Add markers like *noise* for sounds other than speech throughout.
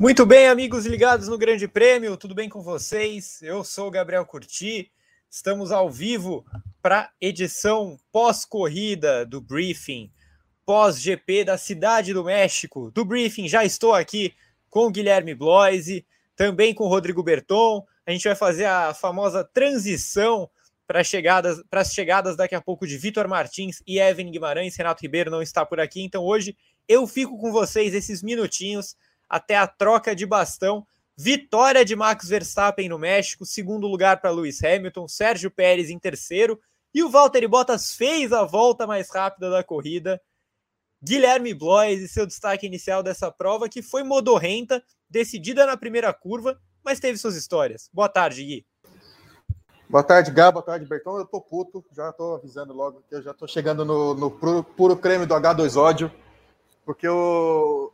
Muito bem, amigos ligados no Grande Prêmio, tudo bem com vocês? Eu sou o Gabriel Curti, estamos ao vivo para edição pós-corrida do briefing, pós-GP da Cidade do México. Do briefing, já estou aqui com o Guilherme Bloise, também com o Rodrigo Berton. A gente vai fazer a famosa transição para chegadas, para as chegadas daqui a pouco de Vitor Martins e Evan Guimarães. Renato Ribeiro não está por aqui, então hoje eu fico com vocês esses minutinhos até a troca de bastão. Vitória de Max Verstappen no México, segundo lugar para Lewis Hamilton, Sérgio Pérez em terceiro e o Valtteri Bottas fez a volta mais rápida da corrida. Guilherme Blois e seu destaque inicial dessa prova que foi modorrenta, decidida na primeira curva, mas teve suas histórias. Boa tarde, Gui. Boa tarde, Gá. Boa tarde, Bertão. Eu tô puto, já tô avisando logo que eu já tô chegando no, no puro, puro creme do H2 ódio, porque eu,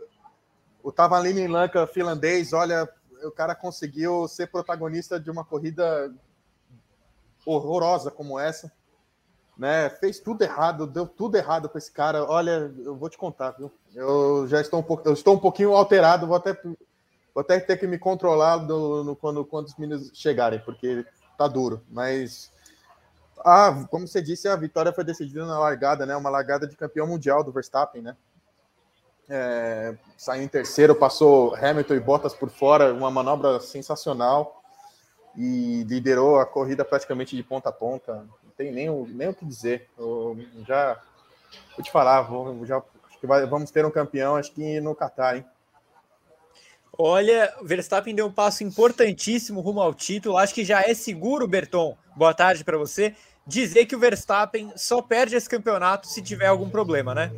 o Tavalini Lanka finlandês, olha, o cara conseguiu ser protagonista de uma corrida horrorosa como essa, né? Fez tudo errado, deu tudo errado para esse cara. Olha, eu vou te contar, viu? Eu já estou um pouco, eu estou um pouquinho alterado, vou até vou até ter que me controlar do, no, quando quando os meninos chegarem, porque tá duro, mas ah, como você disse, a vitória foi decidida na largada, né? Uma largada de campeão mundial do Verstappen, né? É, saiu em terceiro, passou Hamilton e Bottas por fora, uma manobra sensacional e liderou a corrida praticamente de ponta a ponta. Não tem nem, nem o que dizer. Eu já vou te falar, vou, já, acho que vai, vamos ter um campeão, acho que no Qatar, hein? Olha, Verstappen deu um passo importantíssimo rumo ao título. Acho que já é seguro, Berton. Boa tarde para você. Dizer que o Verstappen só perde esse campeonato se tiver algum problema, né?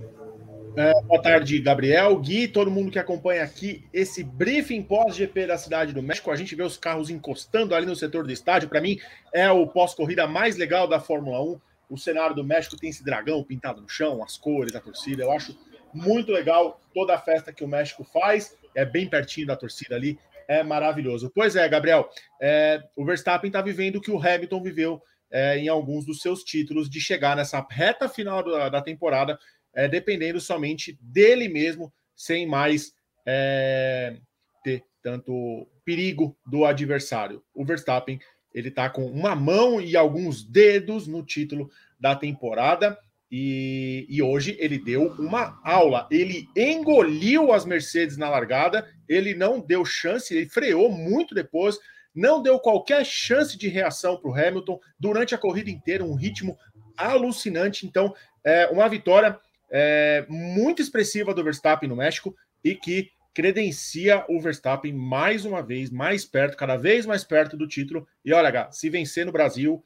É, boa tarde, Gabriel, Gui, todo mundo que acompanha aqui esse briefing pós-GP da Cidade do México. A gente vê os carros encostando ali no setor do estádio. Para mim, é o pós-corrida mais legal da Fórmula 1. O cenário do México tem esse dragão pintado no chão, as cores, a torcida. Eu acho muito legal toda a festa que o México faz. É bem pertinho da torcida ali. É maravilhoso. Pois é, Gabriel, é, o Verstappen está vivendo o que o Hamilton viveu é, em alguns dos seus títulos, de chegar nessa reta final da, da temporada é, dependendo somente dele mesmo, sem mais é, ter tanto perigo do adversário. O Verstappen ele está com uma mão e alguns dedos no título da temporada. E, e, hoje ele deu uma aula. Ele engoliu as Mercedes na largada, ele não deu chance, ele freou muito depois, não deu qualquer chance de reação para o Hamilton durante a corrida inteira, um ritmo alucinante. Então, é uma vitória é, muito expressiva do Verstappen no México e que credencia o Verstappen mais uma vez, mais perto, cada vez mais perto do título. E olha, se vencer no Brasil,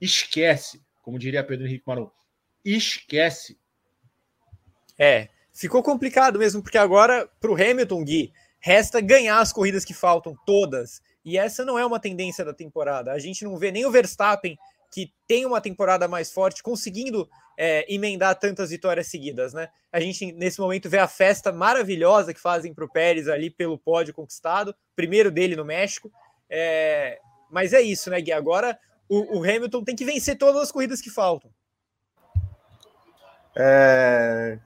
esquece, como diria Pedro Henrique Manu, esquece. É, ficou complicado mesmo, porque agora para o Hamilton, Gui, resta ganhar as corridas que faltam, todas. E essa não é uma tendência da temporada. A gente não vê nem o Verstappen, que tem uma temporada mais forte, conseguindo é, emendar tantas vitórias seguidas, né? A gente, nesse momento, vê a festa maravilhosa que fazem para o Pérez ali pelo pódio conquistado, primeiro dele no México. É, mas é isso, né, Gui? Agora o, o, Hamilton tem que vencer todas as corridas que faltam. É...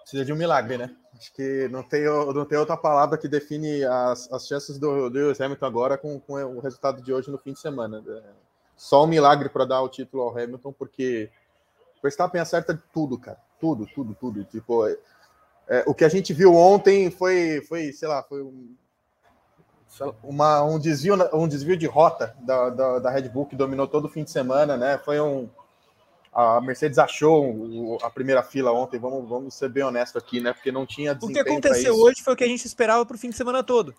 Precisa de um milagre, né? Acho que não tem, não tem outra palavra que define as, as chances do, do Lewis Hamilton agora com, com o resultado de hoje no fim de semana. É, só um milagre para dar o título ao Hamilton, porque Verstappen acerta tudo, cara. Tudo, tudo, tudo. Tipo, é, o que a gente viu ontem foi, foi sei lá, foi um, uma, um, desvio, um desvio de rota da, da, da, Red Bull que dominou todo o fim de semana, né? Foi um. A Mercedes achou a primeira fila ontem, vamos, vamos ser bem honesto aqui, né? Porque não tinha O que aconteceu hoje foi o que a gente esperava para o fim de semana todo.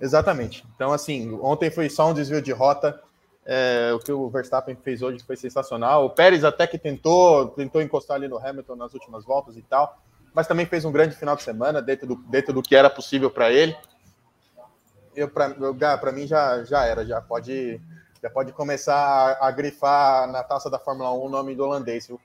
Exatamente. Então, assim, ontem foi só um desvio de rota. É, o que o Verstappen fez hoje foi sensacional. O Pérez até que tentou, tentou encostar ali no Hamilton nas últimas voltas e tal, mas também fez um grande final de semana dentro do, dentro do que era possível para ele. Eu para mim já, já era, já pode já pode começar a, a, grifar na taça da Fórmula 1 o nome do holandês, viu?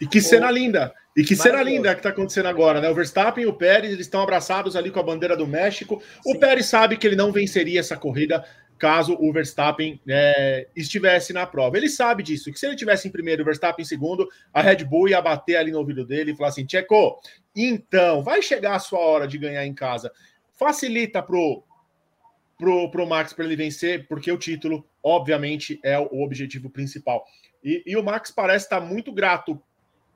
E que cena linda! E que cena linda que está acontecendo agora, né? O Verstappen e o Pérez, eles estão abraçados ali com a bandeira do México. Sim. O Pérez sabe que ele não venceria essa corrida caso o Verstappen é, estivesse na prova. Ele sabe disso, que se ele tivesse em primeiro, o Verstappen em segundo, a Red Bull ia bater ali no ouvido dele e falar assim: Tcheco, então, vai chegar a sua hora de ganhar em casa. facilita pro, pro, pro Max para ele vencer, porque o título, obviamente, é o objetivo principal. E, e o Max parece estar muito grato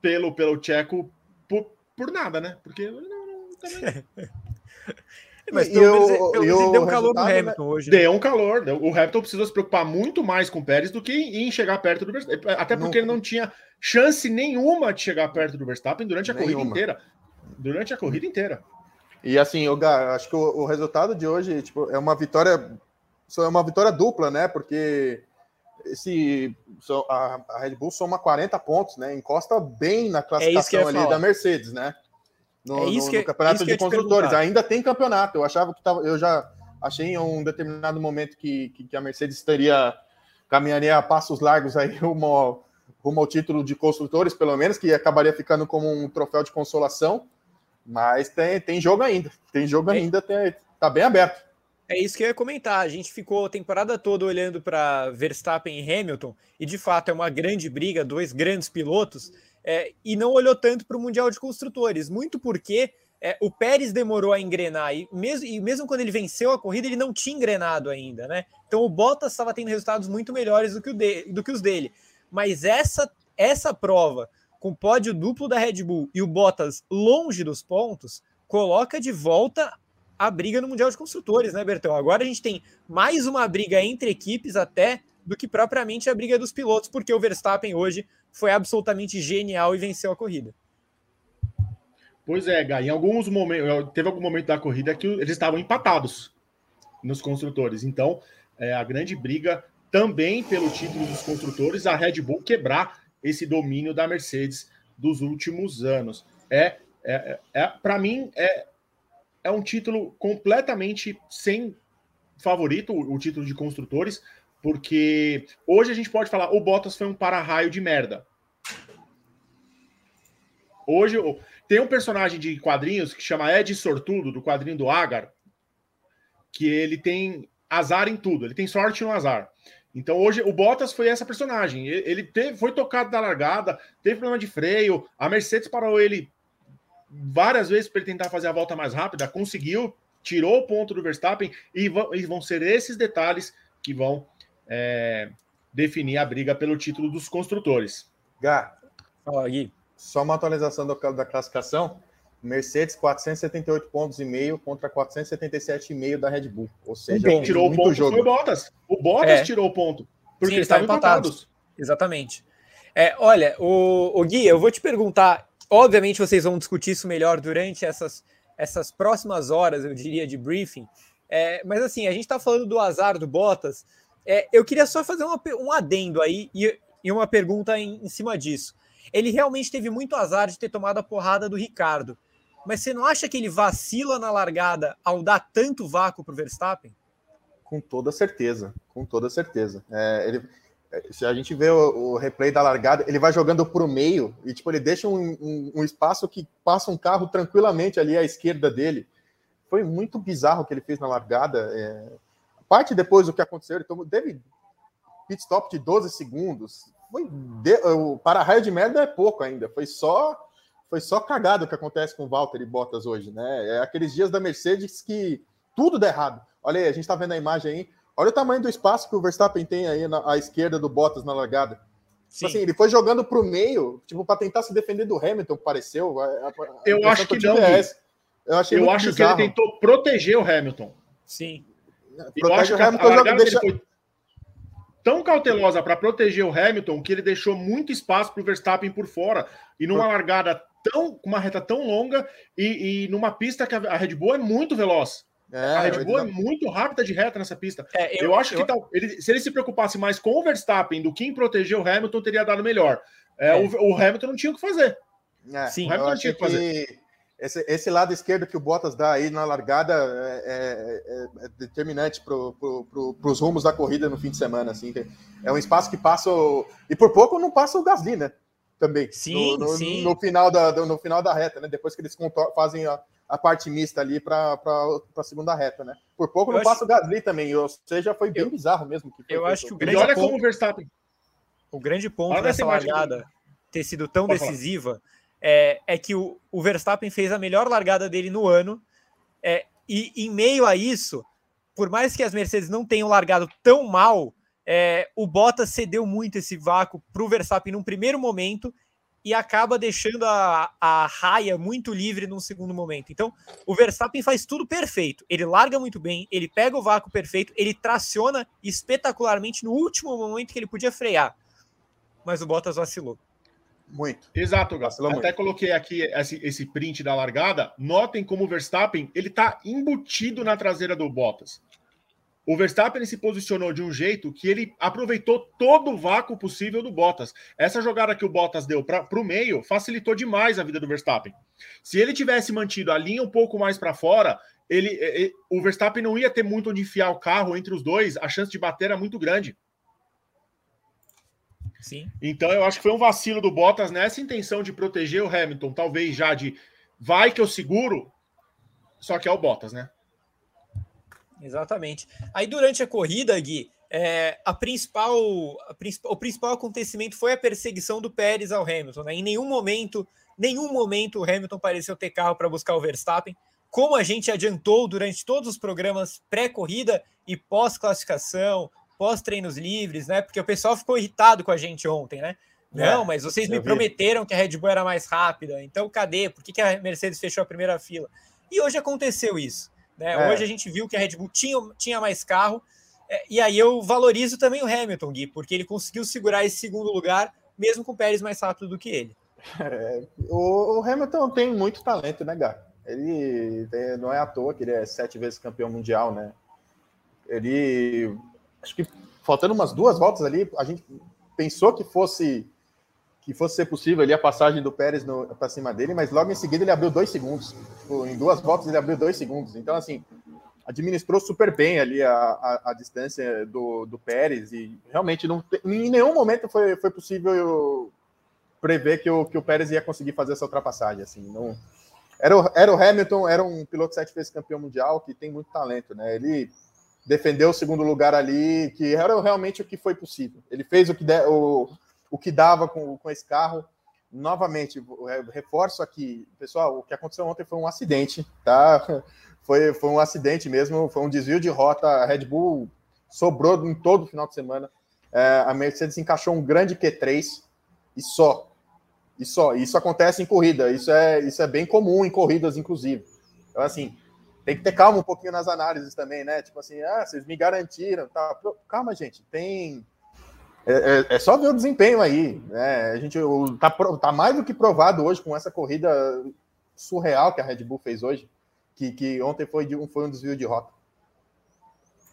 pelo, pelo Tcheco por, por nada, né? Porque não, não, também... *laughs* Mas pelo menos, pelo menos deu um calor no né? Hamilton né? hoje. Deu um calor. O Hamilton precisou se preocupar muito mais com o Pérez do que em chegar perto do Verstappen. Até porque não. ele não tinha chance nenhuma de chegar perto do Verstappen durante a nenhuma. corrida inteira. Durante a corrida inteira. E assim, eu acho que o, o, resultado de hoje tipo, é uma vitória. É uma vitória dupla, né? Porque esse, a, a Red Bull soma 40 pontos, né? Encosta bem na é classificação é ali falar. da Mercedes, né? No, é no, que, no campeonato de construtores. Ainda tem campeonato. Eu achava que tava, eu já achei em um determinado momento que, que, que a Mercedes teria caminharia a passos largos aí *laughs* rumo, rumo ao título de construtores, pelo menos, que acabaria ficando como um troféu de consolação. Mas tem, tem jogo ainda. Tem jogo é. ainda, tem, tá bem aberto. É isso que eu ia comentar. A gente ficou a temporada toda olhando para Verstappen e Hamilton, e de fato é uma grande briga, dois grandes pilotos é, e não olhou tanto para o Mundial de Construtores, muito porque é, o Pérez demorou a engrenar, e mesmo, e mesmo quando ele venceu a corrida, ele não tinha engrenado ainda, né? Então o Bottas estava tendo resultados muito melhores do que, de, do que os dele. Mas essa, essa prova, com pódio duplo da Red Bull e o Bottas longe dos pontos, coloca de volta a briga no Mundial de Construtores, né, Bertão? Agora a gente tem mais uma briga entre equipes até do que propriamente a briga dos pilotos, porque o Verstappen hoje foi absolutamente genial e venceu a corrida. Pois é, Gai, em alguns momentos, teve algum momento da corrida que eles estavam empatados nos construtores. Então, é, a grande briga também pelo título dos construtores, a Red Bull quebrar esse domínio da Mercedes dos últimos anos. É, é, é para mim, é, é um título completamente sem favorito, o título de construtores, porque hoje a gente pode falar, o Bottas foi um para-raio de merda. Hoje tem um personagem de quadrinhos que chama Ed Sortudo, do quadrinho do Agar, que ele tem azar em tudo, ele tem sorte no azar. Então hoje o Bottas foi essa personagem. Ele teve, foi tocado da largada, teve problema de freio, a Mercedes parou ele várias vezes para ele tentar fazer a volta mais rápida, conseguiu, tirou o ponto do Verstappen e vão, e vão ser esses detalhes que vão é, definir a briga pelo título dos construtores. Gá, Fala, Gui. Só uma atualização do, da classificação. Mercedes 478 pontos e meio contra 477,5 da Red Bull. Ou seja, Quem tirou o ponto jogo. foi o Bottas. O Bottas é. tirou o ponto. Porque Sim, estavam empatados. empatados. Exatamente. É, olha, o, o Gui, eu vou te perguntar. Obviamente vocês vão discutir isso melhor durante essas, essas próximas horas, eu diria, de briefing. É, mas assim, a gente está falando do azar do Bottas. É, eu queria só fazer uma, um adendo aí e, e uma pergunta em, em, cima disso. Ele realmente teve muito azar de ter tomado a porrada do Ricardo. Mas você não acha que ele vacila na largada ao dar tanto vácuo para o Verstappen? Com toda certeza, com toda certeza. É, ele, é, se a gente vê o, o, replay da largada, ele vai jogando para o meio e tipo ele deixa um, um, um, espaço que passa um carro tranquilamente ali à esquerda dele. Foi muito bizarro o que ele fez na largada. É, parte depois do que aconteceu, ele tomou, teve pit stop de 12 segundos. Foi de, o para-raio de merda é pouco ainda. Foi só foi só cagado o que acontece com o Walter e Bottas hoje, né? É aqueles dias da Mercedes que tudo dá errado. Olha aí, a gente está vendo a imagem aí. Olha o tamanho do espaço que o Verstappen tem aí na, à esquerda do Bottas na largada. Tipo assim, ele foi jogando para o meio, tipo, para tentar se defender do Hamilton, pareceu. A, a, eu acho que, que não. É eu, achei eu acho bizarro. que ele tentou proteger o Hamilton. Sim. Eu acho que a, a largada deixa... foi tão cautelosa para proteger o Hamilton que ele deixou muito espaço para o Verstappen por fora. E numa largada tão, com uma reta tão longa e, e, numa pista que a Red Bull é muito veloz. É, a Red Bull é muito rápida de reta nessa pista. É, eu, eu, acho eu... que tal, ele, se ele se preocupasse mais com o Verstappen do que em proteger o Hamilton, teria dado melhor. É, é. o, o, Hamilton não tinha o que fazer. É, Sim, o Hamilton não tinha o que fazer. Esse, esse, lado esquerdo que o Bottas dá aí na largada é, é, é determinante para pro, pro, os rumos da corrida no fim de semana. Assim, é um espaço que passa. O, e por pouco não passa o Gasly, né? Também. Sim, no, no, sim. no final, da, no final da reta, né? Depois que eles fazem a, a, parte mista ali para a segunda reta, né? Por pouco eu não passa o Gasly também. Ou seja, foi bem eu, bizarro mesmo. Que eu acho que o grande e olha ponto, como o Verstappen. O grande ponto olha dessa largada ter sido tão Pode decisiva. Falar é, é que o, o, Verstappen fez a melhor largada dele no ano. É, e em meio a isso, por mais que as Mercedes não tenham largado tão mal, é, o Bottas cedeu muito esse vácuo para o Verstappen num primeiro momento e acaba deixando a, a raia muito livre num segundo momento. Então, o Verstappen faz tudo perfeito. Ele larga muito bem, ele pega o vácuo perfeito, ele traciona espetacularmente no último momento que ele podia frear. Mas o Bottas vacilou. Muito. Exato. Até muito. coloquei aqui esse, esse print da largada. Notem como o Verstappen ele está embutido na traseira do Bottas. O Verstappen se posicionou de um jeito que ele aproveitou todo o vácuo possível do Bottas. Essa jogada que o Bottas deu para o meio facilitou demais a vida do Verstappen. Se ele tivesse mantido a linha um pouco mais para fora, ele, ele, o Verstappen não ia ter muito onde enfiar o carro entre os dois, a chance de bater era muito grande. Sim. Então eu acho que foi um vacilo do Bottas nessa intenção de proteger o Hamilton, talvez já de vai que eu seguro, só que é o Bottas, né? Exatamente. Aí durante a corrida, Gui, é, a principal, a principal, o principal acontecimento foi a perseguição do Pérez ao Hamilton. Né? Em nenhum momento, nenhum momento o Hamilton pareceu ter carro para buscar o Verstappen. Como a gente adiantou durante todos os programas pré-corrida e pós-classificação, pós-treinos livres, né? Porque o pessoal ficou irritado com a gente ontem, né? Não, é, mas vocês me vi. prometeram que a Red Bull era mais rápida. Então, cadê? Por que, que a Mercedes fechou a primeira fila? E hoje aconteceu isso. Né? É. Hoje a gente viu que a Red Bull tinha, tinha mais carro. É, e aí eu valorizo também o Hamilton, Gui, porque ele conseguiu segurar esse segundo lugar, mesmo com o Pérez mais rápido do que ele. *laughs* É, o, o, Hamilton tem muito talento, né, Gá? Ele tem, não é à toa que ele é sete vezes campeão mundial, né? Ele acho que faltando umas duas voltas ali, a gente pensou que fosse que fosse ser possível ali a passagem do Pérez para cima dele, mas logo em seguida ele abriu dois segundos. Tipo, em duas voltas ele abriu dois segundos. Então, assim, administrou super bem ali a, a, a distância do, do Pérez e realmente não, em nenhum momento foi, foi possível prever que o, que o Pérez ia conseguir fazer essa ultrapassagem. Assim, não, era, o, era o Hamilton, era um piloto sete vezes campeão mundial que tem muito talento, né? Ele defendeu o segundo lugar ali, que era realmente o que foi possível. Ele fez o que, de, o, o que dava com, com esse carro. Novamente, reforço aqui, pessoal, o que aconteceu ontem foi um acidente, tá? *laughs* Foi, foi um acidente mesmo, foi um desvio de rota. A Red Bull sobrou em todo o final de semana. É, a Mercedes encaixou um grande Q3 e só. E só. Isso acontece em corrida. Isso é, isso é bem comum em corridas, inclusive. Então, assim, tem que ter calma um pouquinho nas análises também, né? Tipo assim, ah, vocês me garantiram, tá? Calma, gente, tem. É, é, é só ver o desempenho aí, né? A gente tá, tá mais do que provado hoje com essa corrida surreal que a Red Bull fez hoje, que, que ontem foi, de, foi um desvio de rota.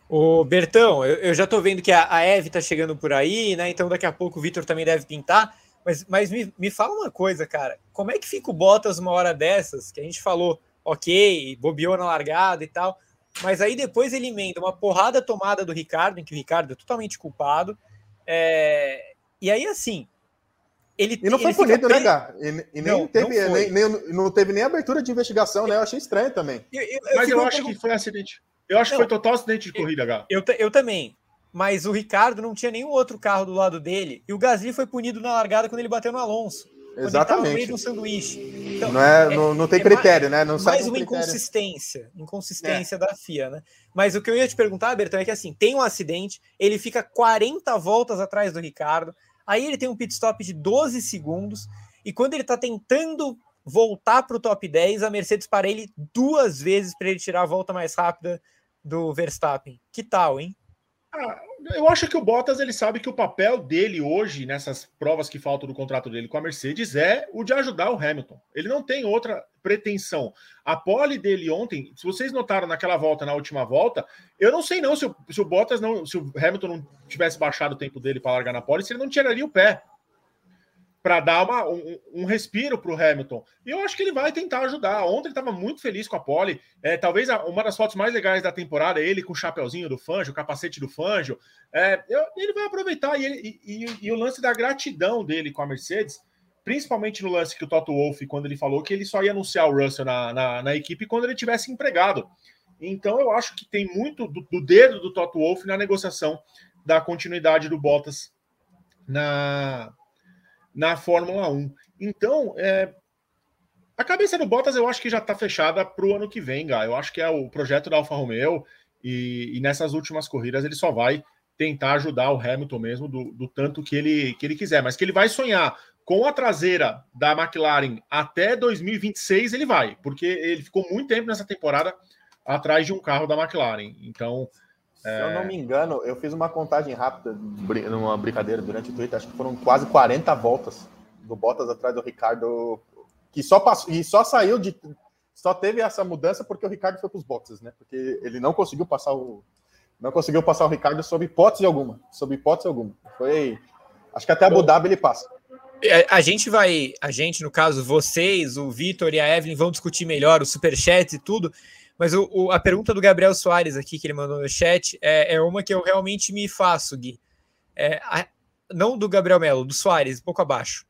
Ô, Bertão, eu, eu já tô vendo que a, a Eve tá chegando por aí, né? Então daqui a pouco o Vitor também deve pintar. Mas, mas me, me fala uma coisa, cara. Como é que fica o Bottas uma hora dessas? Que a gente falou, ok, bobeou na largada e tal. Mas aí depois ele emenda uma porrada tomada do Ricardo, em que o Ricardo é totalmente culpado. É... E aí, assim. Ele, e não foi punido, né, Gá? E, e, nem, não, teve, não, nem, nem, não teve nem abertura de investigação, né? Eu achei estranho também. Eu, eu, Mas eu, acho que foi acidente. Eu acho não, que foi total acidente de corrida, Gá. Eu, eu também. Mas o Ricardo não tinha nenhum outro carro do lado dele. E o Gasly foi punido na largada quando ele bateu no Alonso. Exatamente. no sanduíche. Então, não, é, é, não, não tem é critério, mais, né? Não mais uma inconsistência, inconsistência é. da FIA, né? Mas o que eu ia te perguntar, Bertão, é que assim, tem um acidente, ele fica 40 voltas atrás do Ricardo, aí ele tem um pit stop de 12 segundos, e quando ele tá tentando voltar para o top 10, a Mercedes para ele duas vezes para ele tirar a volta mais rápida do Verstappen. Que tal, hein? Ah, eu acho que o Bottas ele sabe que o papel dele hoje, nessas provas que faltam do contrato dele com a Mercedes, é o de ajudar o Hamilton. Ele não tem outra pretensão. A pole dele ontem, se vocês notaram naquela volta, na última volta, eu não sei não se o, se o Bottas não, se o Hamilton não tivesse baixado o tempo dele para largar na pole, se ele não tiraria o pé para dar uma, um, um respiro para o Hamilton. E eu acho que ele vai tentar ajudar. Ontem ele estava muito feliz com a pole. É, talvez a, uma das fotos mais legais da temporada, ele com o chapeuzinho do Fanjo, o capacete do Fanjo. É, eu, ele vai aproveitar. E, ele, e, e, e, o lance da gratidão dele com a Mercedes, principalmente no lance que o Toto Wolff, quando ele falou que ele só ia anunciar o Russell na, na, na equipe quando ele tivesse empregado. Então eu acho que tem muito do, do dedo do Toto Wolff na negociação da continuidade do Bottas na, na Fórmula 1. Então, é, A cabeça do Bottas eu acho que já está fechada para o ano que vem, Gá. Eu acho que é o projeto da Alfa Romeo e, e, nessas últimas corridas ele só vai tentar ajudar o Hamilton mesmo do, do, tanto que ele, que ele quiser. Mas que ele vai sonhar com a traseira da McLaren até 2026, ele vai, porque ele ficou muito tempo nessa temporada atrás de um carro da McLaren. Então. Se é... eu não me engano, eu fiz uma contagem rápida numa brincadeira durante o Twitter, acho que foram quase 40 voltas do Bottas atrás do Ricardo que só passou e só saiu de só teve essa mudança porque o Ricardo foi para os boxes, né? Porque ele não conseguiu passar o não conseguiu passar o Ricardo sob hipótese alguma, sob hipótese alguma. Foi acho que até Abu Dhabi ele passa. É, a gente vai, a gente, no caso, vocês, o Vitor e a Evelyn vão discutir melhor o superchat e tudo, mas o, o, a pergunta do Gabriel Soares aqui, que ele mandou no chat, é, é uma que eu realmente me faço, Gui. É, a, não do Gabriel Melo, do Soares, um pouco abaixo.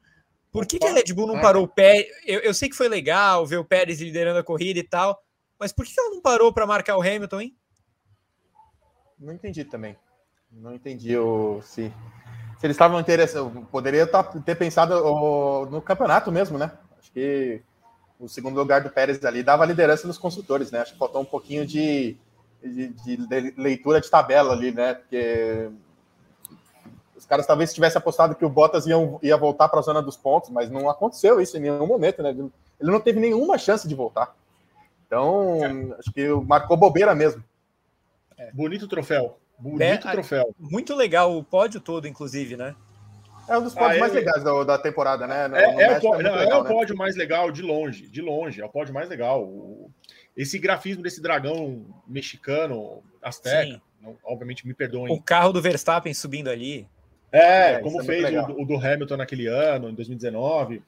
Por que, que a Red Bull não parou o Pérez? Eu, eu, sei que foi legal ver o Pérez liderando a corrida e tal, mas por que, que ela não parou para marcar o Hamilton, hein? Não entendi também. Não entendi o se, se eles estavam interessados. Poderia tá, ter pensado no campeonato mesmo, né? Acho que o segundo lugar do Pérez ali dava liderança nos construtores, né? Acho que faltou um pouquinho de, de, de leitura de tabela ali, né? Porque os caras talvez tivessem apostado que o Bottas ia, ia voltar para a zona dos pontos, mas não aconteceu isso em nenhum momento, né? Ele não teve nenhuma chance de voltar. Então, é. acho que marcou bobeira mesmo. É. Bonito troféu. Bonito é, troféu. Muito legal o pódio todo, inclusive, né? É um dos pódios ah, mais legais da, da, temporada, né? No, é, no é, o, pódio, é, legal, é o né? pódio mais legal de longe, de longe. É o pódio mais legal. Esse grafismo desse dragão mexicano, azteca, não, obviamente me perdoem. O carro do Verstappen subindo ali. É, é como é fez o, o, do Hamilton naquele ano, em 2019.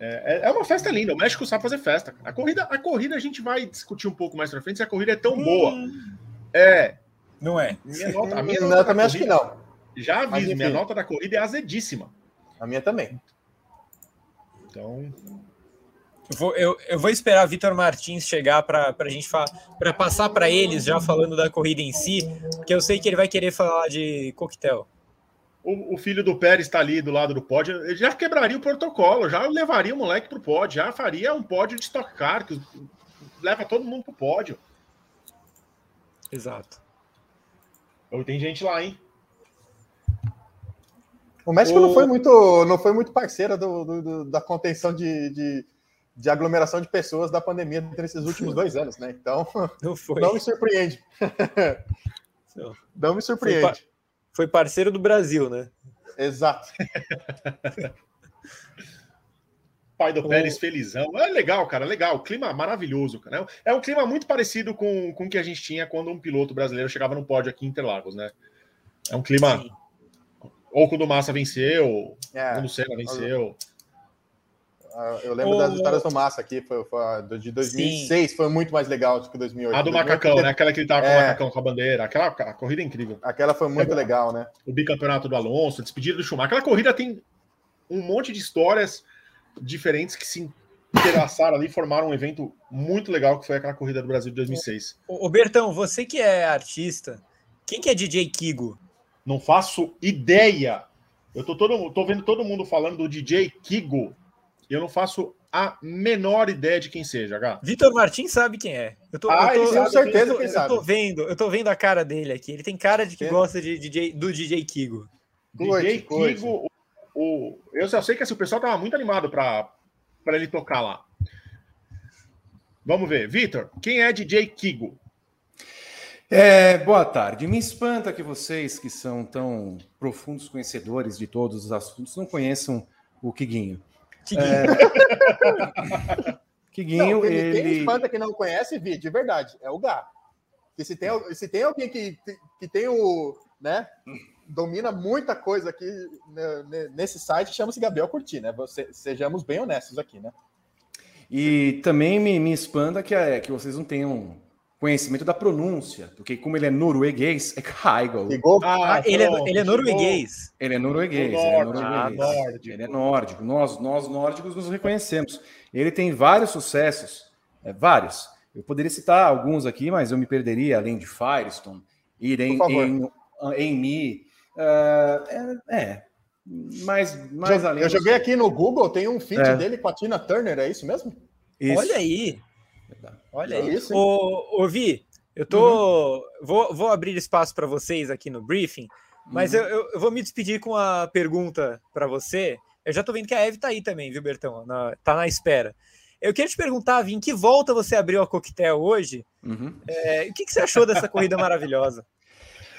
É, é, é uma festa linda. O México sabe fazer festa. A corrida, a corrida a gente vai discutir um pouco mais pra frente se a corrida é tão hum. boa. É. Não é. Minha nota, a minha nota também acho que não. Já aviso, minha nota da corrida é azedíssima. A minha também. Então. Eu vou, eu, eu vou esperar Vitor Martins chegar para a gente falar, para passar para eles já falando da corrida em si, porque eu sei que ele vai querer falar de coquetel o, o, filho do Pérez está ali do lado do pódio, ele já quebraria o protocolo, já levaria o moleque para o pódio, já faria um pódio de Stock Car, que leva todo mundo para o pódio. Exato. Tem gente lá, hein? O México o... não foi muito, não foi muito parceira do, do, do, da contenção de, de, de, aglomeração de pessoas da pandemia entre esses últimos dois anos, né? Então, *laughs* não, não me surpreende. não me surpreende. Foi parceiro do Brasil, né? Exato. *laughs* Pai do Pérez felizão. É legal, cara, legal. Clima maravilhoso, cara. É um clima muito parecido com, com o que a gente tinha quando um piloto brasileiro chegava no pódio aqui em Interlagos, né? É um clima. Sim. Ou quando o Massa venceu, é. quando o Senna venceu. Ah, eu lembro o... das histórias do Massa aqui, foi, foi de 2006, Sim. foi muito mais legal do que 2008. A do 2008, macacão, né? Aquela que ele tava com é... o macacão com a bandeira. Aquela a corrida é incrível. Aquela foi muito é, legal, né? O bicampeonato do Alonso, a despedida do Schumacher. Aquela corrida tem um monte de histórias diferentes que se entrelaçaram ali e formaram um evento muito legal que foi aquela corrida do Brasil de 2006. Ô, Bertão, você que é artista, quem que é DJ Kigo? Não faço ideia. Eu tô, todo, tô vendo todo mundo falando do DJ Kigo. Eu não faço a menor ideia de quem seja, H. Vitor Martins sabe quem é. Eu tô, ah, eu tô, com certeza eu, eu, tô vendo, eu tô vendo a cara dele aqui. Ele tem cara de que gosta de DJ, do DJ Kigo. DJ Kigo, o, o, eu só sei que assim, o pessoal tava muito animado para ele tocar lá. Vamos ver. Vitor, quem é DJ Kigo? É, boa tarde. Me espanta que vocês, que são tão profundos conhecedores de todos os assuntos, não conheçam o Kiguinho. Kiguinho. É... não, ele... Quem espanta que não conhece, Vi, de verdade, é o Gá. Que se tem, se tem alguém que, que tem o. né? Domina muita coisa aqui né, nesse site, chama-se Gabriel Curti, né? Você, sejamos bem honestos aqui, né? E também me, me espanta que, é, que vocês não tenham conhecimento da pronúncia, porque como ele é norueguês, é Kaigol. Ah, ah, ele, é, ele é norueguês. Ele é norueguês. Ele é norueguês. Ah, nórdico. Ele é nórdico. Nós, nós nórdicos nos reconhecemos. Ele tem vários sucessos, é, vários. Eu poderia citar alguns aqui, mas eu me perderia, além de Firestone, Ir em, em, em Me. Uh, é, é, mais, mais além. Eu joguei aqui no Google, tem um feat é. dele com a Tina Turner, é isso mesmo? Isso. Olha aí. Olha é isso. Ô, ô, Vi, eu tô. Uhum. Vou, vou abrir espaço para vocês aqui no briefing, mas uhum. eu, eu, vou me despedir com uma pergunta para você. Eu já tô vendo que a Eve tá aí também, viu, Bertão? Na, tá na espera. Eu queria te perguntar, Vi, em que volta você abriu a coquetel hoje? Uhum. É, o que, que você achou dessa corrida *laughs* maravilhosa?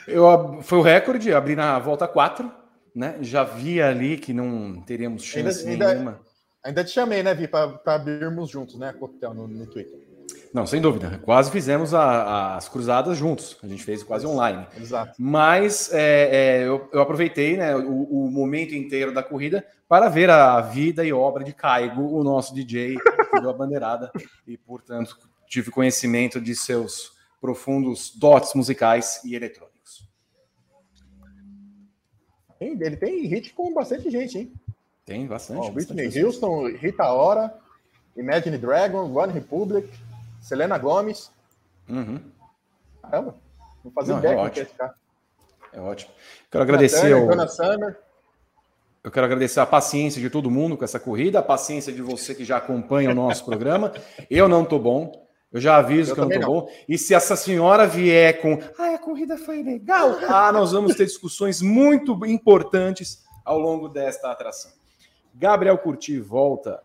Eu, foi o recorde, abri na volta 4, né? Já vi ali que não teríamos chance ainda, nenhuma. Ainda, ainda te chamei, né, Vi, para abrirmos juntos, né, a coquetel no, no Twitter. Não, sem dúvida. Quase fizemos a, as cruzadas juntos. A gente fez quase online. Exato. Mas é, é, eu, eu, aproveitei né, o, o, momento inteiro da corrida para ver a vida e obra de Caigo, o nosso DJ, que deu a bandeirada. E, portanto, tive conhecimento de seus profundos dotes musicais e eletrônicos. Ele tem hit com bastante gente, hein? Tem bastante. Oh, Whitney Houston, Rita Ora, Imagine Dragon, One Republic. Selena Gomes. Uhum. Caramba, vou fazer Não, ideia é ótimo. É, é ótimo. Quero agradecer ao... Summer. Eu quero agradecer a paciência de todo mundo com essa corrida, a paciência de você que já acompanha o nosso programa. Eu não tô bom. Eu já aviso eu que eu não tô não. bom. E se essa senhora vier com, ah, a corrida foi legal, ah, nós vamos ter discussões muito importantes ao longo desta atração. Gabriel Curti volta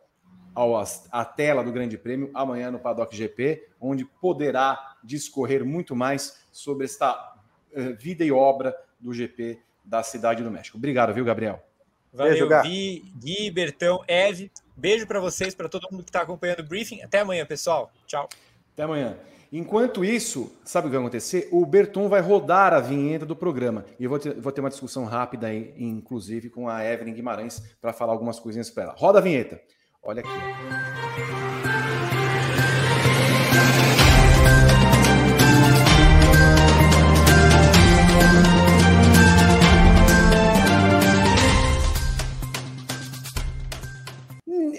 ao, à tela do Grande Prêmio amanhã no Paddock GP, onde poderá discorrer muito mais sobre esta uh, vida e obra do GP da Cidade do México. Obrigado, viu, Gabriel? Valeu, beijo, Gui, Gui, Bertão, Eve. Beijo para vocês, para todo mundo que está acompanhando o briefing. Até amanhã, pessoal. Tchau. Até amanhã. Enquanto isso, sabe o que vai acontecer? O Berton vai rodar a vinheta do programa. E eu vou ter, vou ter uma discussão rápida aí, inclusive, com a Evelyn Guimarães, para falar algumas coisinhas para ela. Roda a vinheta. Olha aqui.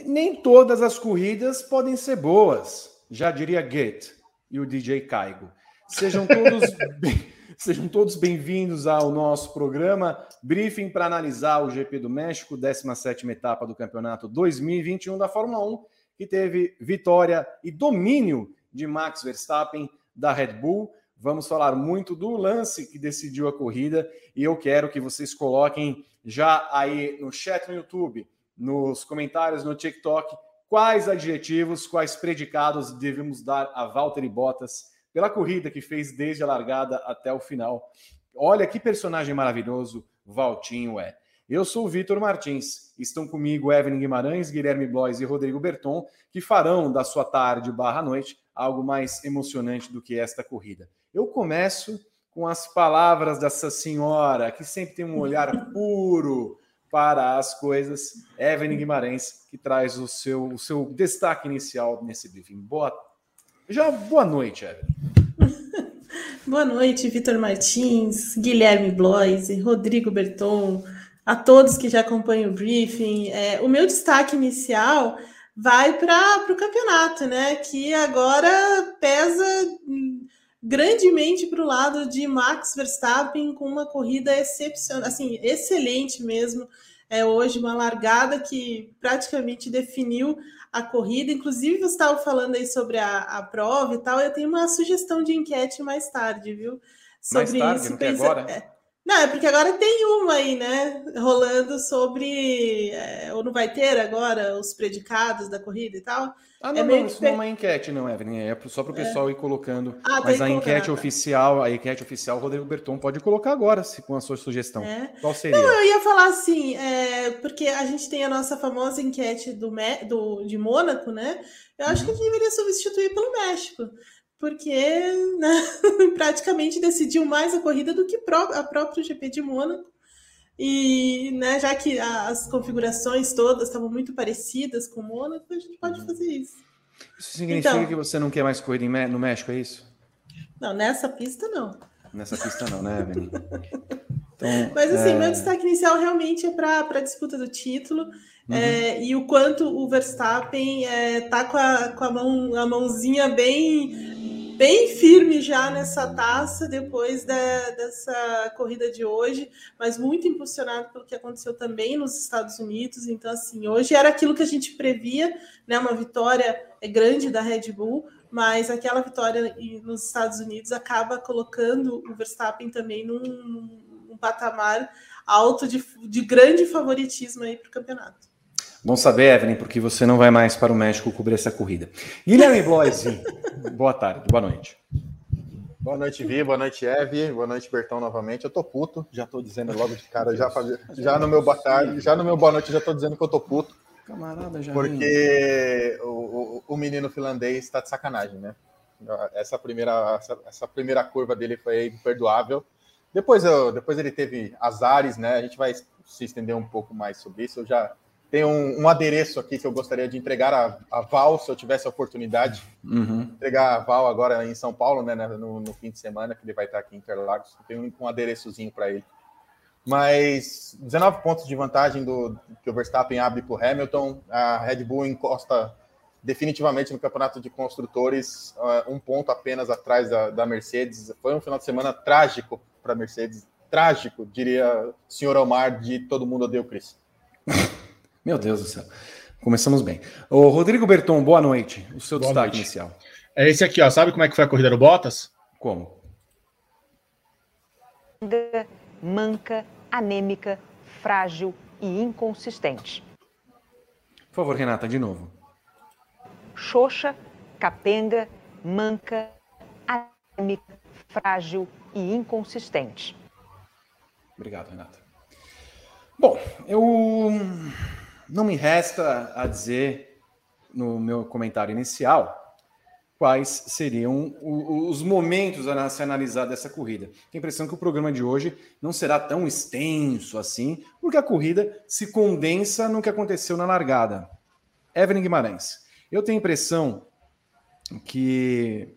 Nem todas as corridas podem ser boas, já diria Goethe e o DJ Caigo. Sejam todos *laughs* bem, Sejam todos bem-vindos ao nosso programa Briefing para analisar o GP do México, 17 etapa do campeonato 2021 da Fórmula 1, que teve vitória e domínio de Max Verstappen da Red Bull. Vamos falar muito do lance que decidiu a corrida e eu quero que vocês coloquem já aí no chat no YouTube, nos comentários no TikTok, quais adjetivos, quais predicados devemos dar a Valtteri Bottas pela corrida que fez desde a largada até o final. Olha que personagem maravilhoso Valtinho é. Eu sou o Vitor Martins. Estão comigo Evelyn Guimarães, Guilherme Blois e Rodrigo Berton, que farão da sua tarde barra noite algo mais emocionante do que esta corrida. Eu começo com as palavras dessa senhora, que sempre tem um olhar puro para as coisas, Evelyn Guimarães, que traz o seu, o seu destaque inicial nesse briefing. Boa já boa noite, Evelyn. *laughs* boa noite, Vitor Martins, Guilherme Blois, Rodrigo Berton, a todos que já acompanham o briefing. É, o meu destaque inicial vai para o campeonato, né? Que agora pesa grandemente para o lado de Max Verstappen com uma corrida excepcional, assim, excelente mesmo. É hoje uma largada que praticamente definiu a corrida. Inclusive, você estava falando aí sobre a, a prova e tal. Eu tenho uma sugestão de enquete mais tarde, viu? Sobre mais tarde, isso. Não Pensa... agora? É. Não, é porque agora tem uma aí, né? Rolando sobre. É, ou não vai ter agora os predicados da corrida e tal. Ah, não, é não, isso não é uma enquete, não, Evelyn. É só para o é. pessoal é. ir colocando. Ah, Mas a enquete oficial, a enquete oficial, Rodrigo Berton pode colocar agora, se, com a sua sugestão. É. Qual seria? Não, eu ia falar assim, é, porque a gente tem a nossa famosa enquete do, do, de Mônaco, né? Eu acho uhum. que a gente deveria substituir pelo México. Porque né, *laughs* praticamente decidiu mais a corrida do que a própria GP de Mônaco. E né, já que as configurações todas estavam muito parecidas com o Mônaco, a gente pode uhum. fazer isso. Isso significa então, que você não quer mais corrida no México, é isso? Não, nessa pista não. Nessa pista não, né, Evelyn? *laughs* Então, Mas assim, é... meu destaque inicial realmente é para a disputa do título. Uhum. É, e o quanto o Verstappen é, tá com, a, com a, mão, a mãozinha bem bem firme já nessa taça depois da, dessa corrida de hoje, mas muito impulsionado pelo que aconteceu também nos Estados Unidos. Então, assim, hoje era aquilo que a gente previa, né? Uma vitória grande da Red Bull, mas aquela vitória nos Estados Unidos acaba colocando o Verstappen também num, num patamar alto de, de grande favoritismo aí para o campeonato. Bom saber, Evelyn, porque você não vai mais para o México cobrir essa corrida. Guilherme Bloise, *laughs* boa tarde, boa noite. Boa noite, Vi, boa noite, Eve, boa noite, Bertão, novamente. Eu tô puto, já tô dizendo logo de cara, já, já no meu boa tarde, já no meu boa noite, já tô dizendo que eu tô puto. Camarada, já Porque o, o, o, menino finlandês está de sacanagem, né? Essa primeira, essa, essa, primeira curva dele foi imperdoável. Depois, eu, depois ele teve azares, né? A gente vai se estender um pouco mais sobre isso. Eu já tem um, um, adereço aqui que eu gostaria de entregar a, a Val, se eu tivesse a oportunidade. Uhum. Entregar a Val agora em São Paulo, né, no, no, fim de semana, que ele vai estar aqui em Interlagos. Tem um, um adereçozinho para ele. Mas 19 pontos de vantagem do que o Verstappen abre para o Hamilton. A Red Bull encosta definitivamente no campeonato de construtores, uh, um ponto apenas atrás da, da Mercedes. Foi um final de semana trágico para a Mercedes. Trágico, diria o senhor Omar, de todo mundo odeia o Chris. *laughs* Meu Deus do céu. Começamos bem. O Rodrigo Berton, boa noite. O seu boa destaque noite. inicial. É esse aqui, ó. Sabe como é que foi a corrida do Bottas? Como? Manca, anêmica, frágil e inconsistente. Por favor, Renata, de novo. Xoxa, capenga, manca, anêmica, frágil e inconsistente. Obrigado, Renata. Bom, eu não me resta a dizer no meu comentário inicial quais seriam os momentos a se analisar dessa corrida. Tenho a impressão que o programa de hoje não será tão extenso assim, porque a corrida se condensa no que aconteceu na largada. Evelyn Guimarães, eu tenho a impressão que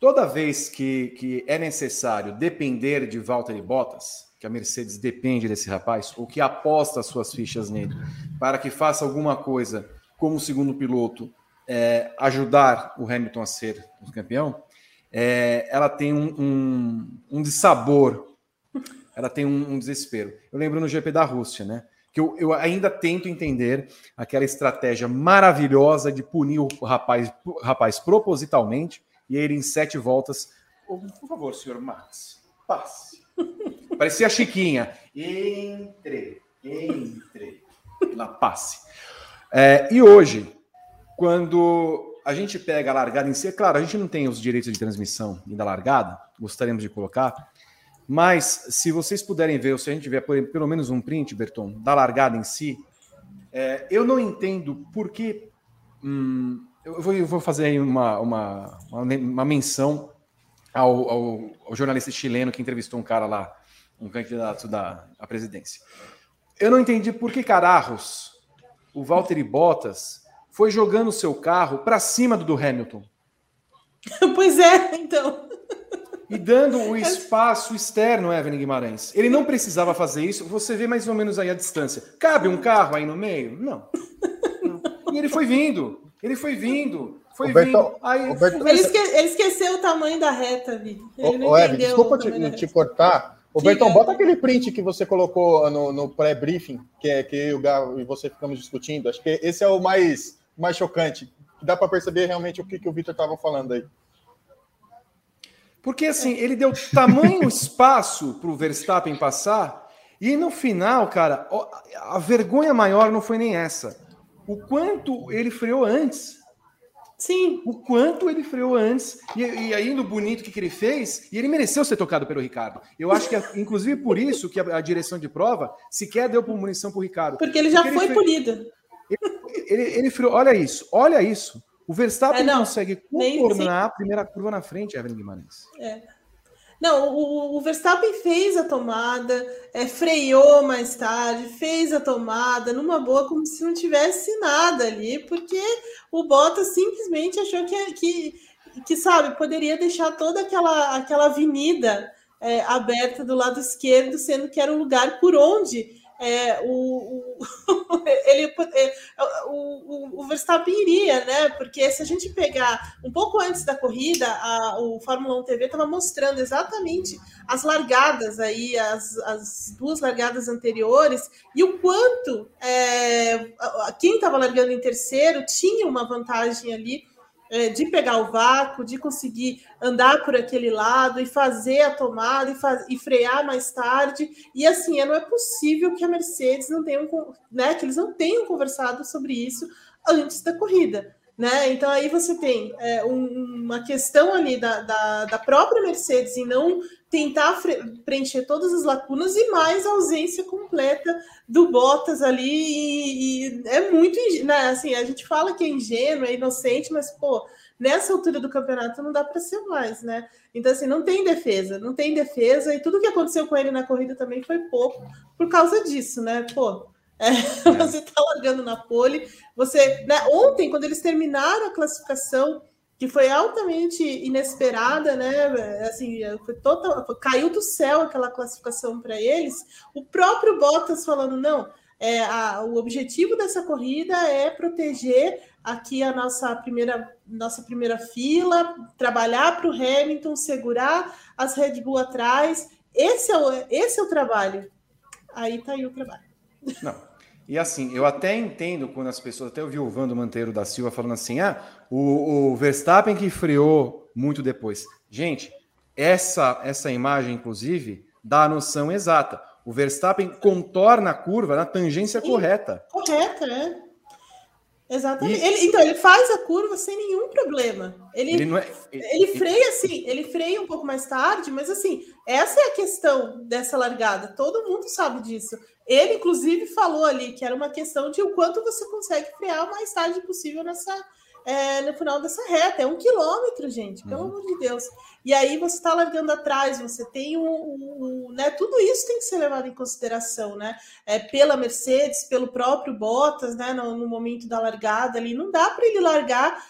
toda vez que, que é necessário depender de Valtteri Bottas, que a Mercedes depende desse rapaz, ou que aposta suas fichas nele, para que faça alguma coisa como segundo piloto, é, ajudar o Hamilton a ser o campeão, é, ela tem um, um, um dissabor, ela tem um, um, desespero. Eu lembro no GP da Rússia, né? Que eu, eu ainda tento entender aquela estratégia maravilhosa de punir o rapaz, rapaz propositalmente e ele em sete voltas. Por favor, senhor Max, passe *laughs* Parecia a Chiquinha. Entre, entre. Na passe. É, e hoje, quando a gente pega a largada em si, é claro, a gente não tem os direitos de transmissão da largada, gostaríamos de colocar, mas se vocês puderem ver, ou se a gente tiver pelo menos um print, Berton, da largada em si, é, eu não entendo por que. Hum, eu, vou, eu, vou, fazer aí uma, uma, uma menção ao, ao, ao jornalista chileno que entrevistou um cara lá um candidato da à presidência. Eu não entendi por que cararros o Valtteri Bottas foi jogando o seu carro para cima do do Hamilton. *laughs* Pois é, então. E dando o *laughs* espaço externo, Evelyn Guimarães. Ele não precisava fazer isso. Você vê mais ou menos aí a distância. Cabe um carro aí no meio? Não. *laughs* não. E ele foi vindo. Ele foi vindo. Foi vindo. Aí, ele, esque... ele, esqueceu o tamanho da reta, Vi. Ele ô, Evelyn, desculpa te, te cortar. Ô, Bertão, bota aquele print que você colocou no, no pré-briefing, que é que eu e você ficamos discutindo. Acho que esse é o mais, mais chocante. Dá para perceber realmente o que, que o Vitor estava falando aí. Porque assim, ele deu tamanho espaço para o Verstappen passar, e no final, cara, a vergonha maior não foi nem essa. O quanto ele freou antes. Sim. O quanto ele freou antes, e, e aí no bonito que, que ele fez, e ele mereceu ser tocado pelo Ricardo. Eu acho que, é, inclusive, por isso que a, a, direção de prova sequer deu munição para o Ricardo. Porque ele já Porque foi ele polido. Ele, ele, ele, freou, olha isso, olha isso. O Verstappen é, não, consegue contornar a primeira curva na frente, Evelyn Guimarães. É. Não, o, o, Verstappen fez a tomada, é, freou mais tarde, fez a tomada numa boa, como se não tivesse nada ali, porque o Bottas simplesmente achou que, que, que sabe, poderia deixar toda aquela, aquela avenida é, aberta do lado esquerdo, sendo que era o lugar por onde é, o, o, *laughs* ele, é, o, o, Verstappen iria, né? Porque se a gente pegar um pouco antes da corrida, a, o Fórmula 1 TV estava mostrando exatamente as largadas aí, as, as duas largadas anteriores, e o quanto é, quem estava largando em terceiro tinha uma vantagem ali de pegar o vácuo, de conseguir andar por aquele lado e fazer a tomada e, faz, e frear mais tarde. E assim, não é possível que a Mercedes não tenha, né, que eles não tenham conversado sobre isso antes da corrida. Né? Então aí você tem é, um, uma questão ali da, da, da, própria Mercedes em não tentar preencher todas as lacunas e mais a ausência completa do Bottas ali e, e é muito né? assim a gente fala que é ingênuo, é inocente, mas pô nessa altura do campeonato não dá para ser mais, né? Então assim não tem defesa, não tem defesa e tudo que aconteceu com ele na corrida também foi pouco por causa disso, né? Pô, *laughs* é, é. Você está largando na pole. Você, né, ontem, quando eles terminaram a classificação, que foi altamente inesperada, né? Assim, foi total, caiu do céu aquela classificação para eles. O próprio Bottas falando não. É, a, o objetivo dessa corrida é proteger aqui a nossa primeira, nossa primeira fila, trabalhar para o Hamilton, segurar as Red Bull atrás. Esse é o, esse é o trabalho. Aí está aí o trabalho. Não, e assim, eu até entendo quando as pessoas, até eu vi o Vando Manteiro da Silva falando assim: ah, o, o Verstappen que freou muito depois. Gente, essa, essa imagem, inclusive, dá a noção exata. O Verstappen contorna a curva na tangência Sim, correta. Correta, é. Exatamente. Ele, então, ele faz a curva sem nenhum problema. Ele, ele, é, ele, ele freia assim, ele freia um pouco mais tarde, mas assim, essa é a questão dessa largada. Todo mundo sabe disso. Ele, inclusive, falou ali que era uma questão de o quanto você consegue frear o mais tarde possível nessa, é, no final dessa reta. É um quilômetro, gente, pelo uhum. amor de Deus. E aí você está largando atrás, você tem um, um, um, né? Tudo isso tem que ser levado em consideração, né? É, pela Mercedes, pelo próprio Bottas, né? No, no momento da largada ali, não dá para ele largar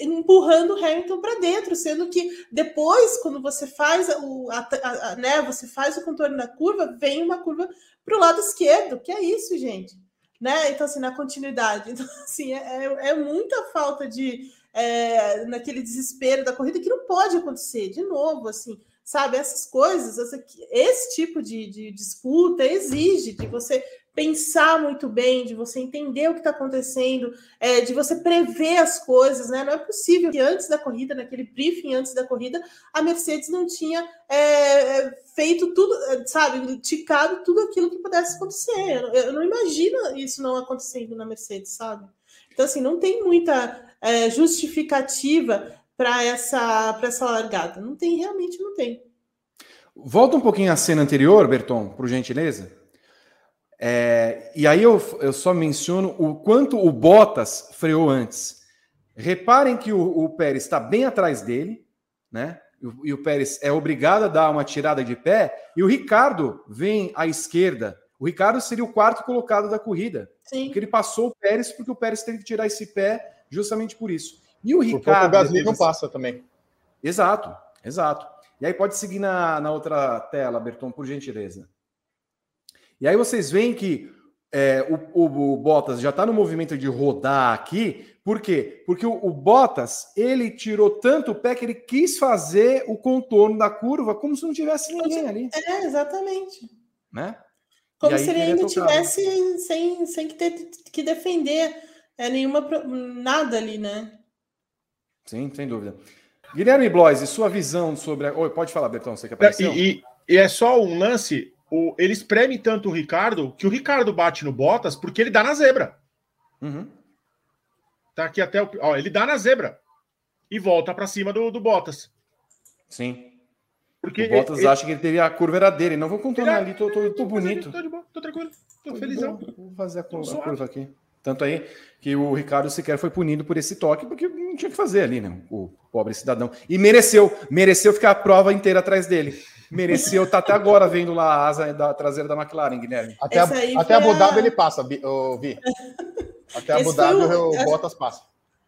empurrando o Hamilton para dentro, sendo que depois, quando você faz o, a, a, né, você faz o contorno da curva, vem uma curva para o lado esquerdo, que é isso, gente. Né? Então, assim, na continuidade. *laughs* Então, assim, é, é, é muita falta de. É, naquele desespero da corrida que não pode acontecer. De novo, assim, sabe? Essas coisas, essa, esse tipo de, de disputa exige de você pensar muito bem, de você entender o que está acontecendo, é, de você prever as coisas, né? Não é possível que antes da corrida, naquele briefing antes da corrida, a Mercedes não tinha é, feito tudo, sabe, ticado tudo aquilo que pudesse acontecer. Eu, eu, não imagino isso não acontecendo na Mercedes, sabe? Então, assim, não tem muita é, justificativa para essa, essa largada. Não tem, realmente não tem. Volta um pouquinho à cena anterior, Berton, por gentileza. É, e aí eu, eu só menciono o quanto o Bottas freou antes. Reparem que o, o Pérez está bem atrás dele, né? E, e o Pérez é obrigado a dar uma tirada de pé, e o Ricardo vem à esquerda. O Ricardo seria o quarto colocado da corrida. Sim. Porque ele passou o Pérez, porque o Pérez teve que tirar esse pé justamente por isso. E o Ricardo. O Gasly não passa também. Exato, exato. E aí pode seguir na, na outra tela, Berton, por gentileza. E aí vocês veem que é, o, o, o, Bottas já está no movimento de rodar aqui. Por quê? Porque o, o, Bottas ele tirou tanto o pé que ele quis fazer o contorno da curva como se não tivesse ninguém ali. É, exatamente. Né? Como se ele ainda tivesse sem, sem que ter que defender é, nenhuma nada ali, né? Sim, sem dúvida. Guilherme Blois, sua visão sobre. A... Oi, pode falar, Bertão, você que apareceu. E, e, e é só um lance o, ele espreme tanto o Ricardo que o Ricardo bate no Bottas porque ele dá na zebra. Uhum. Tá aqui até o. Ó, ele dá na zebra e volta para cima do, do Bottas. Sim. Porque o Bottas ele, acha que ele teve a curva era dele. Não vou contornar ali, tô, tô, tô bonito. Tô, de boa, tô tranquilo, tô, tô felizão. Vou fazer a, a curva aqui. Tanto aí que o Ricardo sequer foi punido por esse toque, porque não tinha que fazer ali, né? O pobre cidadão. E mereceu, mereceu ficar a prova inteira atrás dele mereceu estar tá até agora vendo lá a asa da traseira da McLaren, Guilherme. Até, a, *laughs* até Abu Dhabi ele passa, o Vi. Até Abu Dhabi o, o Bottas passa.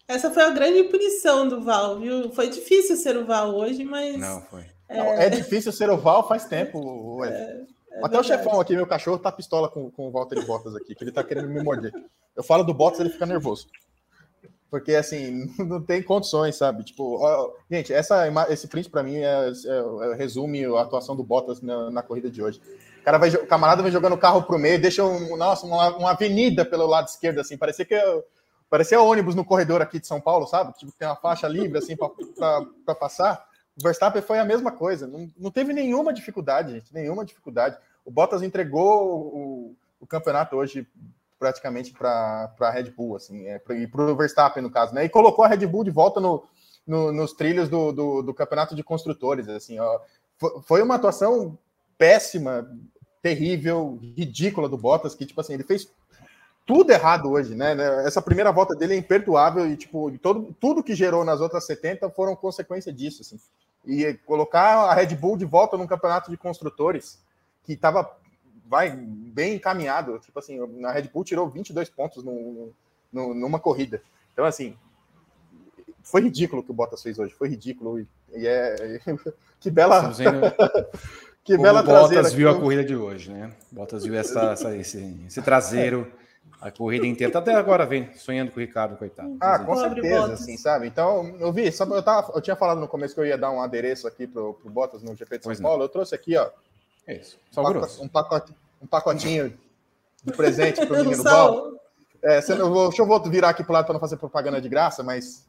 Essa foi a grande punição do Val, viu? Foi difícil ser o Val hoje, mas. Não, foi. É, Não, é difícil ser o Val faz tempo. É, É Até o chefão aqui, meu cachorro, tá pistola com, com o Walter Bottas aqui, que ele tá querendo me morder. Eu falo do Bottas, ele fica nervoso. Porque, assim, *laughs* não tem condições, sabe? Tipo, ó, gente, essa, esse print para mim é, é, é, resume a atuação do Bottas na, na, corrida de hoje. O, cara vai, o camarada vem jogando o carro pro meio, deixa um, nossa, uma, uma avenida pelo lado esquerdo, assim, parecia que parecia ônibus no corredor aqui de São Paulo, sabe? Tipo, tem uma faixa livre, assim, para passar. Verstappen foi a mesma coisa, não, não teve nenhuma dificuldade, gente, nenhuma dificuldade. O Bottas entregou o, o campeonato hoje praticamente para a Red Bull, assim, é, e para o Verstappen, no caso, né? E colocou a Red Bull de volta no, no, nos trilhos do, do, do, campeonato de construtores, assim, ó. Foi uma atuação péssima, terrível, ridícula do Bottas, que, tipo assim, ele fez tudo errado hoje, né? Essa primeira volta dele é imperdoável e, tipo, todo, tudo que gerou nas outras 70 foram consequência disso, assim. E colocar a Red Bull de volta num campeonato de construtores que estava vai bem encaminhado. Tipo assim, na Red Bull tirou 22 pontos no, no, numa corrida. Então, assim, foi ridículo o que o Bottas fez hoje. Foi ridículo. E, e é. *laughs* que bela. *laughs* que bela o Bottas viu a corrida de hoje, né? Bottas viu essa, essa esse, esse, traseiro. A corrida inteira, tá até agora vem sonhando com o Ricardo, coitado. Ah, com certeza, assim, sabe? Então, eu vi, só, eu, tava, eu tinha falado no começo que eu ia dar um adereço aqui pro, pro Bottas no GP de São pois Paulo. Não. Eu trouxe aqui, ó, é isso. Sal um, grosso. Um, pacote, um pacotinho de presente para o *laughs* menino Val. É, não, deixa eu vou virar aqui para o lado para não fazer propaganda de graça, mas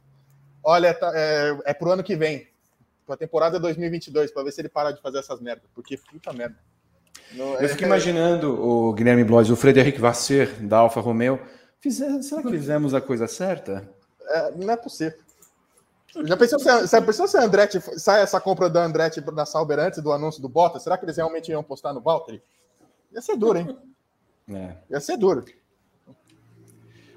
olha, tá, é, é para o ano que vem, para a temporada 2022, para ver se ele para de fazer essas merdas, porque puta merda. Não, eu é, fico imaginando o Guilherme Blois, o Frederic Vasser, da Alfa Romeo. Fizer, será que fizemos a coisa certa? É, não é possível. Já pensou se, se, pensou se a Andretti sai essa compra da Andretti da Sauber antes do anúncio do Bottas? Será que eles realmente iam postar no Valtteri? Ia ser duro, hein? É. Ia ser duro.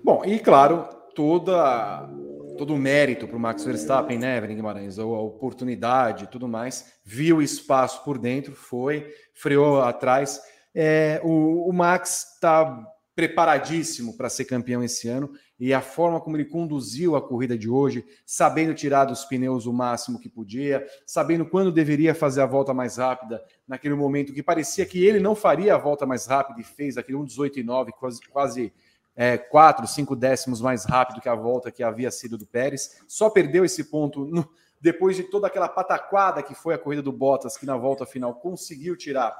Bom, e claro, toda, todo o mérito para o Max Verstappen, né, Evelyn Guimarães? A oportunidade tudo mais. Viu espaço por dentro, foi, freou atrás. É, o, o Max está preparadíssimo para ser campeão esse ano e a forma como ele conduziu a corrida de hoje, sabendo tirar dos pneus o máximo que podia, sabendo quando deveria fazer a volta mais rápida, naquele momento que parecia que ele não faria a volta mais rápida e fez aquele 1,18,9, quase, quase é, 4, 5 décimos mais rápido que a volta que havia sido do Pérez. Só perdeu esse ponto no, depois de toda aquela pataquada que foi a corrida do Bottas, que na volta final conseguiu tirar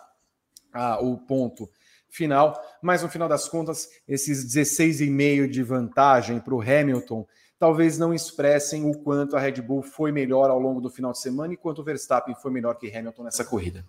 ah, o ponto final, mas no final das contas, esses 16,5 de vantagem para o Hamilton talvez não expressem o quanto a Red Bull foi melhor ao longo do final de semana e quanto o Verstappen foi melhor que Hamilton nessa corrida.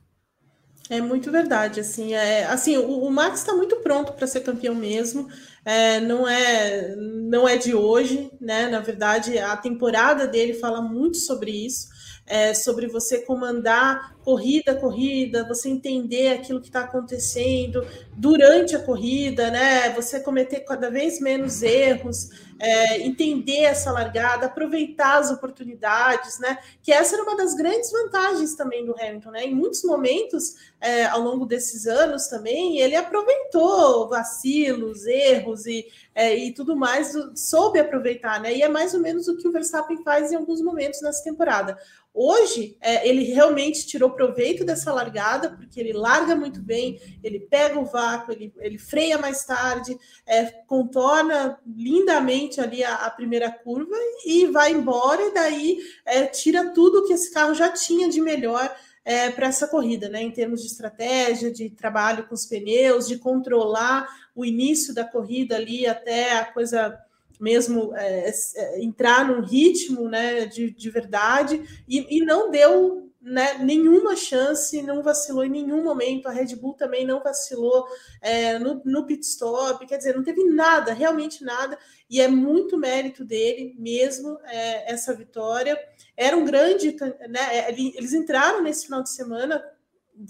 É muito verdade, assim, é, assim o, o Max está muito pronto para ser campeão mesmo, é, não é não é de hoje, né? Na verdade, a temporada dele fala muito sobre isso é, sobre você comandar corrida corrida, você entender aquilo que está acontecendo durante a corrida, né? Você cometer cada vez menos erros, é, entender essa largada, aproveitar as oportunidades, né? Que essa era uma das grandes vantagens também do Hamilton, né? Em muitos momentos, é, ao longo desses anos também, ele aproveitou vacilos, erros e, é, e tudo mais, soube aproveitar, né? E é mais ou menos o que o Verstappen faz em alguns momentos nessa temporada. Hoje, é, ele realmente tirou proveito dessa largada, porque ele larga muito bem, ele pega o ele, ele freia mais tarde, é, contorna lindamente ali a, a, primeira curva e vai embora, e daí é, tira tudo que esse carro já tinha de melhor é, para essa corrida, né? Em termos de estratégia, de trabalho com os pneus, de controlar o início da corrida ali até a coisa mesmo é, é, entrar num ritmo né, de, de verdade e, e não deu né, nenhuma chance, não vacilou em nenhum momento. A Red Bull também não vacilou é, no, no pit stop, quer dizer, não teve nada, realmente nada, e é muito mérito dele mesmo é, essa vitória. Era um grande, né, é, eles entraram nesse final de semana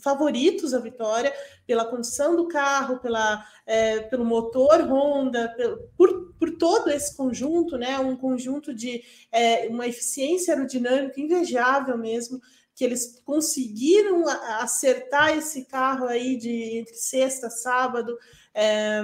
favoritos à vitória pela condição do carro, pela, é, pelo motor Honda, por, por todo esse conjunto, né? Um conjunto de é, uma eficiência aerodinâmica invejável mesmo, que eles conseguiram acertar esse carro aí de entre sexta sábado. É,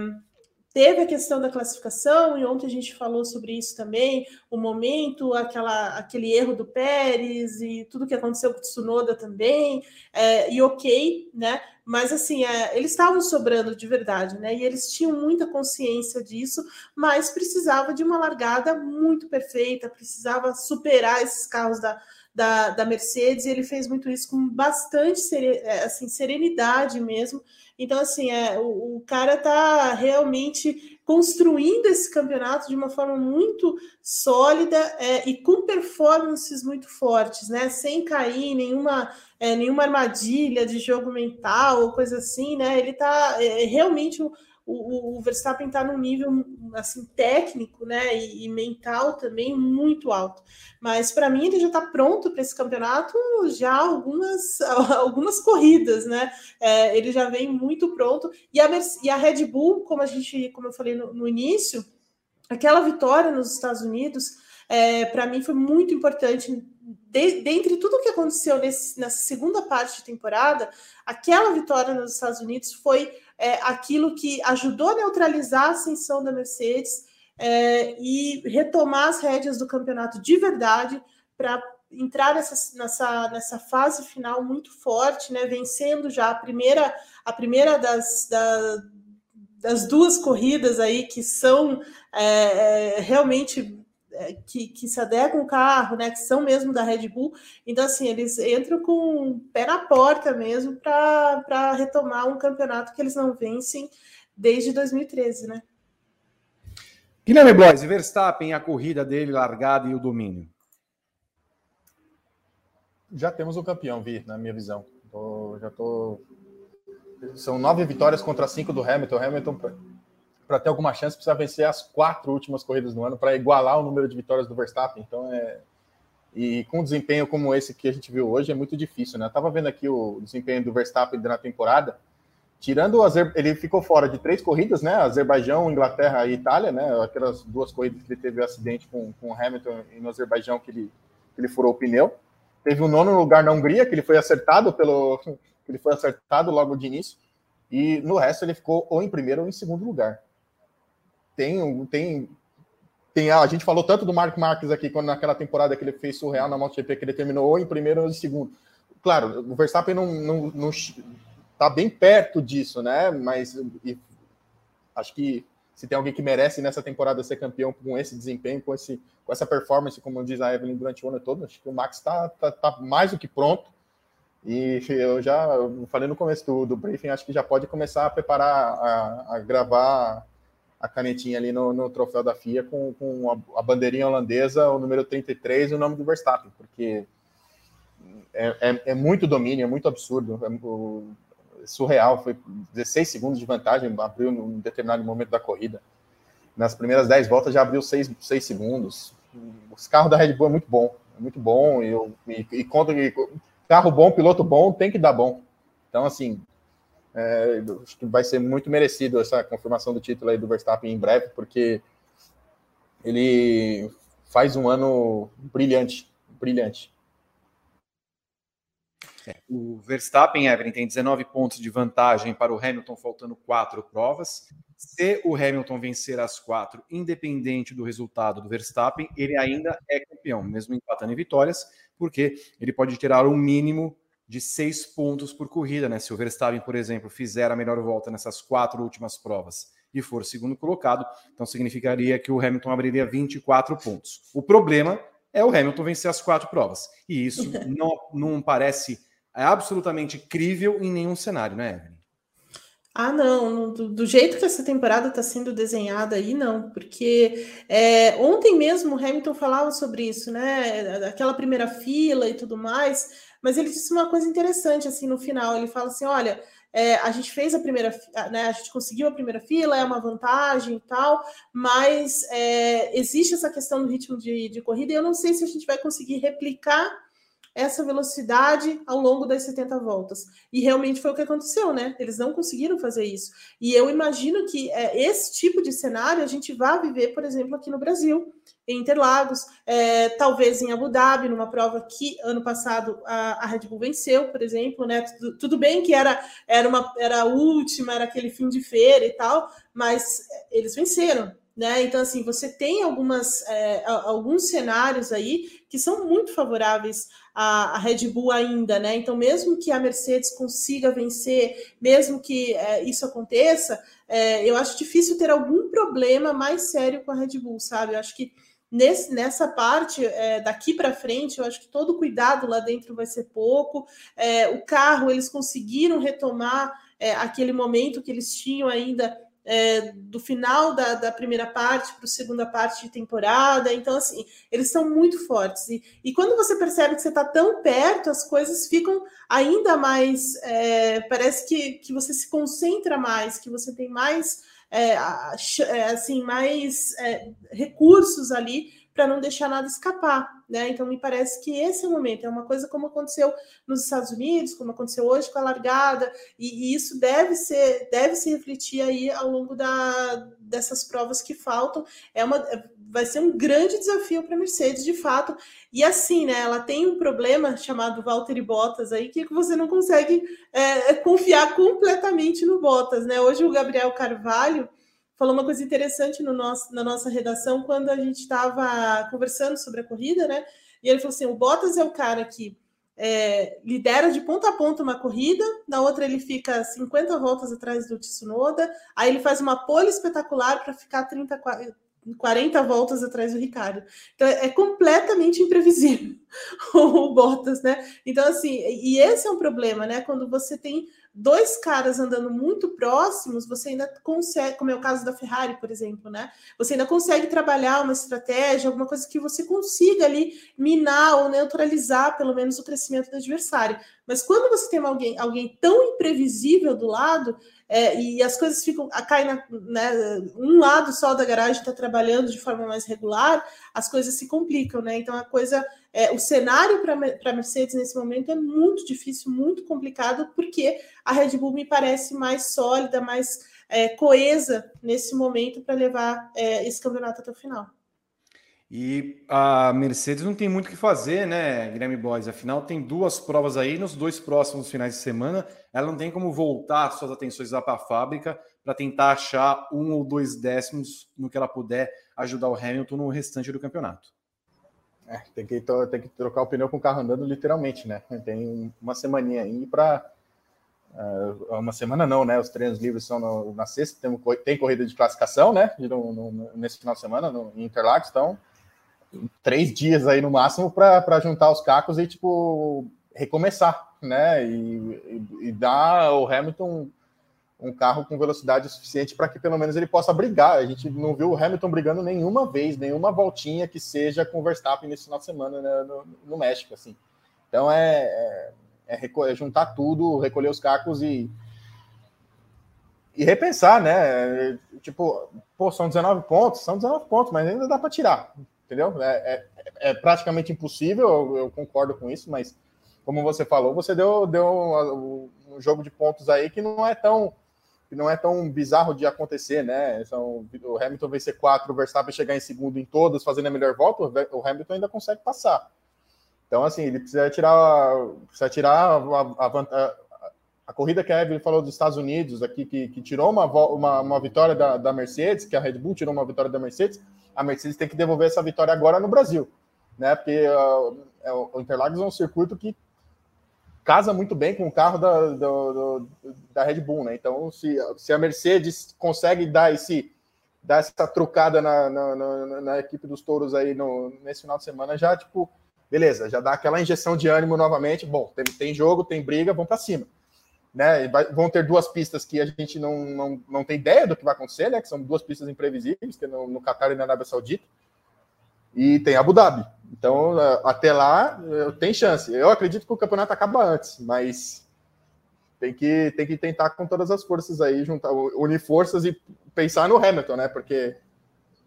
Teve a questão da classificação, e ontem a gente falou sobre isso também, o momento, aquela, aquele erro do Pérez e tudo que aconteceu com o Tsunoda também, é, e ok, né? Mas assim, é, eles estavam sobrando de verdade, né? E eles tinham muita consciência disso, mas precisava de uma largada muito perfeita, precisava superar esses carros da, da, da Mercedes, e ele fez muito isso com bastante é, assim, serenidade mesmo. Então, assim, é, o, o cara está realmente construindo esse campeonato de uma forma muito sólida é, e com performances muito fortes, né? Sem cair em nenhuma, é, nenhuma armadilha de jogo mental ou coisa assim, né? Ele está é, realmente o, o Verstappen está num nível assim técnico, né, e, e mental também muito alto. Mas para mim ele já está pronto para esse campeonato já algumas *laughs* algumas corridas, né? É, ele já vem muito pronto e a, e a Red Bull, como a gente, como eu falei no, no início, aquela vitória nos Estados Unidos, é, para mim foi muito importante de, dentre tudo o que aconteceu nesse, nessa segunda parte de temporada, aquela vitória nos Estados Unidos foi é, aquilo que ajudou a neutralizar a ascensão da Mercedes é, e retomar as rédeas do campeonato de verdade para entrar nessa, nessa, nessa fase final muito forte, né, vencendo já a primeira, a primeira das, da, das duas corridas aí que são é, é realmente que, que se adequam o carro, né, que são mesmo da Red Bull. Então, assim, eles entram com o pé na porta mesmo para retomar um campeonato que eles não vencem desde 2013, né? Guilherme Blois, Verstappen, a corrida dele, largada e o domínio. Já temos o campeão, Vi, na minha visão. Tô, já tô. São nove vitórias contra cinco do Hamilton. Hamilton para ter alguma chance, precisa vencer as quatro últimas corridas do ano para igualar o número de vitórias do Verstappen. Então, é. E com um desempenho como esse que a gente viu hoje, é muito difícil, né? Eu tava vendo aqui o desempenho do Verstappen na temporada. Tirando o Azer... ele ficou fora de três corridas, né? Azerbaijão, Inglaterra e Itália, né? Aquelas duas corridas que ele teve o um acidente com, com o Hamilton e no Azerbaijão que ele, que ele furou o pneu. Teve o um nono lugar na Hungria, que ele foi acertado pelo. *laughs* ele foi acertado logo de início. E no resto ele ficou ou em primeiro ou em segundo lugar tem, tem, tem a gente falou tanto do Mark Marques aqui quando naquela temporada que ele fez surreal na MotoGP que ele terminou ou em primeiro ou em segundo. Claro, o Verstappen não, não, não tá bem perto disso, né? Mas e, acho que se tem alguém que merece nessa temporada ser campeão com esse desempenho, com, esse, com essa performance, como diz a Evelyn durante o ano todo, acho que o Max está tá, tá mais do que pronto. E eu já falei no começo do, do briefing, acho que já pode começar a preparar, a, a gravar a canetinha ali no, no troféu da FIA com, com a, a, bandeirinha holandesa, o número 33 e o nome do Verstappen, porque é, é, é muito domínio, é muito absurdo, é, o, surreal, foi 16 segundos de vantagem, abriu num determinado momento da corrida. Nas primeiras 10 voltas já abriu 6, 6 segundos. Os carros da Red Bull é muito bom, é muito bom, e, e, e conta que carro bom, piloto bom, tem que dar bom. Então, assim, é, acho que vai ser muito merecido essa confirmação do título aí do Verstappen em breve, porque ele faz um ano brilhante, brilhante. É, o Verstappen, Evelyn, tem 19 pontos de vantagem para o Hamilton, faltando quatro provas. Se o Hamilton vencer as quatro, independente do resultado do Verstappen, ele ainda é campeão, mesmo empatando em vitórias, porque ele pode tirar o um mínimo de seis pontos por corrida, né? Se o Verstappen, por exemplo, fizer a melhor volta nessas quatro últimas provas e for segundo colocado, então significaria que o Hamilton abriria 24 pontos. O problema é o Hamilton vencer as quatro provas. E isso *laughs* não, não parece absolutamente crível em nenhum cenário, né, Evelyn? Ah, não, do, do, jeito que essa temporada está sendo desenhada aí, não, porque é, ontem mesmo o Hamilton falava sobre isso, né? Aquela primeira fila e tudo mais. Mas ele disse uma coisa interessante assim no final. Ele fala assim: olha, é, a gente fez a primeira, né, a gente conseguiu a primeira fila, é uma vantagem e tal, mas é, existe essa questão do ritmo de, de corrida e eu não sei se a gente vai conseguir replicar essa velocidade ao longo das 70 voltas. E realmente foi o que aconteceu, né? Eles não conseguiram fazer isso. E eu imagino que é, esse tipo de cenário a gente vai viver, por exemplo, aqui no Brasil, em Interlagos, é, talvez em Abu Dhabi, numa prova que ano passado a, a Red Bull venceu, por exemplo, né? Tudo, tudo, bem que era, era, uma, era a última, era aquele fim de feira e tal, mas eles venceram. Né? Então, assim, você tem algumas, é, alguns cenários aí que são muito favoráveis à, à, Red Bull ainda, né? Então, mesmo que a Mercedes consiga vencer, mesmo que é, isso aconteça, é, eu acho difícil ter algum problema mais sério com a Red Bull, sabe? Eu acho que Nesse, nessa parte, é, daqui para frente, eu acho que todo cuidado lá dentro vai ser pouco. É, o carro, eles conseguiram retomar é, aquele momento que eles tinham ainda é, do final da, da primeira parte para a segunda parte de temporada. Então, assim, eles são muito fortes. E, e quando você percebe que você está tão perto, as coisas ficam ainda mais. É, parece que, que você se concentra mais, que você tem mais. É, assim, mais é, recursos ali para não deixar nada escapar, né? Então me parece que esse é o momento, é uma coisa como aconteceu nos Estados Unidos, como aconteceu hoje com a largada, e, e isso deve ser, deve se refletir aí ao longo da, dessas provas que faltam. É uma, vai ser um grande desafio para a Mercedes, de fato. E assim, né? Ela tem um problema chamado Valtteri Bottas aí, que você não consegue é, confiar completamente no Bottas, né? Hoje o Gabriel Carvalho falou uma coisa interessante no nosso, na nossa redação quando a gente estava conversando sobre a corrida, né? E ele falou assim: o Bottas é o cara que é, lidera de ponta a ponta uma corrida, na outra ele fica 50 voltas atrás do Tsunoda, aí ele faz uma pole espetacular para ficar 30, 40 voltas atrás do Ricardo. Então é completamente imprevisível *laughs* o Bottas, né? Então, assim, e esse é um problema, né? Quando você tem dois caras andando muito próximos, você ainda consegue, como é o caso da Ferrari, por exemplo, né? Você ainda consegue trabalhar uma estratégia, alguma coisa que você consiga ali minar ou neutralizar pelo menos o crescimento do adversário. Mas quando você tem alguém, alguém tão imprevisível do lado, é, e as coisas ficam caem na, né, um lado só da garagem está trabalhando de forma mais regular, as coisas se complicam, né? Então a coisa, é, o cenário para a Mercedes nesse momento é muito difícil, muito complicado, porque a Red Bull me parece mais sólida, mais é, coesa nesse momento para levar é, esse campeonato até o final. E a Mercedes não tem muito o que fazer, né, Guilherme Boys? Afinal, tem duas provas aí nos dois próximos finais de semana. Ela não tem como voltar suas atenções lá para a fábrica para tentar achar um ou dois décimos no que ela puder ajudar o Hamilton no restante do campeonato. É, tem, que, tem que trocar o pneu com o carro andando literalmente, né? Tem uma semaninha aí para. Uh, é, uma semana não, né? Os treinos livres são no, na sexta, tem, tem corrida de classificação, né? No, no, nesse final de semana, no, em Interlagos, então três dias aí no máximo para juntar os cacos e tipo recomeçar, né? E, e, e dar ao Hamilton um carro com velocidade suficiente para que pelo menos ele possa brigar. A gente não viu o Hamilton brigando nenhuma vez, nenhuma voltinha que seja com o Verstappen nesse final de semana né, no, no, México, assim. Então é, é, é, é, juntar tudo, recolher os cacos e e repensar, né? Tipo, pô, são 19 pontos, são 19 pontos, mas ainda dá para tirar entendeu? É, é, é praticamente impossível, eu, eu, concordo com isso, mas como você falou, você deu, deu um, jogo de pontos aí que não é tão que não é tão bizarro de acontecer, né? São, o Hamilton vencer quatro, o Verstappen chegar em segundo em todas, fazendo a melhor volta, o Hamilton ainda consegue passar. Então, assim, ele precisa tirar, precisa tirar a, a, a, a corrida que a Evelyn falou dos Estados Unidos aqui, que, que tirou uma, uma, uma vitória da, da Mercedes, que a Red Bull tirou uma vitória da Mercedes, a Mercedes tem que devolver essa vitória agora no Brasil, né? Porque uh, o Interlagos é um circuito que casa muito bem com o carro da, do, da Red Bull, né? Então, se, se a Mercedes consegue dar esse dar essa trocada na, na, na, na equipe dos touros aí no, nesse final de semana, já, tipo, beleza, já dá aquela injeção de ânimo novamente. Bom, tem, tem jogo, tem briga, vamos para cima né? Vão ter duas pistas que a gente não, não, não tem ideia do que vai acontecer, né? Que são duas pistas imprevisíveis, que é no, no Qatar e na Arábia Saudita. E tem Abu Dhabi. Então, é, até lá, tem chance. Eu acredito que o campeonato acaba antes, mas tem que, tem que tentar com todas as forças aí, juntar, unir forças e pensar no Hamilton, né? Porque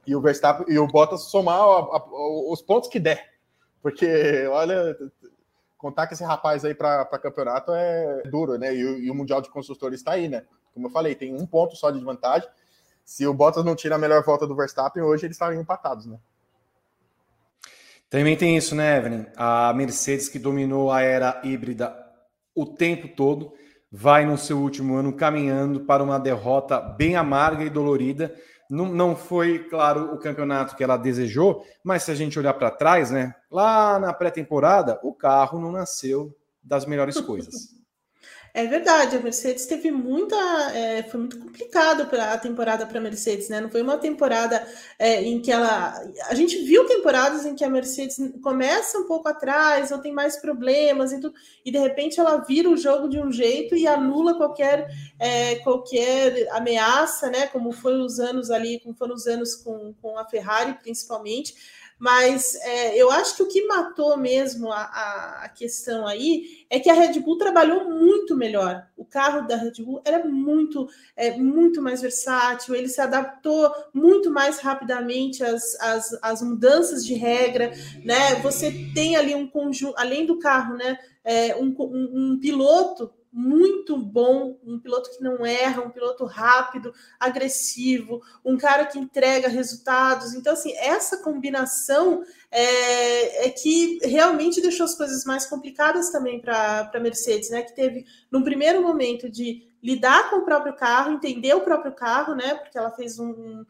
e o Verstappen e o Bottas somar a, a, os pontos que der. Porque, olha, contar que esse rapaz aí para campeonato é duro, né? E, e, o Mundial de Construtores está aí, né? Como eu falei, tem um ponto só de vantagem. Se o Bottas não tira a melhor volta do Verstappen, hoje eles estariam empatados, né? Também tem isso, né, Evelyn? A Mercedes que dominou a era híbrida o tempo todo, vai no seu último ano caminhando para uma derrota bem amarga e dolorida. Não, não foi, claro, o campeonato que ela desejou, mas se a gente olhar para trás, né? Lá na pré-temporada, o carro não nasceu das melhores coisas. *laughs* É verdade, a Mercedes teve muita. É, foi muito complicado para a temporada para a Mercedes, né? Não foi uma temporada é, em que ela. A gente viu temporadas em que a Mercedes começa um pouco atrás, ou tem mais problemas e tudo, e de repente ela vira o jogo de um jeito e anula qualquer, é, qualquer ameaça, né? Como foi os anos ali, como foram os anos com, com a Ferrari, principalmente. Mas é, eu acho que o que matou mesmo a, a, a, questão aí é que a Red Bull trabalhou muito melhor. O carro da Red Bull era muito, é, muito mais versátil, ele se adaptou muito mais rapidamente às, às, às mudanças de regra, né? Você tem ali um conjunto, além do carro, né? É, um, um, um piloto muito bom, um piloto que não erra, um piloto rápido, agressivo, um cara que entrega resultados. Então, assim, essa combinação é, é que realmente deixou as coisas mais complicadas também para a Mercedes, né? Que teve, no primeiro momento, de lidar com o próprio carro, entender o próprio carro, né? Porque ela fez um,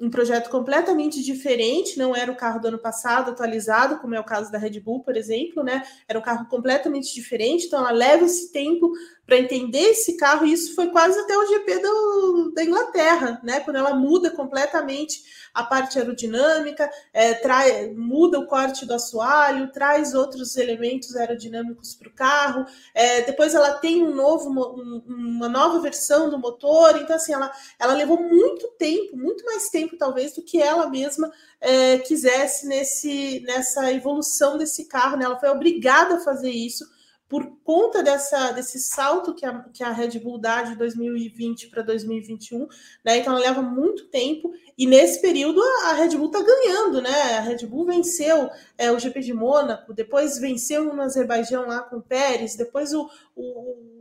um projeto completamente diferente, não era o carro do ano passado atualizado, como é o caso da Red Bull, por exemplo, né? Era um carro completamente diferente, então ela leva esse tempo para entender esse carro, e isso foi quase até o GP do, da Inglaterra, né? Quando ela muda completamente a parte aerodinâmica, é, trai, muda o corte do assoalho, traz outros elementos aerodinâmicos para o carro. É, depois ela tem um novo, um, uma nova versão do motor. Então, assim, ela, ela levou muito tempo, muito mais tempo, talvez, do que ela mesma é, quisesse nesse, nessa evolução desse carro. Né? Ela foi obrigada a fazer isso por conta dessa, desse salto que a, que a Red Bull dá de 2020 para 2021, né? Então leva muito tempo, e nesse período a, a Red Bull está ganhando, né? A Red Bull venceu é, o GP de Mônaco, depois venceu no Azerbaijão lá com o Pérez, depois o o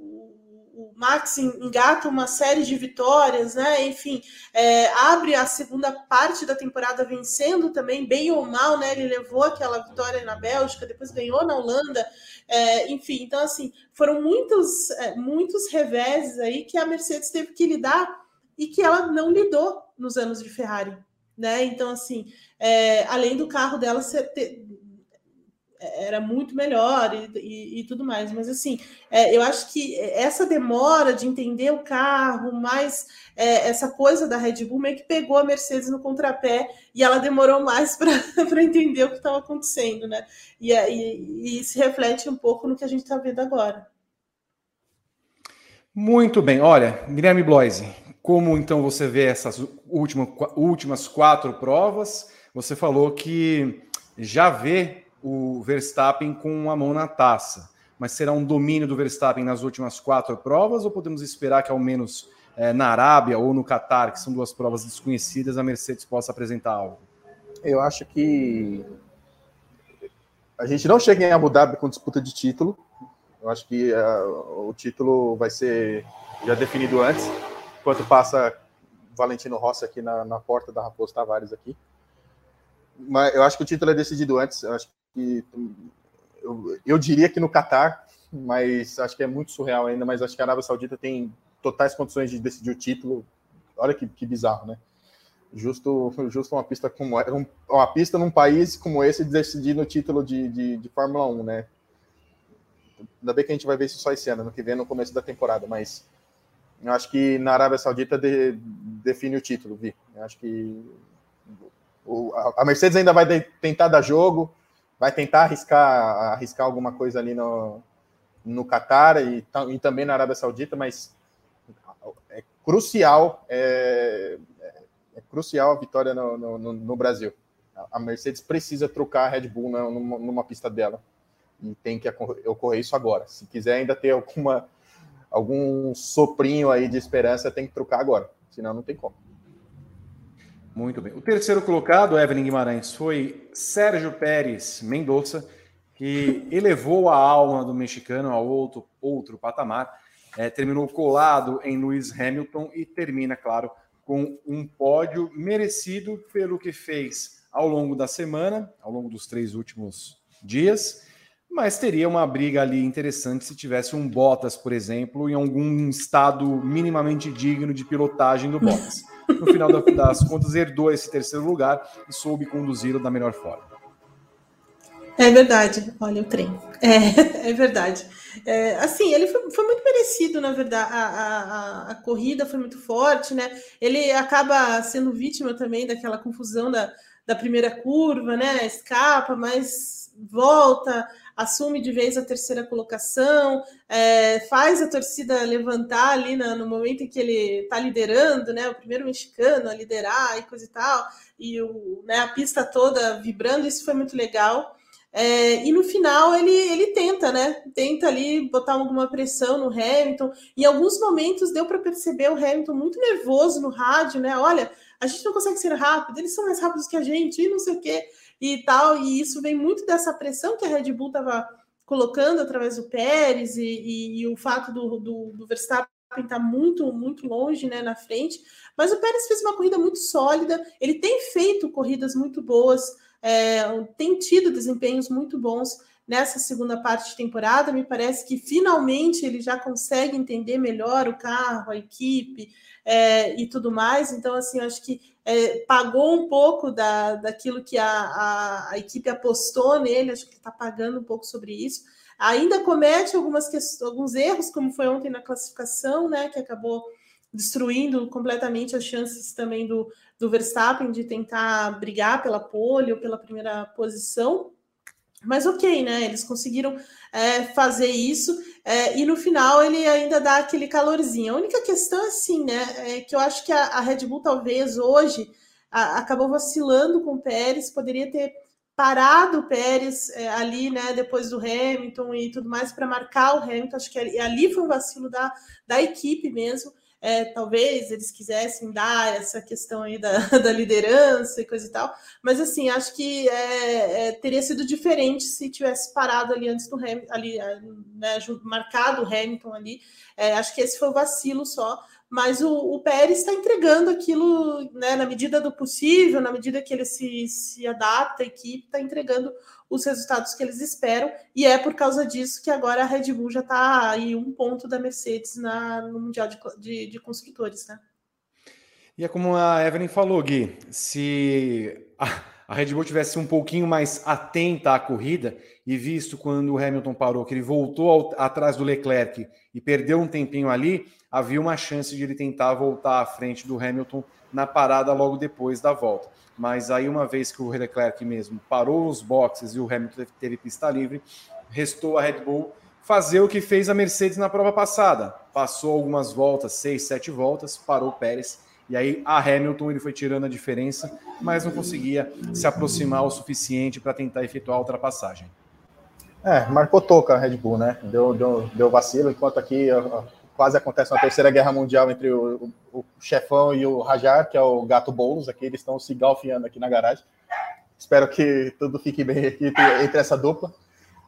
Max engata uma série de vitórias, né? Enfim, é, abre a segunda parte da temporada vencendo também, bem ou mal, né? Ele levou aquela vitória na Bélgica, depois ganhou na Holanda. É, enfim, então assim, foram muitos, é, muitos reveses aí que a Mercedes teve que lidar e que ela não lidou nos anos de Ferrari, né? Então, assim, é, além do carro dela ser, ter, era muito melhor e, e, e, tudo mais. Mas assim, é, eu acho que essa demora de entender o carro, mais é, essa coisa da Red Bull meio que pegou a Mercedes no contrapé e ela demorou mais *laughs* para entender o que estava acontecendo, né? E, e, e se reflete um pouco no que a gente está vendo agora. Muito bem, olha, Guilherme Bloise, como então você vê essas últimas, últimas quatro provas? Você falou que já vê o Verstappen com a mão na taça. Mas será um domínio do Verstappen nas últimas quatro provas ou podemos esperar que ao menos é, na Arábia ou no Catar, que são duas provas desconhecidas, a Mercedes possa apresentar algo? Eu acho que a gente não chega em Abu Dhabi com disputa de título. Eu acho que uh, o título vai ser já definido antes, enquanto passa Valentino Rossi aqui na, na porta da Raposo Tavares aqui. Mas eu acho que o título é decidido antes. Eu acho que eu, eu diria que no Catar, mas acho que é muito surreal ainda, mas acho que a Arábia Saudita tem totais condições de decidir o título. Olha que, que bizarro, né? Justo, justo uma pista como uma pista num país como esse decidindo o título de, de, de, Fórmula 1, né? Ainda bem que a gente vai ver isso só esse ano, no que vem no começo da temporada, mas eu acho que na Arábia Saudita de, define o título, Vi. Eu acho que o, a Mercedes ainda vai de, tentar dar jogo, vai tentar arriscar, arriscar alguma coisa ali no, no Qatar e, e também na Arábia Saudita, mas é crucial, é, é crucial a vitória no, no, no, Brasil. A Mercedes precisa trocar a Red Bull numa, numa pista dela e tem que ocorrer isso agora. Se quiser ainda ter alguma algum soprinho aí de esperança, tem que trocar agora, senão não tem como. Muito bem. O terceiro colocado, Evelyn Guimarães, foi Sérgio Pérez Mendonça, que elevou a alma do mexicano a outro, outro patamar. É, terminou colado em Lewis Hamilton e termina, claro, com um pódio merecido pelo que fez ao longo da semana, ao longo dos três últimos dias, mas teria uma briga ali interessante se tivesse um Bottas, por exemplo, em algum estado minimamente digno de pilotagem do Bottas. *laughs* No final das contas, herdou esse terceiro lugar e soube conduzi-lo da melhor forma. É verdade, olha o trem. É, *laughs* é verdade. É, assim, ele foi, foi, muito merecido, na verdade. A, a, a, corrida foi muito forte, né? Ele acaba sendo vítima também daquela confusão da, da primeira curva, né? Escapa, mas volta, assume de vez a terceira colocação, é, faz a torcida levantar ali no, no momento em que ele está liderando, né? O primeiro mexicano a liderar e coisa e tal, e o, né, a pista toda vibrando, isso foi muito legal. É, e no final ele, ele tenta, né? Tenta ali botar alguma pressão no Hamilton. Em alguns momentos deu para perceber o Hamilton muito nervoso no rádio, né? Olha, a gente não consegue ser rápido, eles são mais rápidos que a gente, e não sei o quê, e tal. E isso vem muito dessa pressão que a Red Bull estava colocando através do Pérez e, e, e o fato do, do, do Verstappen estar muito, muito longe né, na frente. Mas o Pérez fez uma corrida muito sólida, ele tem feito corridas muito boas é, tem tido desempenhos muito bons nessa segunda parte de temporada. Me parece que finalmente ele já consegue entender melhor o carro, a equipe é, e tudo mais. Então, assim, acho que é, pagou um pouco da, daquilo que a, a, a equipe apostou nele, acho que está pagando um pouco sobre isso. Ainda comete algumas alguns erros, como foi ontem na classificação, né? Que acabou destruindo completamente as chances também do, do Verstappen de tentar brigar pela pole ou pela primeira posição. Mas ok, né? Eles conseguiram é, fazer isso é, e no final ele ainda dá aquele calorzinho. A única questão assim, né? É que eu acho que a, a Red Bull talvez hoje a, acabou vacilando com o Pérez, poderia ter parado o Pérez é, ali, né? Depois do Hamilton e tudo mais para marcar o Hamilton. Acho que ali, ali foi um vacilo da, da equipe mesmo. É, talvez eles quisessem dar essa questão aí da, *laughs* da, liderança e coisa e tal, mas assim, acho que é, é, teria sido diferente se tivesse parado ali antes do Hamilton, ali, é, né, marcado o Hamilton ali. É, acho que esse foi o vacilo só, mas o, o Pérez está entregando aquilo né, na medida do possível, na medida que ele se, se adapta, a equipe está entregando os resultados que eles esperam, e é por causa disso que agora a Red Bull já está aí um ponto da Mercedes na, no Mundial de, de, de Construtores, né? E é como a Evelyn falou, Gui, se a, Red Bull tivesse um pouquinho mais atenta à corrida e visto quando o Hamilton parou, que ele voltou ao, atrás do Leclerc e perdeu um tempinho ali, havia uma chance de ele tentar voltar à frente do Hamilton na parada logo depois da volta mas aí uma vez que o Leclerc mesmo parou os boxes e o Hamilton teve pista livre, restou a Red Bull fazer o que fez a Mercedes na prova passada. Passou algumas voltas, seis, sete voltas, parou o Pérez, e aí a Hamilton ele foi tirando a diferença, mas não conseguia se aproximar o suficiente para tentar efetuar a ultrapassagem. É, marcou toca a Red Bull, né? Deu, deu, deu vacilo, enquanto aqui quase acontece uma terceira guerra mundial entre o, o, o chefão e o Rajar, que é o gato Boulos, aqui eles estão se galfiando aqui na garagem. Espero que tudo fique bem aqui entre essa dupla.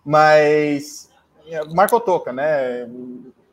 Mas marcou toca, né?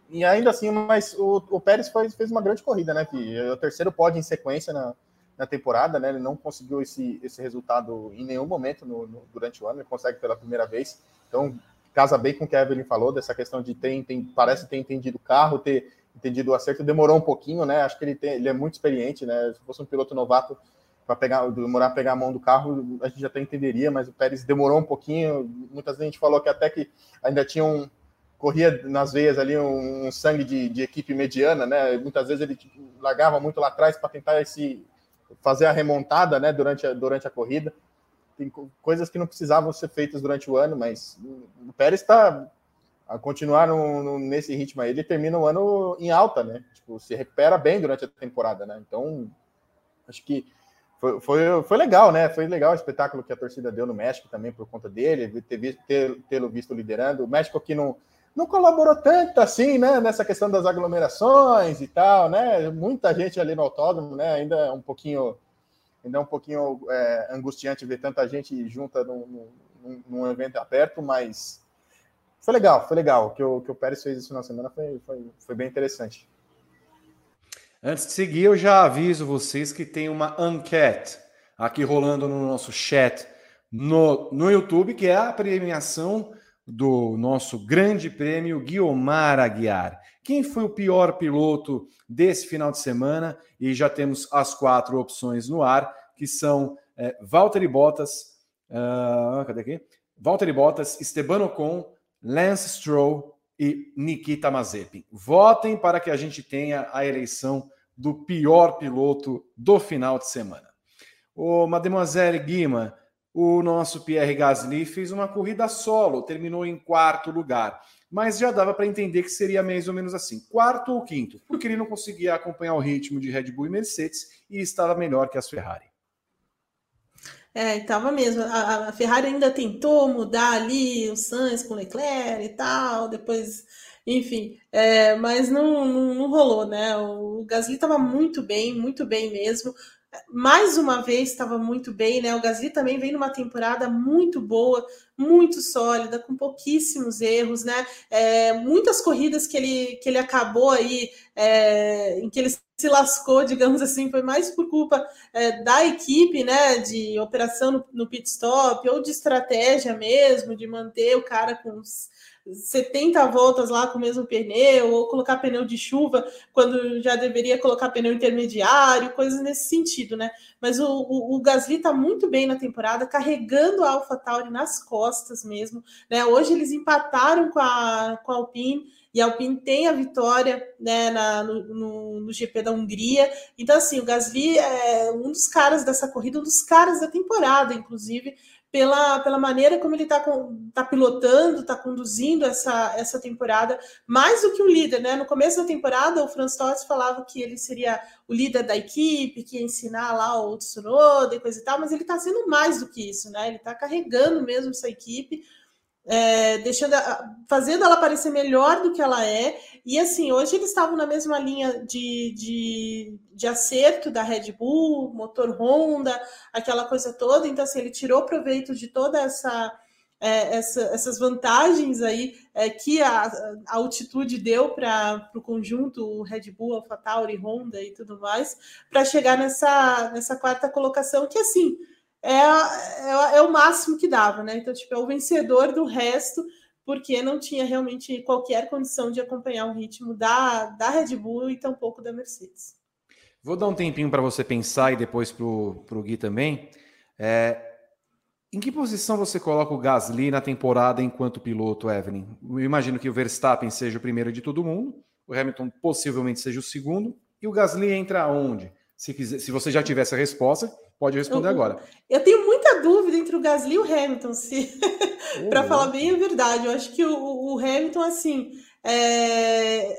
E ainda assim, mas o, o Pérez fez, fez uma grande corrida, né? Que é o terceiro pódio em sequência na, na temporada, né? Ele não conseguiu esse, esse resultado em nenhum momento no, no, durante o ano, ele consegue pela primeira vez. Então, casa bem com o que a Evelyn falou, dessa questão de ter, tem, parece ter entendido o carro, ter entendido o acerto, demorou um pouquinho, né? Acho que ele, tem, ele é muito experiente, né? Se fosse um piloto novato, para pegar, demorar a pegar a mão do carro, a gente até entenderia, mas o Pérez demorou um pouquinho. Muitas vezes a gente falou que até que ainda tinha um. corria nas veias ali um, um sangue de, de, equipe mediana, né? Muitas vezes ele tipo, largava muito lá atrás para tentar esse, fazer a remontada, né? Durante a, durante a corrida tem coisas que não precisavam ser feitas durante o ano, mas o Pérez está a continuar no, no, nesse ritmo aí, ele termina o ano em alta, né? Tipo, se recupera bem durante a temporada, né? Então, acho que foi, foi, foi legal, né? Foi legal o espetáculo que a torcida deu no México também por conta dele, ter visto, ter, tê-lo visto liderando. O México aqui não, não colaborou tanto assim, né? Nessa questão das aglomerações e tal, né? Muita gente ali no autódromo, né? Ainda um pouquinho ainda é um pouquinho é, angustiante ver tanta gente junta no, num, num evento aberto, mas foi legal, foi legal. O que o, que o Pérez fez final de semana foi, foi, foi bem interessante. Antes de seguir, eu já aviso vocês que tem uma enquete aqui rolando no nosso chat no, no YouTube, que é a premiação do nosso grande prêmio Guiomar Aguiar. Quem foi o pior piloto desse final de semana? E já temos as quatro opções no ar, que são é, Valtteri Bottas, uh, cadê aqui? Valtteri Bottas, Esteban Ocon, Lance Stroll e Nikita Mazepin. Votem para que a gente tenha a eleição do pior piloto do final de semana. O Mademoiselle Guima, o nosso Pierre Gasly fez uma corrida solo, terminou em quarto lugar, mas já dava para entender que seria mais ou menos assim, quarto ou quinto, porque ele não conseguia acompanhar o ritmo de Red Bull e Mercedes e estava melhor que as Ferrari. É, estava mesmo. A, a, Ferrari ainda tentou mudar ali o Sainz com o Leclerc e tal, depois, enfim, é, mas não, não, não, rolou, né? O Gasly estava muito bem, muito bem mesmo mais uma vez estava muito bem, né? O Gasly também vem numa temporada muito boa, muito sólida, com pouquíssimos erros, né? É, muitas corridas que ele, que ele acabou aí, é, em que ele se lascou, digamos assim, foi mais por culpa é, da equipe, né? De operação no, no pit stop ou de estratégia mesmo, de manter o cara com os 70 voltas lá com o mesmo pneu, ou colocar pneu de chuva quando já deveria colocar pneu intermediário, coisas nesse sentido, né? Mas o, o, o Gasly tá muito bem na temporada, carregando a AlphaTauri nas costas mesmo, né? Hoje eles empataram com a, com a Alpine, e Alpine tem a vitória né, na, no, no, no, GP da Hungria. Então, assim, o Gasly é um dos caras dessa corrida, um dos caras da temporada, inclusive pela, pela maneira como ele está tá pilotando, está conduzindo essa, essa temporada, mais do que o líder, né? No começo da temporada, o Franz Tost falava que ele seria o líder da equipe, que ia ensinar lá o Tsunoda e coisa e tal, mas ele está sendo mais do que isso, né? Ele está carregando mesmo essa equipe é, deixando, fazendo ela parecer melhor do que ela é. E assim, hoje eles estavam na mesma linha de, de, de acerto da Red Bull, motor Honda, aquela coisa toda. Então, assim, ele tirou proveito de toda essa. É, essa, essas vantagens aí é, que a, a, altitude deu para o conjunto Red Bull, AlphaTauri, Honda e tudo mais, para chegar nessa, nessa quarta colocação, que assim, é, é, é, o máximo que dava, né? Então, tipo, é o vencedor do resto, porque não tinha realmente qualquer condição de acompanhar o ritmo da, da Red Bull e tampouco da Mercedes. Vou dar um tempinho para você pensar e depois para o Gui também. É, em que posição você coloca o Gasly na temporada enquanto piloto, Evelyn? Eu imagino que o Verstappen seja o primeiro de todo mundo, o Hamilton possivelmente seja o segundo, e o Gasly entra onde? Se, quiser, se você já tiver essa resposta, Pode responder eu, agora. Eu tenho muita dúvida entre o Gasly e o Hamilton, se... *laughs* para falar bem a verdade. Eu acho que o, o Hamilton, assim, é,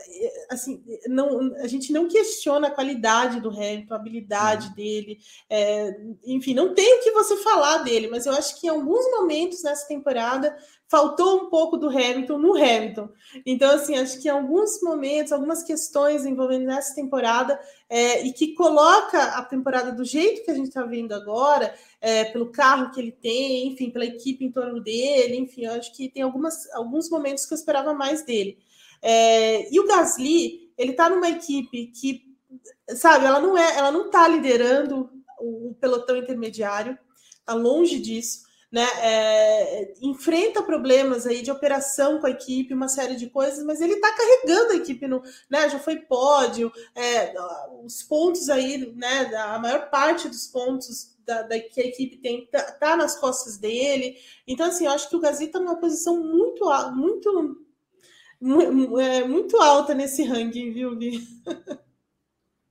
assim, não, a gente não questiona a qualidade do Hamilton, a habilidade uhum. dele, é, enfim, não tem o que você falar dele, mas eu acho que em alguns momentos nessa temporada faltou um pouco do Hamilton no Hamilton. Então, assim, acho que em alguns momentos, algumas questões envolvendo nessa temporada é, e que coloca a temporada do jeito que a gente está vendo agora, é, pelo carro que ele tem, enfim, pela equipe em torno dele, enfim, acho que tem algumas, alguns momentos que eu esperava mais dele. É, e o Gasly, ele está numa equipe que, sabe, ela não é, ela não está liderando o, o pelotão intermediário, está longe disso. Né, é, enfrenta problemas aí de operação com a equipe, uma série de coisas, mas ele está carregando a equipe no, né, já foi pódio, é, os pontos aí, né, a maior parte dos pontos da, da que a equipe tem tá, tá, nas costas dele. Então, assim, eu acho que o Gasly está numa posição muito, muito é, muito alta nesse ranking, viu, Gui?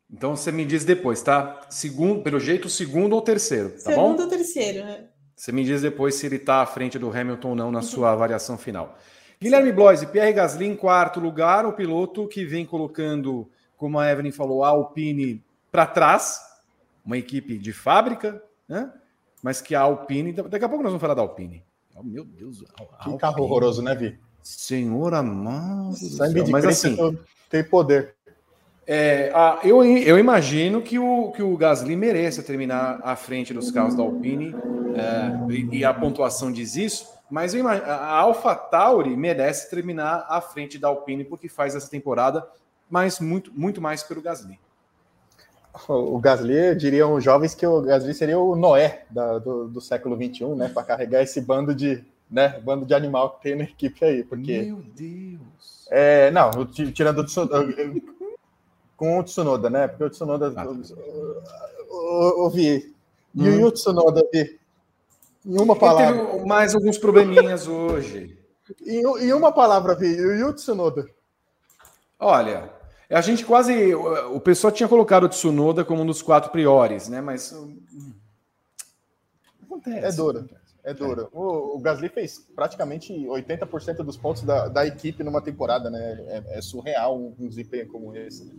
Então você me diz depois, tá? Segundo, pelo jeito, segundo ou terceiro, tá segundo bom? Segundo ou terceiro, né? Você me diz depois se ele está à frente do Hamilton ou não na sua avaliação final. Guilherme Bloise, Pierre Gasly em quarto lugar, o piloto que vem colocando, como a Evelyn falou, a Alpine para trás, uma equipe de fábrica, né? Mas que a Alpine, daqui a pouco nós vamos falar da Alpine. Oh, meu Deus, que carro horroroso, né, Vi? Senhor amado. Mas assim, tem poder. É, ah, eu, eu imagino que o, que o Gasly mereça terminar à frente dos carros da Alpine É, e, e, a pontuação diz isso, mas a Alpha Tauri merece terminar à frente da Alpine porque faz essa temporada, mas muito, muito mais pelo Gasly. O Gasly, diriam os jovens que o Gasly seria o Noé da, do, do século XXI, né? Para carregar esse bando de, né, bando de animal que tem na equipe aí. Porque, Meu Deus! É, não, tirando com o Tsunoda, né? Porque o Tsunoda. Ah, ouvi. E hum. o Tsunoda, vi. Em uma palavra. Ele teve mais alguns probleminhas *laughs* hoje. Em, em, uma palavra, vi. E o Tsunoda? Olha, a gente quase. O pessoal tinha colocado o Tsunoda como um dos quatro priores, né? Mas. Hum, acontece. É duro. É duro. É. O, o, Gasly fez praticamente 80% dos pontos da, da, equipe numa temporada, né? É, é surreal um, um, desempenho como esse. Né?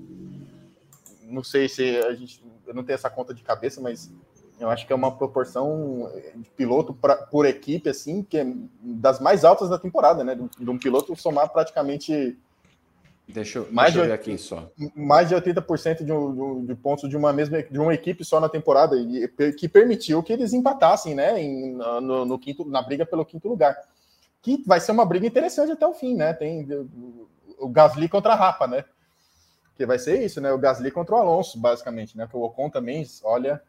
Não sei se a gente. Eu não tenho essa conta de cabeça, mas eu acho que é uma proporção de piloto pra, por equipe, assim, que é das mais altas da temporada, né? De, de um piloto somar praticamente Deixa eu, mais deixa eu ver aqui só. Mais de 80% de, um, de pontos de uma mesma de uma equipe só na temporada, e, que permitiu que eles empatassem, né? Em, no, no, quinto, na briga pelo quinto lugar. Que vai ser uma briga interessante até o fim, né? Tem o Gasly contra a Rapa, né? Que vai ser isso, né? O Gasly contra o Alonso, basicamente, né? Porque o Ocon também, olha.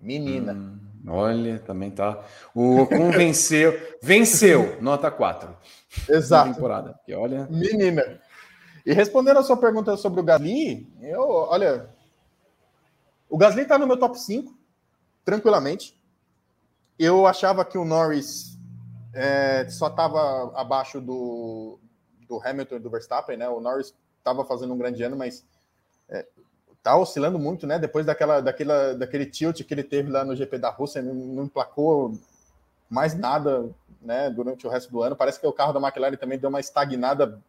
Menina. Hum, olha, também tá. O Ocon *laughs* venceu. Venceu, nota 4. Exato. temporada. Que olha. Menina. E respondendo a sua pergunta sobre o Gasly, eu, olha, o Gasly está no meu top 5, tranquilamente. Eu achava que o Norris é, só estava abaixo do, do Hamilton e do Verstappen, né? O Norris estava fazendo um grande ano, mas tá oscilando muito, né? Depois daquela, daquela, daquele tilt que ele teve lá no GP da Rússia, não, emplacou mais nada né, durante o resto do ano. Parece que o carro da McLaren também deu uma estagnada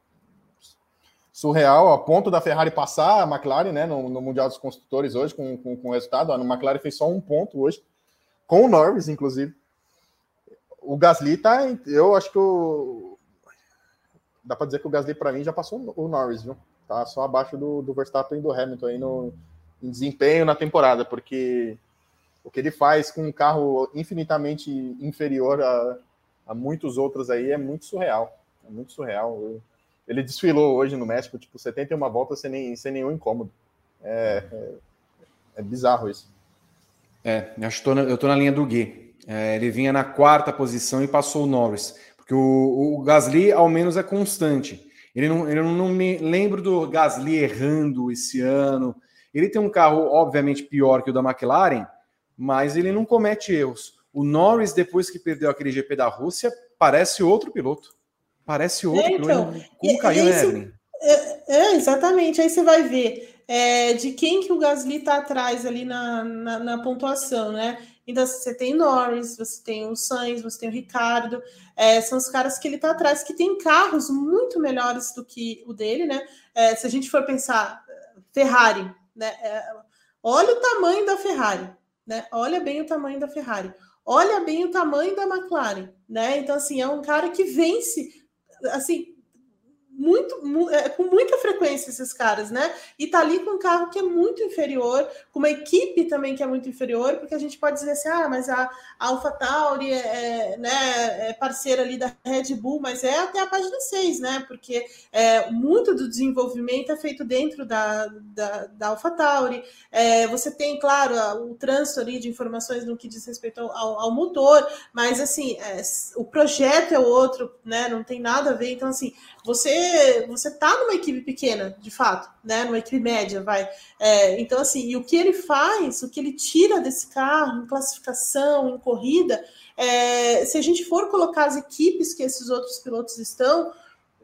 surreal, a ponto da Ferrari passar a McLaren né, no, no Mundial dos Construtores hoje, com, com, com o resultado. A McLaren fez só um ponto hoje, com o Norris, inclusive. O Gasly tá. Eu acho que o. Dá para dizer que o Gasly, para mim, já passou o Norris, viu? Tá só abaixo do, do Verstappen e do Hamilton aí no, em desempenho na temporada, porque o que ele faz com um carro infinitamente inferior a, a muitos outros aí é muito surreal. É muito surreal. Ele desfilou hoje no México, tipo, 71 voltas sem, nem, sem nenhum incômodo. É, é, é bizarro isso. É, estou na, eu tô na linha do Gui. É, ele vinha na quarta posição e passou o Norris. Porque o, o Gasly, ao menos, é constante. Ele não, eu não me lembro do Gasly errando esse ano. Ele tem um carro, obviamente, pior que o da McLaren, mas ele não comete erros. O Norris, depois que perdeu aquele GP da Rússia, parece outro piloto. Parece outro. É, então, Como caiu, né? É, é, exatamente. Aí você vai ver é, de quem que o Gasly está atrás ali na, na, na, pontuação, né? Então, você tem Norris, você tem o Sainz, você tem o Ricardo, é, são os caras que ele está atrás, que tem carros muito melhores do que o dele, né? É, se a gente for pensar, Ferrari, né? É, olha o tamanho da Ferrari, né? Olha bem o tamanho da Ferrari olha bem o tamanho da McLaren, né? Então, assim, é um cara que vence, assim, muito, é, com muita frequência esses caras, né? E tá ali com um carro que é muito inferior, com uma equipe também que é muito inferior, porque a gente pode dizer assim, ah, mas a, a AlphaTauri é, é, né, é parceira ali da Red Bull, mas é até a página 6, né? Porque é, muito do desenvolvimento é feito dentro da, da, da AlphaTauri. É, você tem, claro, o trânsito ali de informações no que diz respeito ao, ao motor, mas assim, é, o projeto é outro, né? Não tem nada a ver. Então, assim, você você tá numa equipe pequena, de fato, né? Numa equipe média, vai. É, então, assim, e o que ele faz, o que ele tira desse carro em classificação, em corrida, é, se a gente for colocar as equipes que esses outros pilotos estão,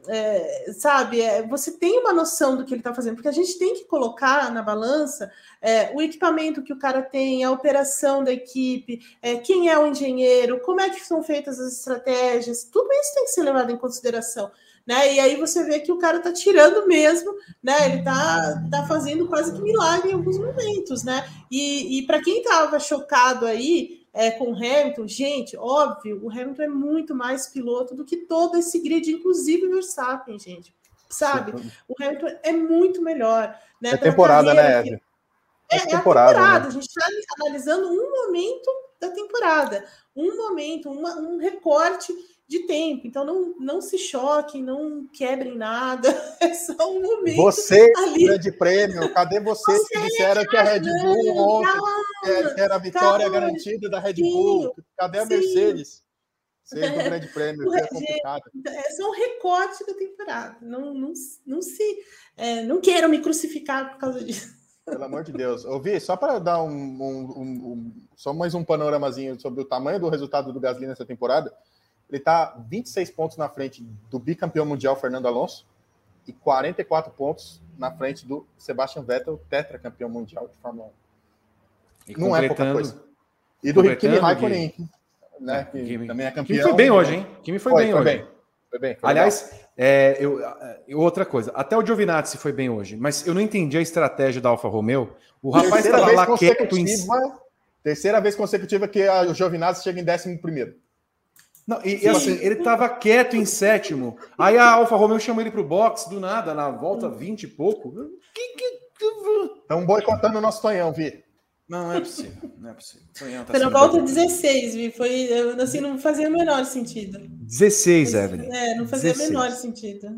é, sabe, é, você tem uma noção do que ele está fazendo, porque a gente tem que colocar na balança é, o equipamento que o cara tem, a operação da equipe, é, quem é o engenheiro, como é que são feitas as estratégias, tudo isso tem que ser levado em consideração né? E aí você vê que o cara tá tirando mesmo, né? Ele tá, tá fazendo quase que milagre em alguns momentos, né? E, e para quem tava chocado aí é, com o Hamilton, gente, óbvio, o Hamilton é muito mais piloto do que todo esse grid, inclusive o Verstappen, gente. Sabe? O Hamilton é muito melhor. Né, é temporada, né, Eve? É, é, temporada, a temporada. Né? A gente está analisando um momento da temporada. Um momento, uma, um recorte de tempo. Então não, não se choquem, não quebrem nada. *laughs* É só um momento. Você, ali. grande prêmio, cadê vocês você que disseram que a Red Bull ontem calma, era a vitória calma, garantida da Red Bull? Cadê a sim. Mercedes? Seja é, *laughs* grande prêmio, é complicado. É só um recorte da temporada. Não, não, não se. É, não queiram me crucificar por causa disso. Pelo amor de Deus. Ouvi, só para dar um, um, um, um, só mais um panoramazinho sobre o tamanho do resultado do Gasly nessa temporada. Ele está 26 pontos na frente do bicampeão mundial Fernando Alonso e 44 pontos na frente do Sebastian Vettel, tetracampeão mundial de Fórmula 1. E Não é pouca coisa. E do Kimi Raikkonen, né? Que Kimi. também é campeão. Kimi foi bem hoje, hein? Kimi foi, foi bem foi hoje. Bem. Foi bem. Foi Aliás, é, eu, outra coisa, até o Giovinazzi foi bem hoje, mas eu não entendi a estratégia da Alfa Romeo. O rapaz estava lá quieto em... Terceira vez consecutiva que o Giovinazzi chega em décimo primeiro. Não, e, e assim, ele estava quieto em sétimo. Aí a Alfa Romeo chamou ele para o box do nada, na volta 20 e pouco. Estão boicotando o nosso Tonhão, Vi. Não, não é possível. Não é possível. Tonhão tá na volta 16, Vi. Foi, assim, não fazia o menor sentido. 16, Evelyn. É, não fazia 16. o menor sentido.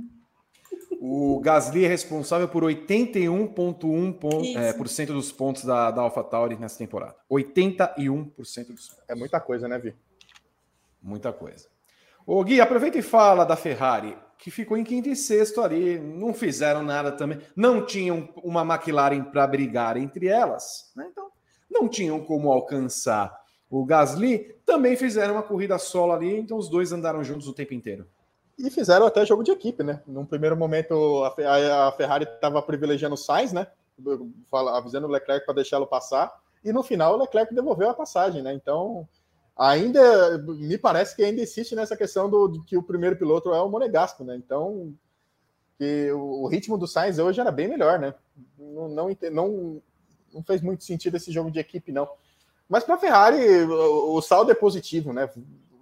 O Gasly é responsável por 81,1% é, por cento dos pontos da, da AlphaTauri nessa temporada. 81% dos pontos. É muita coisa, né, Vi? Muita coisa. Ô Gui, aproveita e fala da Ferrari, que ficou em quinto e sexto ali, não fizeram nada também, não tinham uma McLaren para brigar entre elas, né? então não tinham como alcançar o Gasly, também fizeram uma corrida solo ali, então os dois andaram juntos o tempo inteiro. E fizeram até jogo de equipe, né? Num primeiro momento a Ferrari estava privilegiando o Sainz, né? Avisando o Leclerc para deixá-lo passar, e no final o Leclerc devolveu a passagem, né? Então ainda me parece que ainda insiste nessa questão do, que o primeiro piloto é o Monegasco, né? Então, que o, o ritmo do Sainz hoje era bem melhor, né? Não, não, não, não fez muito sentido esse jogo de equipe, não. Mas para a Ferrari, o, o, saldo é positivo, né?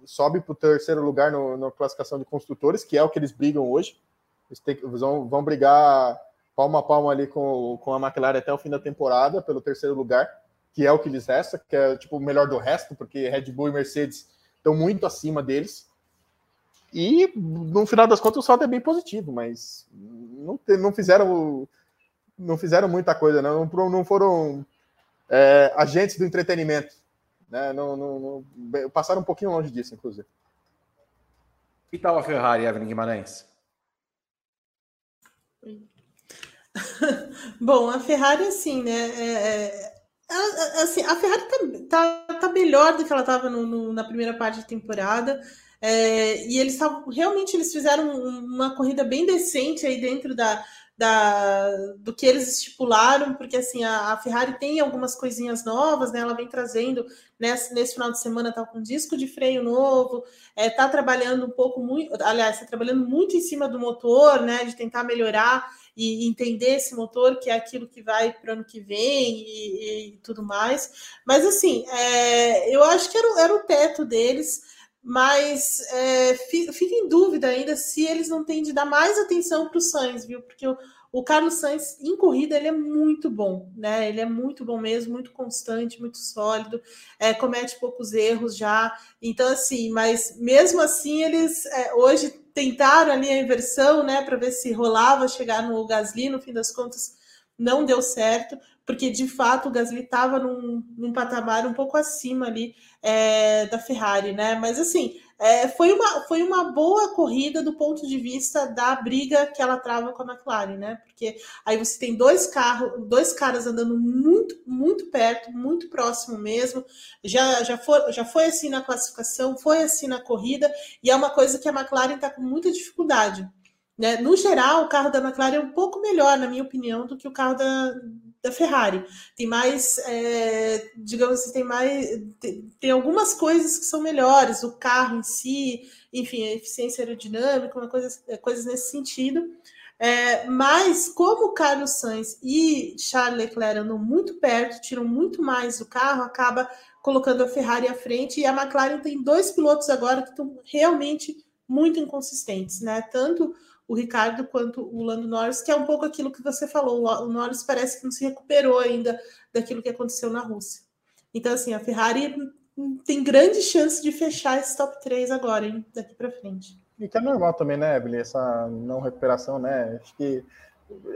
Sobe para o terceiro lugar no, na classificação de construtores, que é o que eles brigam hoje. Eles, tem, vão, vão brigar palma a palma ali com, com a McLaren até o fim da temporada, pelo terceiro lugar que é o que lhes resta, que é tipo o melhor do resto, porque Red Bull e Mercedes estão muito acima deles. E no final das contas o saldo é bem positivo, mas não, não fizeram não fizeram muita coisa, não, não foram é, agentes do entretenimento, né? Não, não, não, passaram um pouquinho longe disso, inclusive. E tal a Ferrari, Evelyn Guimarães? *laughs* Bom, a Ferrari, assim, né? É, é assim, a Ferrari tá, tá, tá melhor do que ela estava na primeira parte da temporada. É, e eles realmente eles fizeram uma corrida bem decente aí dentro da, da, do que eles estipularam, porque assim a, a, Ferrari tem algumas coisinhas novas, né? Ela vem trazendo nesse, nesse final de semana tá com disco de freio novo, é, tá trabalhando um pouco muito, aliás, está trabalhando muito em cima do motor, né? De tentar melhorar e entender esse motor, que é aquilo que vai para o ano que vem e, e, tudo mais. Mas assim, é, eu acho que era, era o teto deles mas é, fica em dúvida ainda se eles não têm de dar mais atenção para o Sainz, viu? Porque o, o Carlos Sainz em corrida ele é muito bom, né? Ele é muito bom mesmo, muito constante, muito sólido, é, comete poucos erros já. Então, assim, mas mesmo assim, eles é, hoje tentaram ali a inversão, né? Para ver se rolava chegar no Gasly, no fim das contas, não deu certo porque de fato o Gasly estava num, num, patamar um pouco acima ali é, da Ferrari, né? Mas assim, é, foi, uma, foi uma boa corrida do ponto de vista da briga que ela trava com a McLaren, né? Porque aí você tem dois carros, dois caras andando muito, muito perto, muito próximo mesmo. Já, já, foi, já foi assim na classificação, foi assim na corrida, e é uma coisa que a McLaren está com muita dificuldade. Né? No geral, o carro da McLaren é um pouco melhor, na minha opinião, do que o carro da, da Ferrari. Tem mais, é, digamos assim, tem mais. Tem, tem, algumas coisas que são melhores, o carro em si, enfim, a eficiência aerodinâmica, uma coisa, é, coisas nesse sentido. É, mas como Carlos Sainz e Charles Leclerc andam muito perto, tiram muito mais do carro, acaba colocando a Ferrari à frente e a McLaren tem dois pilotos agora que estão realmente muito inconsistentes, né? Tanto o Ricardo quanto o Lando Norris, que é um pouco aquilo que você falou. O Norris parece que não se recuperou ainda daquilo que aconteceu na Rússia. Então, assim, a Ferrari tem grande chance de fechar esse top 3 agora, hein, daqui para frente. E que é normal também, né, Evelyn? Essa não recuperação, né? Acho que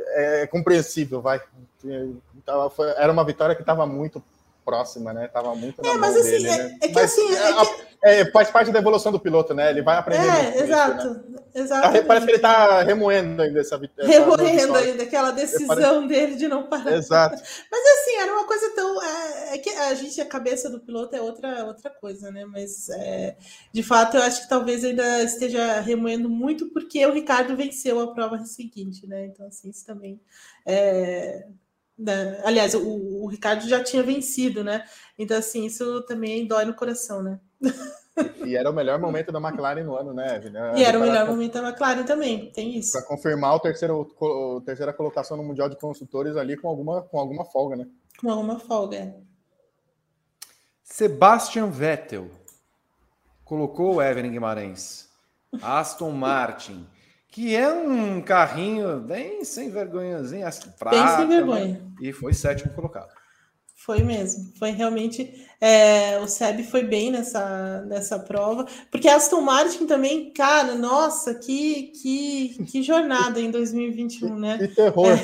é compreensível, vai. Era uma vitória que estava muito próxima, né? Tava muito É, mas assim, dele, é, né? é, que mas, assim. É, que... É, faz parte da evolução do piloto, né? Ele vai aprender. É, exato. Isso, né? exato. Parece que ele tá remoendo ainda essa vitória. Remoendo ainda aquela decisão dele de não parar. Exato. *laughs* Mas assim, era uma coisa tão. É, é, que a gente, a cabeça do piloto é outra, outra coisa, né? Mas é, de fato, eu acho que talvez ainda esteja remoendo muito porque o Ricardo venceu a prova seguinte, né? Então, assim, isso também. É, né? Aliás, o, o, Ricardo já tinha vencido, né? Então, assim, isso também dói no coração, né? E era o melhor momento da McLaren no ano, né, Evelyn? E era o melhor momento da McLaren também, tem isso. Para confirmar o terceiro, a terceira colocação no Mundial de Construtores ali com alguma, com alguma folga, né? Com alguma folga, é. Sebastian Vettel colocou o Evelyn Guimarães. Aston Martin que é um carrinho bem sem vergonhazinho, prata, bem sem vergonha. Né? E foi sétimo colocado. Foi mesmo, foi realmente. É, o Seb foi bem nessa, nessa prova, porque Aston Martin também, cara, nossa, que, que, que jornada em 2021, né? Que terror! É,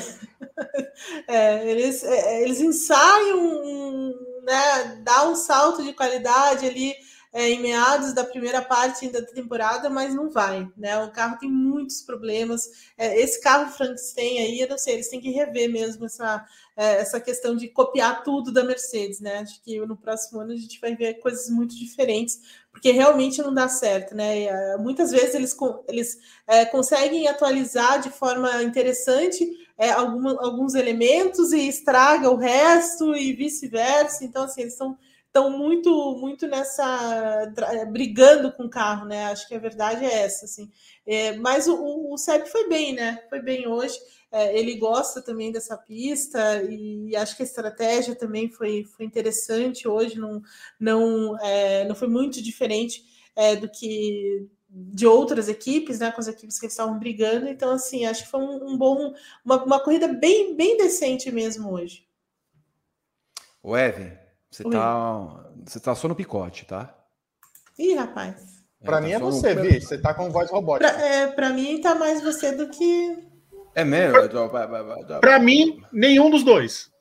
*laughs* é, eles, é, eles ensaiam, né, dá um salto de qualidade ali é, em meados da primeira parte da temporada, mas não vai, né? O carro tem muitos problemas. É, esse carro Frankenstein aí, eu não sei, eles têm que rever mesmo essa, é, essa questão de copiar tudo da Mercedes, né? Acho que no próximo ano a gente vai ver coisas muito diferentes, porque realmente não dá certo, né? É, muitas vezes eles, eles é, conseguem atualizar de forma interessante é, alguma, alguns elementos e estraga o resto e vice-versa. Então, assim, eles estão estão muito muito nessa eh, brigando com o carro, né? Acho que a verdade é essa, assim. É, mas o, o Seb foi bem, né? Foi bem hoje. É, ele gosta também dessa pista e acho que a estratégia também foi, foi interessante hoje. Não não é, não foi muito diferente é, do que de outras equipes, né? Com as equipes que estavam brigando. Então, assim, acho que foi um, um bom uma, uma corrida bem bem decente mesmo hoje. O Evan, você tá, você tá só no picote, tá? Ih, rapaz. Pra é, mim tá é você, no... Vi. Você tá com voz robótica. Pra, é, pra mim tá mais você do que. É mesmo? Pra, pra mim, nenhum dos dois.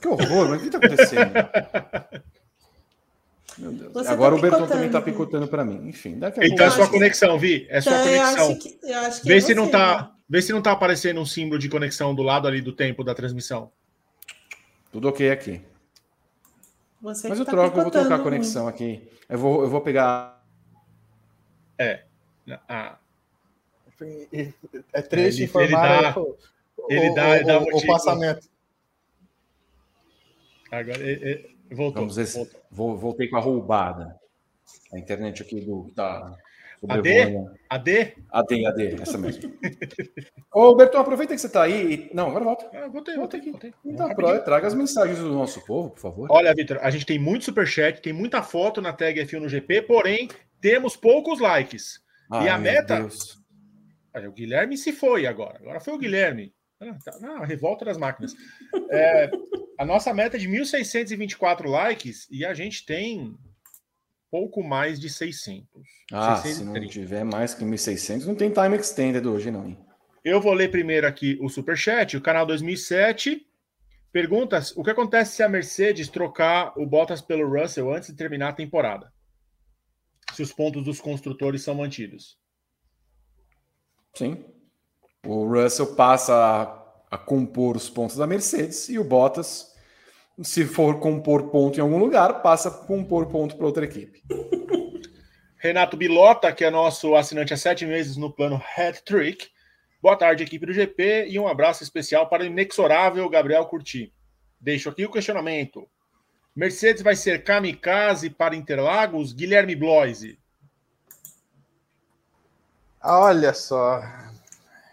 Que horror, mas o que tá acontecendo? Meu Deus. Você Agora tá o Berton também tá picotando para mim. Enfim, daqui a Então pouco... é sua conexão, Vi. É sua então, conexão. Eu acho que, eu acho que vê, é se não tá, né? vê se não tá aparecendo um símbolo de conexão do lado ali do tempo da transmissão. Tudo ok aqui. Você Mas eu tá troco, eu vou trocar a conexão muito. aqui. Eu vou, eu vou pegar. É. Ah. É triste é, informar ele dá, o, ele dá, o, ele dá o, o passamento. Agora ele, voltou, Vamos ver voltou. Voltei com a roubada. A internet aqui do tá AD? AD? AD, AD, essa mesmo. *laughs* Ô, Berton, aproveita que você está aí. Não, agora volta. Ah, voltei, voltei aqui. Voltei. Então, pro, traga as mensagens do nosso povo, por favor. Olha, Vitor, a gente tem muito superchat, tem muita foto na tag F1 no GP, porém, temos poucos likes. Ai, e a meta. Deus. o Guilherme se foi agora. Agora foi o Guilherme. Ah, tá. ah, revolta das máquinas. *laughs* É, a nossa meta é de 1.624 likes e a gente tem pouco mais de 600. Ah, 630. se não tiver mais que 1.600, não tem time extended hoje, não. Hein? Eu vou ler primeiro aqui o Superchat, o canal 2007. Perguntas: o que acontece se a Mercedes trocar o Bottas pelo Russell antes de terminar a temporada? Se os pontos dos construtores são mantidos. Sim. O Russell passa a, a compor os pontos da Mercedes e o Bottas se for compor ponto em algum lugar, passa a compor ponto para outra equipe. *laughs* Renato Bilota, que é nosso assinante há sete meses no plano Hat Trick. Boa tarde, equipe do GP, e um abraço especial para o inexorável Gabriel Curti. Deixo aqui o questionamento. Mercedes vai ser kamikaze para Interlagos? Guilherme Bloise. Olha só.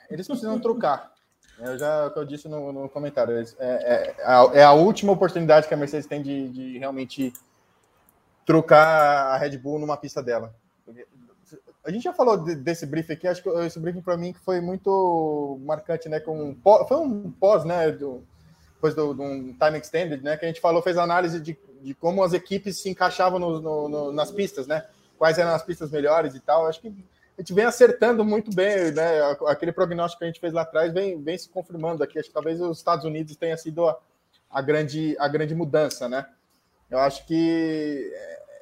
Eles precisam trocar. Eu já, eu disse no, no comentário, é, é, é, a, é, a, última oportunidade que a Mercedes tem de, de, realmente trocar a Red Bull numa pista dela. A gente já falou de, desse briefing aqui, acho que esse briefing para mim foi muito marcante, né? Com, foi um pós, né? Do, depois do, um time extended, né? Que a gente falou, fez análise de, de como as equipes se encaixavam no, no, nas pistas, né? Quais eram as pistas melhores e tal. Acho que a gente vem acertando muito bem, né? Aquele prognóstico que a gente fez lá atrás vem, vem se confirmando aqui. Acho que talvez os Estados Unidos tenha sido a, a grande, a grande mudança, né? Eu acho que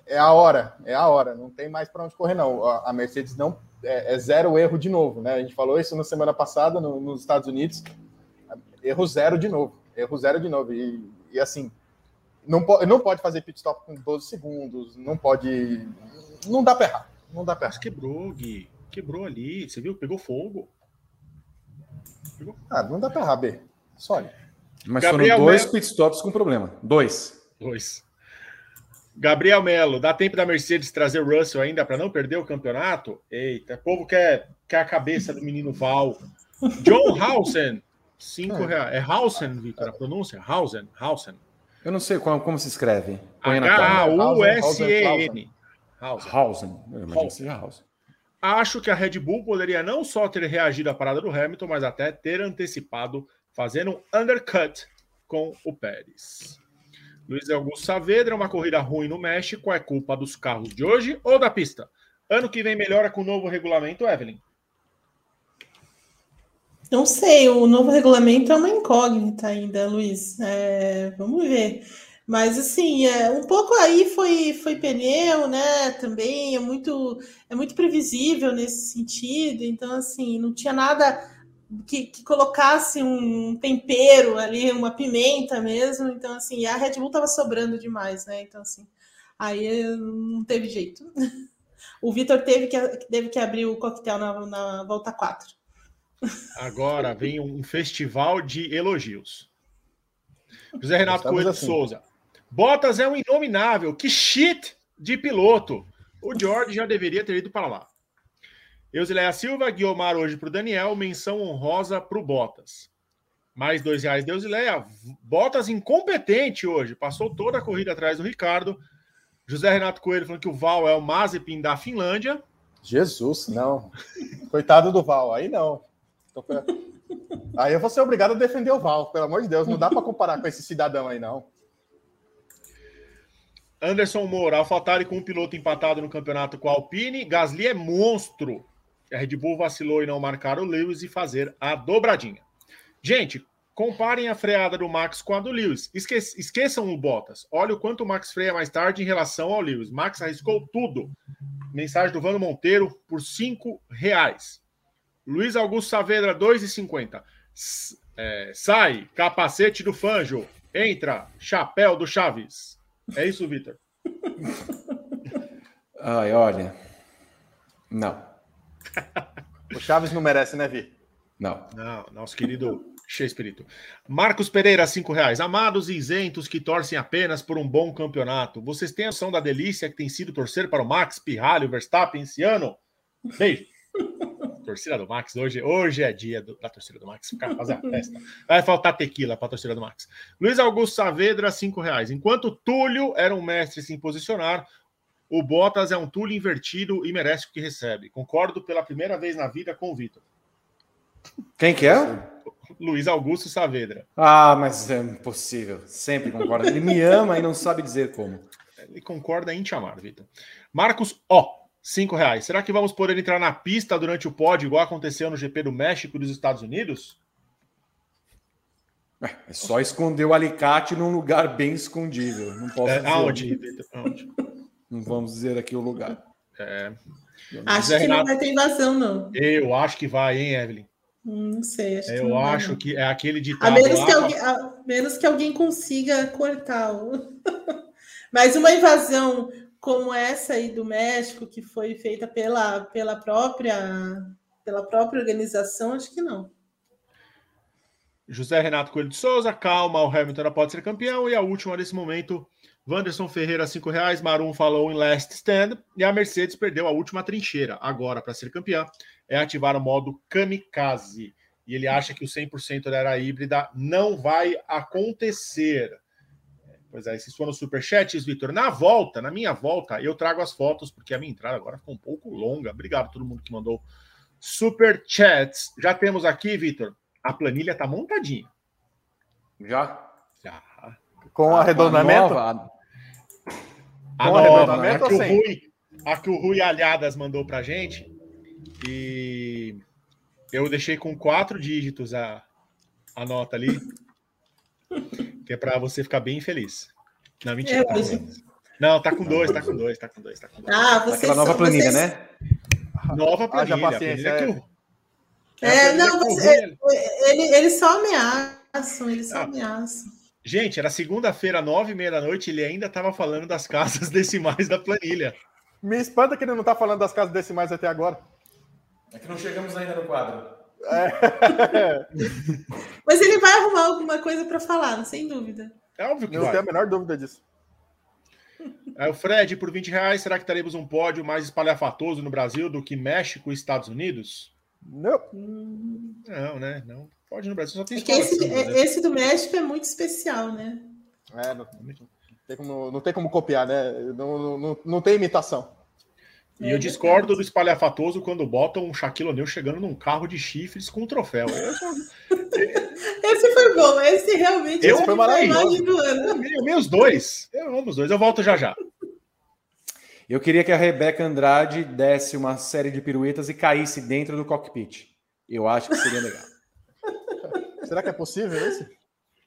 é a hora, é a hora, não tem mais para onde correr, não. A Mercedes não é, é, zero erro de novo, né? A gente falou isso na semana passada no, nos Estados Unidos, erro zero de novo, erro zero de novo. E, e assim, não, po não pode fazer pit stop com 12 segundos, não pode. Não dá para errar. Não dá para errar. Quebrou, Gui. Quebrou ali. Você viu? Pegou fogo. Pegou. Ah, não dá para errar, B. Só. Mas Gabriel foram dois pit stops com problema. Dois. Dois. Gabriel Melo, dá tempo da Mercedes trazer o Russell ainda para não perder o campeonato? Eita, o povo quer, quer a cabeça do menino Val. John Hausen, cinco é. reais. É Hausen, Victor, a pronúncia? Hausen, Hausen. Eu não sei como, como se escreve. H-A-U-S-E-N. Hausen. Hausen. Hausen. Hausen. Acho que a Red Bull poderia não só ter reagido à parada do Hamilton, mas até ter antecipado, fazendo um undercut com o Pérez. Luiz Augusto Saavedra, uma corrida ruim no México, é culpa dos carros de hoje ou da pista? Ano que vem melhora com o novo regulamento, Evelyn? Não sei, o novo regulamento é uma incógnita ainda, Luiz. É, vamos ver. Mas assim, é, um pouco aí foi, foi pneu, né? Também é muito é muito previsível nesse sentido. Então, assim, não tinha nada que, que, colocasse um tempero ali, uma pimenta mesmo. Então, assim, a Red Bull estava sobrando demais, né? Então, assim, aí não teve jeito. *laughs* O Vitor teve que, teve que abrir o coquetel na, na volta 4. Agora vem um festival de elogios. José Renato Coelho assim. Souza. Bottas é um inominável. Que shit de piloto. O George já deveria ter ido para lá. Eusileia Silva, Guiomar hoje para o Daniel, menção honrosa para o Bottas. Mais dois reais de Eusileia. Bottas incompetente hoje, passou toda a corrida atrás do Ricardo. José Renato Coelho falando que o Val é o Mazepin da Finlândia. Jesus, não. Coitado do Val, aí não. Aí eu vou ser obrigado a defender o Val, pelo amor de Deus, não dá para comparar com esse cidadão aí, não. Anderson Moura, AlphaTauri com um piloto empatado no campeonato com a Alpine. Gasly é monstro. A Red Bull vacilou em não marcar o Lewis e fazer a dobradinha. Gente, comparem a freada do Max com a do Lewis. Esque esqueçam o Bottas. Olha o quanto o Max freia mais tarde em relação ao Lewis. Max arriscou tudo. Mensagem do Vano Monteiro por cinco reais. Luiz Augusto Saavedra, 2,50. É, sai, capacete do Fanjo. Entra, chapéu do Chaves. É isso, Vitor? *laughs* Ai, olha. Não. O Chaves não merece, né, Vi? Não. Não, nosso querido Espírito. Marcos Pereira, cinco reais. Amados e isentos que torcem apenas por um bom campeonato. Vocês têm a noção da delícia que tem sido torcer para o Max, Pirralho, Verstappen esse ano? Beijo. Torcida do Max, hoje, hoje é dia do, da torcida do Max. Cara, fazer a festa. Vai faltar tequila para a torcida do Max. Luiz Augusto Saavedra, cinco reais. Enquanto Túlio era um mestre em se posicionar, o Bottas é um Túlio invertido e merece o que recebe. Concordo pela primeira vez na vida com o Vitor. Quem que é? Luiz Augusto Saavedra. Ah, mas é impossível. Sempre concorda. Ele me ama e não sabe dizer como. Ele concorda em te amar, Vitor. Marcos O, cinco reais. Será que vamos poder entrar na pista durante o pódio, igual aconteceu no GP do México e dos Estados Unidos? É, é só esconder o alicate num lugar bem escondível. Não posso é, dizer. Aonde? Não vamos dizer aqui o lugar. É. Acho que Renato, não vai ter invasão, não. Eu acho que vai, hein, Evelyn? Hum, não sei. Acho eu acho não. que é aquele de a menos, lá, que alguém, a menos que alguém consiga cortar. O... *laughs* Mas uma invasão como essa aí do México, que foi feita pela, pela, própria, pela própria organização, acho que não. José Renato Coelho de Souza, calma, o Hamilton pode ser campeão. E a última nesse momento, Wanderson Ferreira, cinco reais. Marum falou em last stand. E a Mercedes perdeu a última trincheira. Agora, para ser campeã, é ativar o modo kamikaze. E ele acha que o 100% da era híbrida não vai acontecer. Pois é, esses foram os superchats, Vitor. Na volta, na minha volta, eu trago as fotos, porque a minha entrada agora ficou um pouco longa. Obrigado a todo mundo que mandou superchats. Já temos aqui, Vitor, a planilha tá montadinha. Já? Já. Com ah, arredondamento? Nova, A nova, a que, o Rui, a que o Rui Alhadas mandou pra gente. E eu deixei com quatro dígitos a, a nota ali. *laughs* que é para você ficar bem feliz. Não, mentira. É, tá não, tá com dois, tá com dois, tá com dois, tá com dois. Ah, você Aquela nova planilha, vocês... né? Nova planilha. Ah, paciência, planilha é. é, é não, você, ele, eles só ameaçam, eles só ah. ameaçam. Gente, era segunda-feira, nove e meia da noite, ele ainda estava falando das casas *laughs* decimais da planilha. Me espanta que ele não está falando das casas decimais até agora. É que não chegamos ainda no quadro. É. Mas ele vai arrumar alguma coisa para falar, sem dúvida. É óbvio que Não tenho a menor dúvida disso. É, o Fred, por 20 reais, será que teremos um pódio mais espalhafatoso no Brasil do que México e Estados Unidos? Não. Não, né? Não. Pode no Brasil, só tem é esse, né? esse do México é muito especial, né? É, não, não, tem, como, não tem como copiar, né? Não, não, não tem imitação. E eu discordo do espalhafatoso quando botam um Shaquille O'Neal chegando num carro de chifres com um troféu. *laughs* esse foi bom, esse realmente esse foi maravilhoso. Do ano. Eu amei os dois. Eu amo os dois. Eu volto já já. Eu queria que a Rebeca Andrade desse uma série de piruetas e caísse dentro do cockpit. Eu acho que seria legal. *laughs* Será que é possível esse?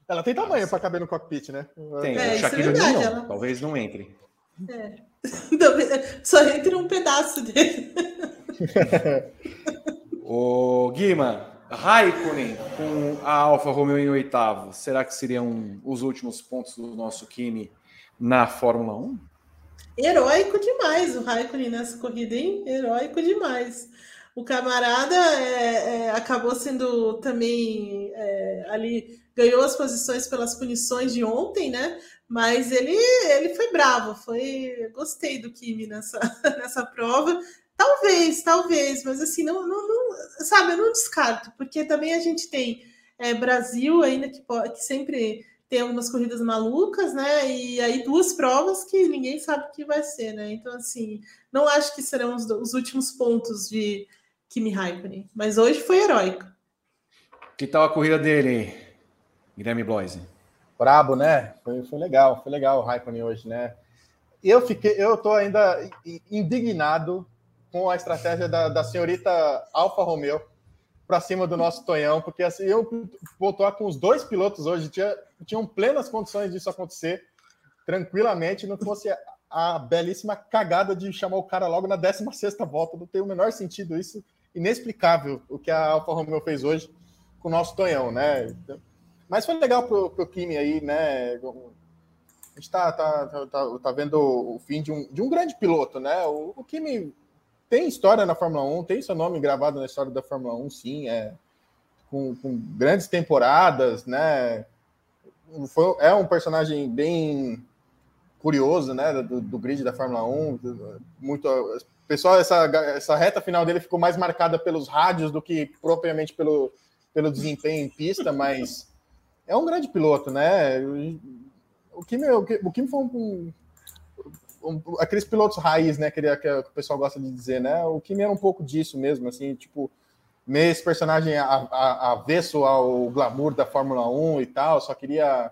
Ela tem tamanho para caber no cockpit, né? Tem. É, o Shaquille O'Neal não. Ela... Talvez não entre. *laughs* É. Só entra um pedaço dele. *laughs* o Guima, Raikkonen com a Alfa Romeo em oitavo, será que seriam os últimos pontos do nosso Kimi na Fórmula 1? Heróico demais o Raikkonen nessa corrida, hein? Heróico demais. O camarada é, é, acabou sendo também é, ali, ganhou as posições pelas punições de ontem, né? Mas ele, ele foi bravo, foi. Gostei do Kimi nessa, *laughs* nessa prova. Talvez, talvez, mas assim, não, não, não, sabe, eu não descarto, porque também a gente tem é, Brasil ainda que, que sempre tem algumas corridas malucas, né? E aí duas provas que ninguém sabe o que vai ser, né? Então, assim, não acho que serão os, os últimos pontos de Kimi Raikkonen, mas hoje foi heróico. Que tal a corrida dele, Guilherme Bloise? Brabo, né? Foi, foi legal, foi legal o Raikkonen hoje, né? Eu fiquei, eu tô ainda indignado com a estratégia da, da senhorita Alfa Romeo para cima do nosso Tonhão, porque assim, eu voltou com os dois pilotos hoje, tinha, tinham plenas condições disso acontecer tranquilamente, não fosse a, belíssima cagada de chamar o cara logo na 16 volta, não tem o menor sentido isso, inexplicável o que a Alfa Romeo fez hoje com o nosso Tonhão, né? Mas foi legal pro, pro Kimi aí, né? A gente tá, tá, tá, tá, vendo o fim de um, de um grande piloto, né? O, o Kimi tem história na Fórmula 1, tem seu nome gravado na história da Fórmula 1, sim, é, com, com grandes temporadas, né? Foi, é um personagem bem curioso, né? Do, do grid da Fórmula 1. Muito, pessoal, essa, essa reta final dele ficou mais marcada pelos rádios do que propriamente pelo, pelo desempenho em pista, mas é um grande piloto, né? O Kimi, o Kimi foi um, um, aqueles pilotos raiz, né? Que, ele, que, o pessoal gosta de dizer, né? O Kimi era um pouco disso mesmo, assim, tipo, meio esse personagem avesso ao glamour da Fórmula 1 e tal, só queria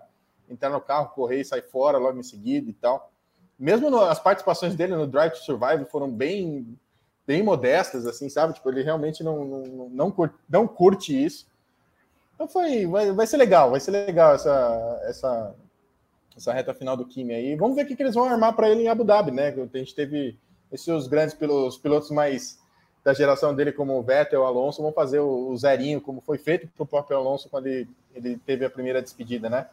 entrar no carro, correr e sair fora logo em seguida e tal. Mesmo no, as participações dele no Drive to Survive foram bem bem modestas, assim, sabe? Tipo, ele realmente não, não, não, curte, não curte isso. Então foi, vai, vai ser legal, vai ser legal essa, essa, essa reta final do Kimi aí. Vamos ver o que, que eles vão armar para ele em Abu Dhabi, né? A gente teve esses grandes pilotos, mais da geração dele, como o Vettel, o Alonso, vão fazer o, o zerinho, como foi feito para o próprio Alonso quando ele, ele teve a primeira despedida, né?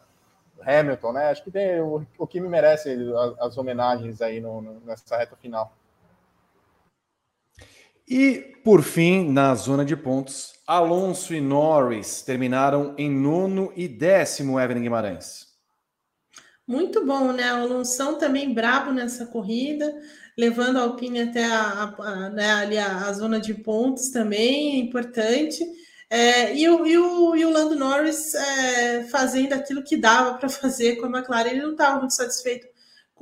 Hamilton, né? Acho que tem, o, o Kimi merece as, as homenagens aí no, no, nessa reta final. E, por fim, na zona de pontos, Alonso e Norris terminaram em nono e décimo, Evelyn Guimarães. Muito bom, né? O Alonso também brabo nessa corrida, levando a Alpine até a, a, a, né, ali a, zona de pontos também, importante. É, e, o, e, o, e o Lando Norris é, fazendo aquilo que dava para *laughs* fazer com a McLaren. Ele não estava muito satisfeito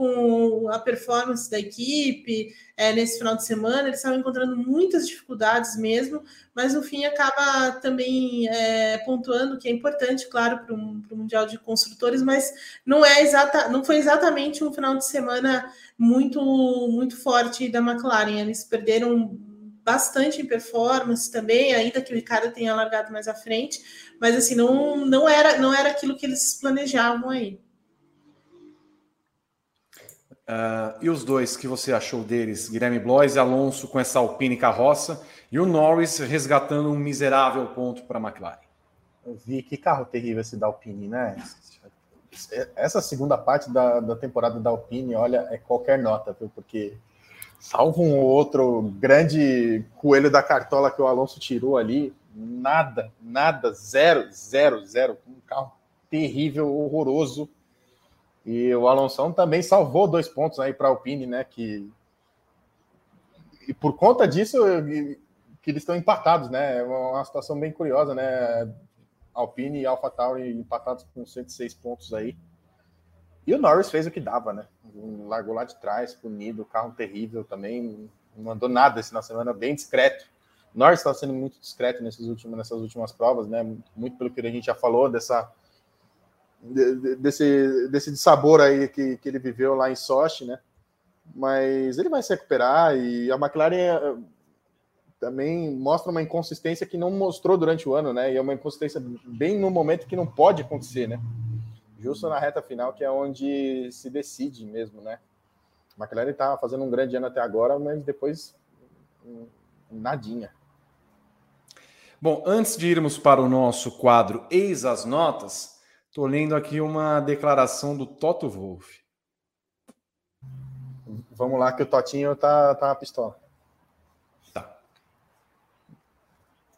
com a performance da equipe é, nesse final de semana. Eles estavam encontrando muitas dificuldades mesmo, mas no fim acaba também é, pontuando que é importante, claro, para o Mundial de Construtores, mas não é exata, não foi exatamente um final de semana muito muito forte da McLaren. Eles perderam bastante em performance também, ainda que o Ricardo tenha largado mais à frente, mas assim, não, não era não era aquilo que eles planejavam aí. Uh, e os dois que você achou deles, Guilherme Blois e Alonso com essa Alpine carroça, e o Norris resgatando um miserável ponto para a McLaren. Eu vi que carro terrível esse da Alpine, né? Essa segunda parte da, da temporada da Alpine, olha, é qualquer nota, viu? Porque salvo um outro grande coelho da cartola que o Alonso tirou ali, nada, nada, zero, zero, zero. Um carro terrível, horroroso e o Alonso também salvou dois pontos aí para a Alpine, né? Que e por conta disso que eles estão empatados, né? É uma situação bem curiosa, né? Alpine e AlphaTauri empatados com 106 pontos aí. E o Norris fez o que dava, né? Largou lá de trás, punido, carro terrível também, não mandou nada esse na semana, bem discreto. O Norris está sendo muito discreto nesses últimos, nessas últimas provas, né? Muito pelo que a gente já falou dessa desse, desse sabor aí que, que ele viveu lá em Sochi, né? Mas ele vai se recuperar e a McLaren eh, também mostra uma inconsistência que não mostrou durante o ano, né? E é uma inconsistência bem no momento que não pode acontecer, né? Justo na reta final, que é onde se decide mesmo, né? A McLaren tá fazendo um grande ano até agora, mas depois hum, nadinha. Bom, antes de irmos para o nosso quadro Eis as Notas, Estou lendo aqui uma declaração do Toto Wolff. Vamos lá, que o Totinho tá, tá pistola. Tá.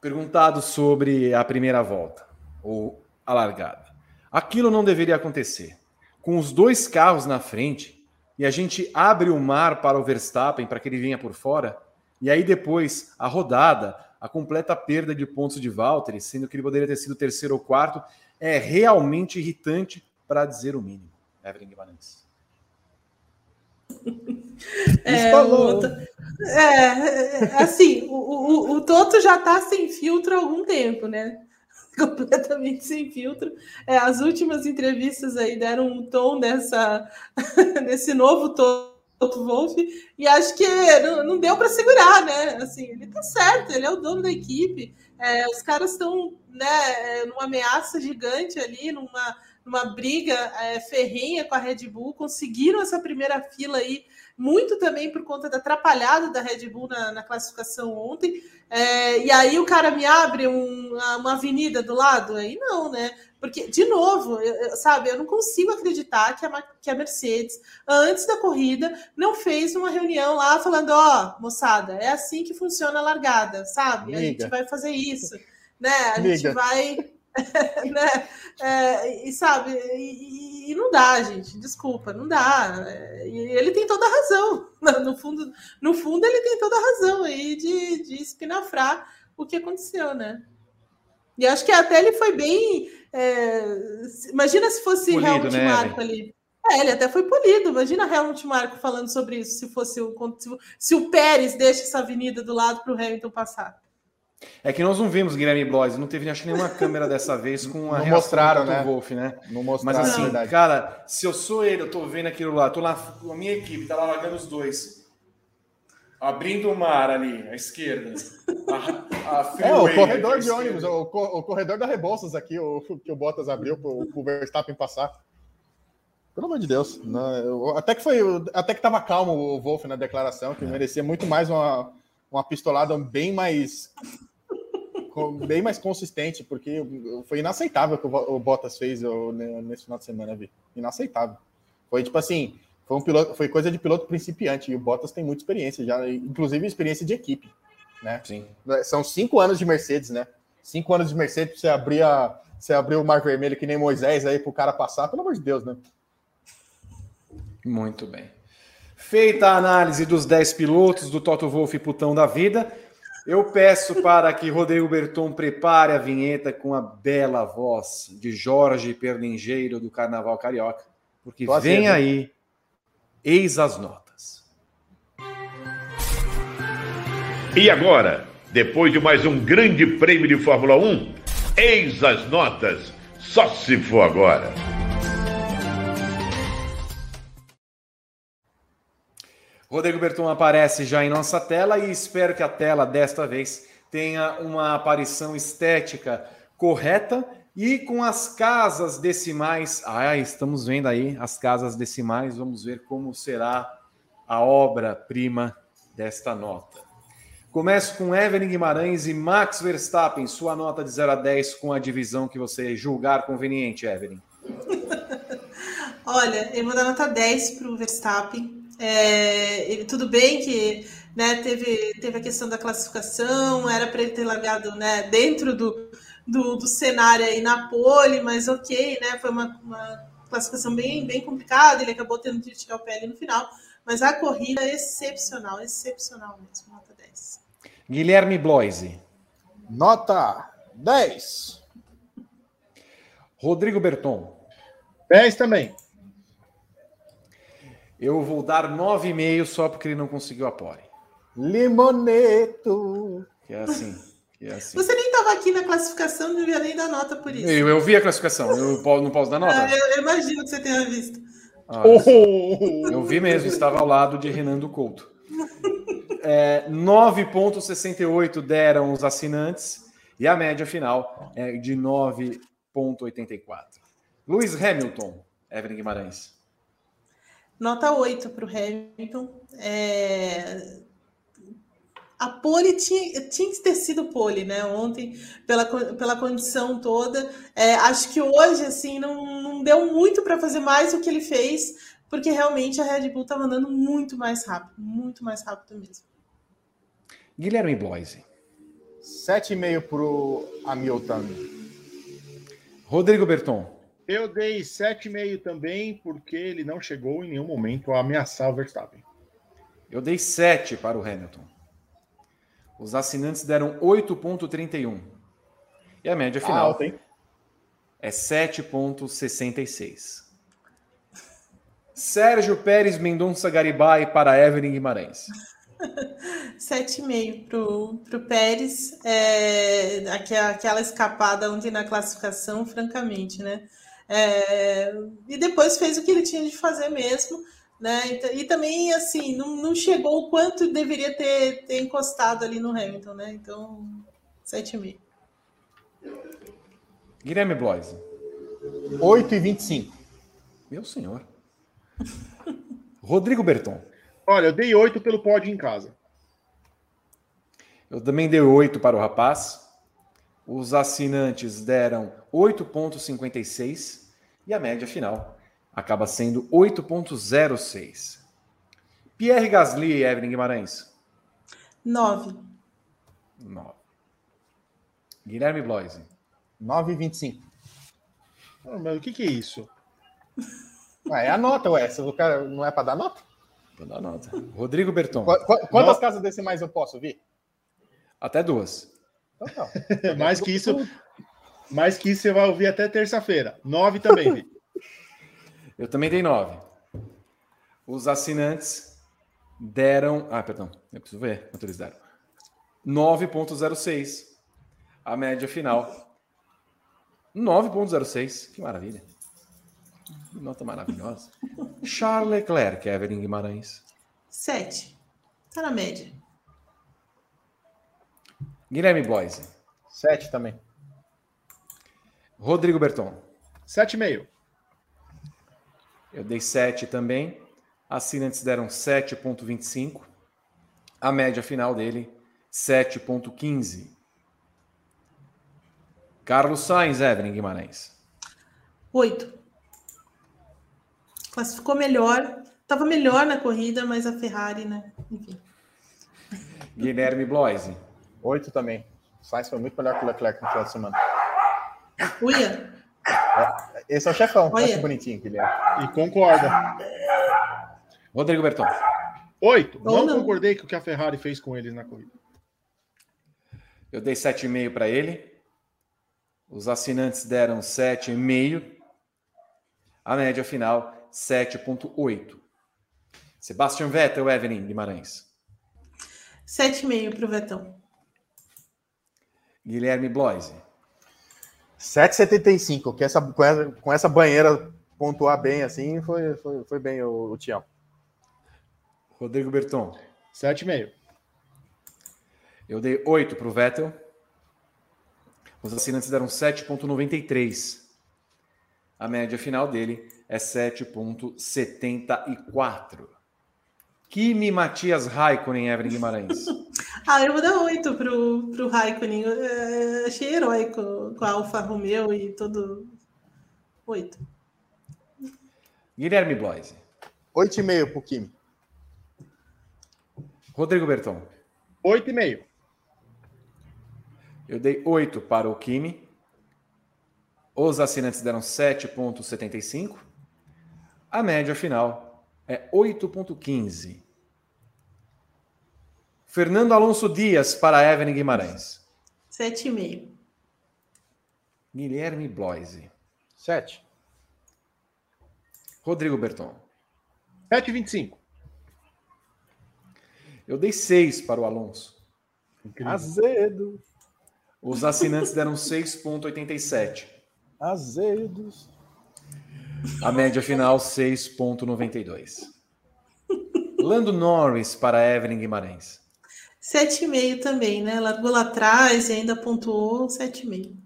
Perguntado sobre a primeira volta, ou a largada. Aquilo não deveria acontecer. Com os dois carros na frente, e a gente abre o mar para o Verstappen para que ele venha por fora, e aí depois a rodada, a completa perda de pontos de Valtteri, sendo que ele poderia ter sido terceiro ou quarto, é realmente irritante, para dizer o mínimo. Evelyn Guimarães. *laughs* É, outro... é, assim, o, o, o Toto já está sem filtro há algum tempo, né? *laughs* Completamente sem filtro. É, as últimas entrevistas aí deram um tom dessa, *laughs* desse novo Toto Wolff, e acho que não, não deu para segurar, né? Assim, ele tá certo, ele é o dono da equipe. É, os caras estão né, numa ameaça gigante ali, numa, numa briga é, ferrenha com a Red Bull, conseguiram essa primeira fila aí, muito também por conta da atrapalhada da Red Bull na, na classificação ontem. É, e aí o cara me abre um, uma avenida do lado? Aí não, né? Porque, de novo, eu, sabe, eu não consigo acreditar que a, que a Mercedes, antes da corrida, não fez uma reunião lá falando: ó, oh, moçada, é assim que funciona a largada, sabe? A gente vai fazer isso, né? A gente vai. *laughs* né? É, e sabe, e, e, não dá, gente, desculpa, não dá. E ele tem toda a razão. *laughs* No fundo, no fundo, ele tem toda a razão aí de, de espinafrar o que aconteceu, né? E acho que até ele foi bem. É, imagina se fosse polido, Helmut né, Marko ali. É, ele até foi polido. Imagina Helmut Marko falando sobre isso, se fosse o se o Pérez deixa essa avenida do lado para o Hamilton passar. É que nós não vimos Guilherme Blois, não teve acho nenhuma câmera dessa vez com a não mostraram, né? Wolf, né? Não mostraram. Mas assim, cara, se eu sou ele, eu tô vendo aquilo lá, tô lá, a minha equipe tá lá largando os dois. Abrindo o mar ali, à esquerda. A, a *laughs* é, o corredor de ônibus, o, o, corredor da Rebouças aqui, o, que o Bottas abriu para o Verstappen passar. Pelo amor de Deus. Não, até que foi. Até que tava calmo o Wolf na declaração, que é. merecia muito mais uma, uma pistolada bem mais bem mais consistente, porque foi inaceitável o que o Bottas fez nesse final de semana, vi. Inaceitável. Foi tipo assim, foi, um piloto, foi coisa de piloto principiante, e o Bottas tem muita experiência já, inclusive experiência de equipe, né? Sim. São cinco anos de Mercedes, né? Cinco anos de Mercedes, você abrir, a, você abrir o Mar Vermelho que nem Moisés aí para o cara passar, pelo amor de Deus, né? Muito bem. Feita a análise dos 10 pilotos do Toto Wolff putão da vida, eu peço para que Rodrigo Berton prepare a vinheta com a bela voz de Jorge Perlingeiro do Carnaval Carioca, porque vem aí Eis as notas. E agora, depois de mais um grande prêmio de Fórmula 1, eis as notas. Só se for agora. Rodrigo Berton aparece já em nossa tela e espero que a tela desta vez tenha uma aparição estética correta e com as casas decimais. Ah, estamos vendo aí as casas decimais. Vamos ver como será a obra-prima desta nota. Começo com Evelyn Guimarães e Max Verstappen. Sua nota de 0 a 10 com a divisão que você julgar conveniente, Evelyn. *laughs* Olha, eu vou dar nota 10 para o Verstappen. É, ele, tudo bem que né, teve, teve a questão da classificação, era para ele ter largado né, dentro do, do, do, cenário aí na pole, mas ok, né? Foi uma, uma classificação bem, bem complicada, ele acabou tendo que tirar o pé ali no final, mas a corrida é excepcional, excepcional mesmo, nota 10. Guilherme Bloise. Nota 10. Rodrigo Berton. 10 também. Eu vou dar 9,5 só porque ele não conseguiu a pole. Limoneto. Que é assim. É assim. Você nem estava aqui na classificação, não devia nem dar nota por isso. Eu, eu vi a classificação, eu não posso dar nota? Ah, eu, eu, imagino que você tenha visto. Ah, oh. Eu vi mesmo, estava ao lado de Renando Couto. É, 9,68 deram os assinantes e a média final é de 9,84. Luiz Hamilton, Evelyn Guimarães. Nota 8 para o Hamilton. É, a pole tinha, tinha que ter sido pole, né? Ontem, pela, pela condição toda. É, acho que hoje, assim, não, não deu muito para fazer mais do que ele fez, porque realmente a Red Bull estava andando muito mais rápido, muito mais rápido mesmo. Guilherme Bloise. 7,5 para o Hamilton. Rodrigo Berton. Eu dei 7,5 também, porque ele não chegou em nenhum momento a ameaçar o Verstappen. Eu dei 7 para o Hamilton. Os assinantes deram 8,31. E a média final ah, é 7,66. Sérgio Pérez Mendonça Garibay para Evelyn Guimarães. 7,5 para o Pérez. É, aquela escapada ontem na classificação, francamente, né? É, e depois fez o que ele tinha de fazer mesmo. Né? E, também, assim, não, não chegou o quanto deveria ter, ter encostado ali no Hamilton, né? Então, 7,5. Guilherme Bloise. 8 e 25. Meu senhor. *laughs* Rodrigo Berton. Olha, eu dei 8 pelo pódio em casa. Eu também dei 8 para o rapaz. Os assinantes deram 8,56 e a média final acaba sendo 8,06. Pierre Gasly e Evelyn Guimarães. 9. 9. Guilherme Bloise. 9,25. Oh, mas o que, que é isso? Ué, é a nota, ué. O cara não é para dar nota? Para dar nota. Rodrigo Berton. Qu quantas casas decimais eu posso vir? Até duas. Então, não. *laughs* mais que isso, mais que isso você vai ouvir até terça-feira. Nove também, Vi. *laughs* Eu também dei 9. Os assinantes deram. Ah, perdão, eu preciso ver quanto eles deram. 9,06. A média final. 9,06. Que maravilha. Que nota maravilhosa. *laughs* Charles Leclerc, Evelyn Guimarães. 7. Está na média. Guilherme Boise. 7 também. Rodrigo Berton. 7,5. Eu dei 7 também. Assinantes deram 7,25. A média final dele, 7,15. Carlos Sainz, Evelyn Guimarães. 8. Classificou melhor. Estava melhor na corrida, mas a Ferrari, né? Enfim. Guilherme Bloise. 8 também. O Sainz foi muito melhor que o Leclerc no final de semana. Uia. Esse é o chefão. Olha que bonitinho que ele é. E concorda. Rodrigo Berton. Oito. Não, não, concordei com o que a Ferrari fez com eles na corrida. Eu dei 7,5 para ele. Os assinantes deram 7,5. A média final, 7,8. Sebastian Vettel, Evelyn Guimarães. 7,5 para o Vettel. Guilherme Bloise. 7,75. Que essa, com, essa, com essa banheira pontuar bem assim, foi, foi, foi bem o, o Tião. Rodrigo Berton. 7,5. Eu dei 8 para o Vettel. Os assinantes deram 7,93. A média final dele é 7,74. Kimi Matias Raikkonen, Evelyn Guimarães. *laughs* ah, eu vou dar 8 pro, pro Raikkonen. Eu, eu achei heróico com a Alfa Romeo e todo. 8. Guilherme Bloise. 8,5 pro Kimi. Rodrigo Berton. 8,5. Eu dei 8 para o Kimi. Os assinantes deram 7,75. A média final é 8,15. Fernando Alonso Dias para Evelyn Guimarães. 7,5. Guilherme Bloise. 7. Rodrigo Berton. 7,25. Eu dei 6 para o Alonso. Incrível. Azedo. Os assinantes deram 6,87. Azedos. A média final, 6,92. Lando Norris para Evelyn Guimarães. 7,5 também, né? Largou lá atrás e ainda pontuou 7,5.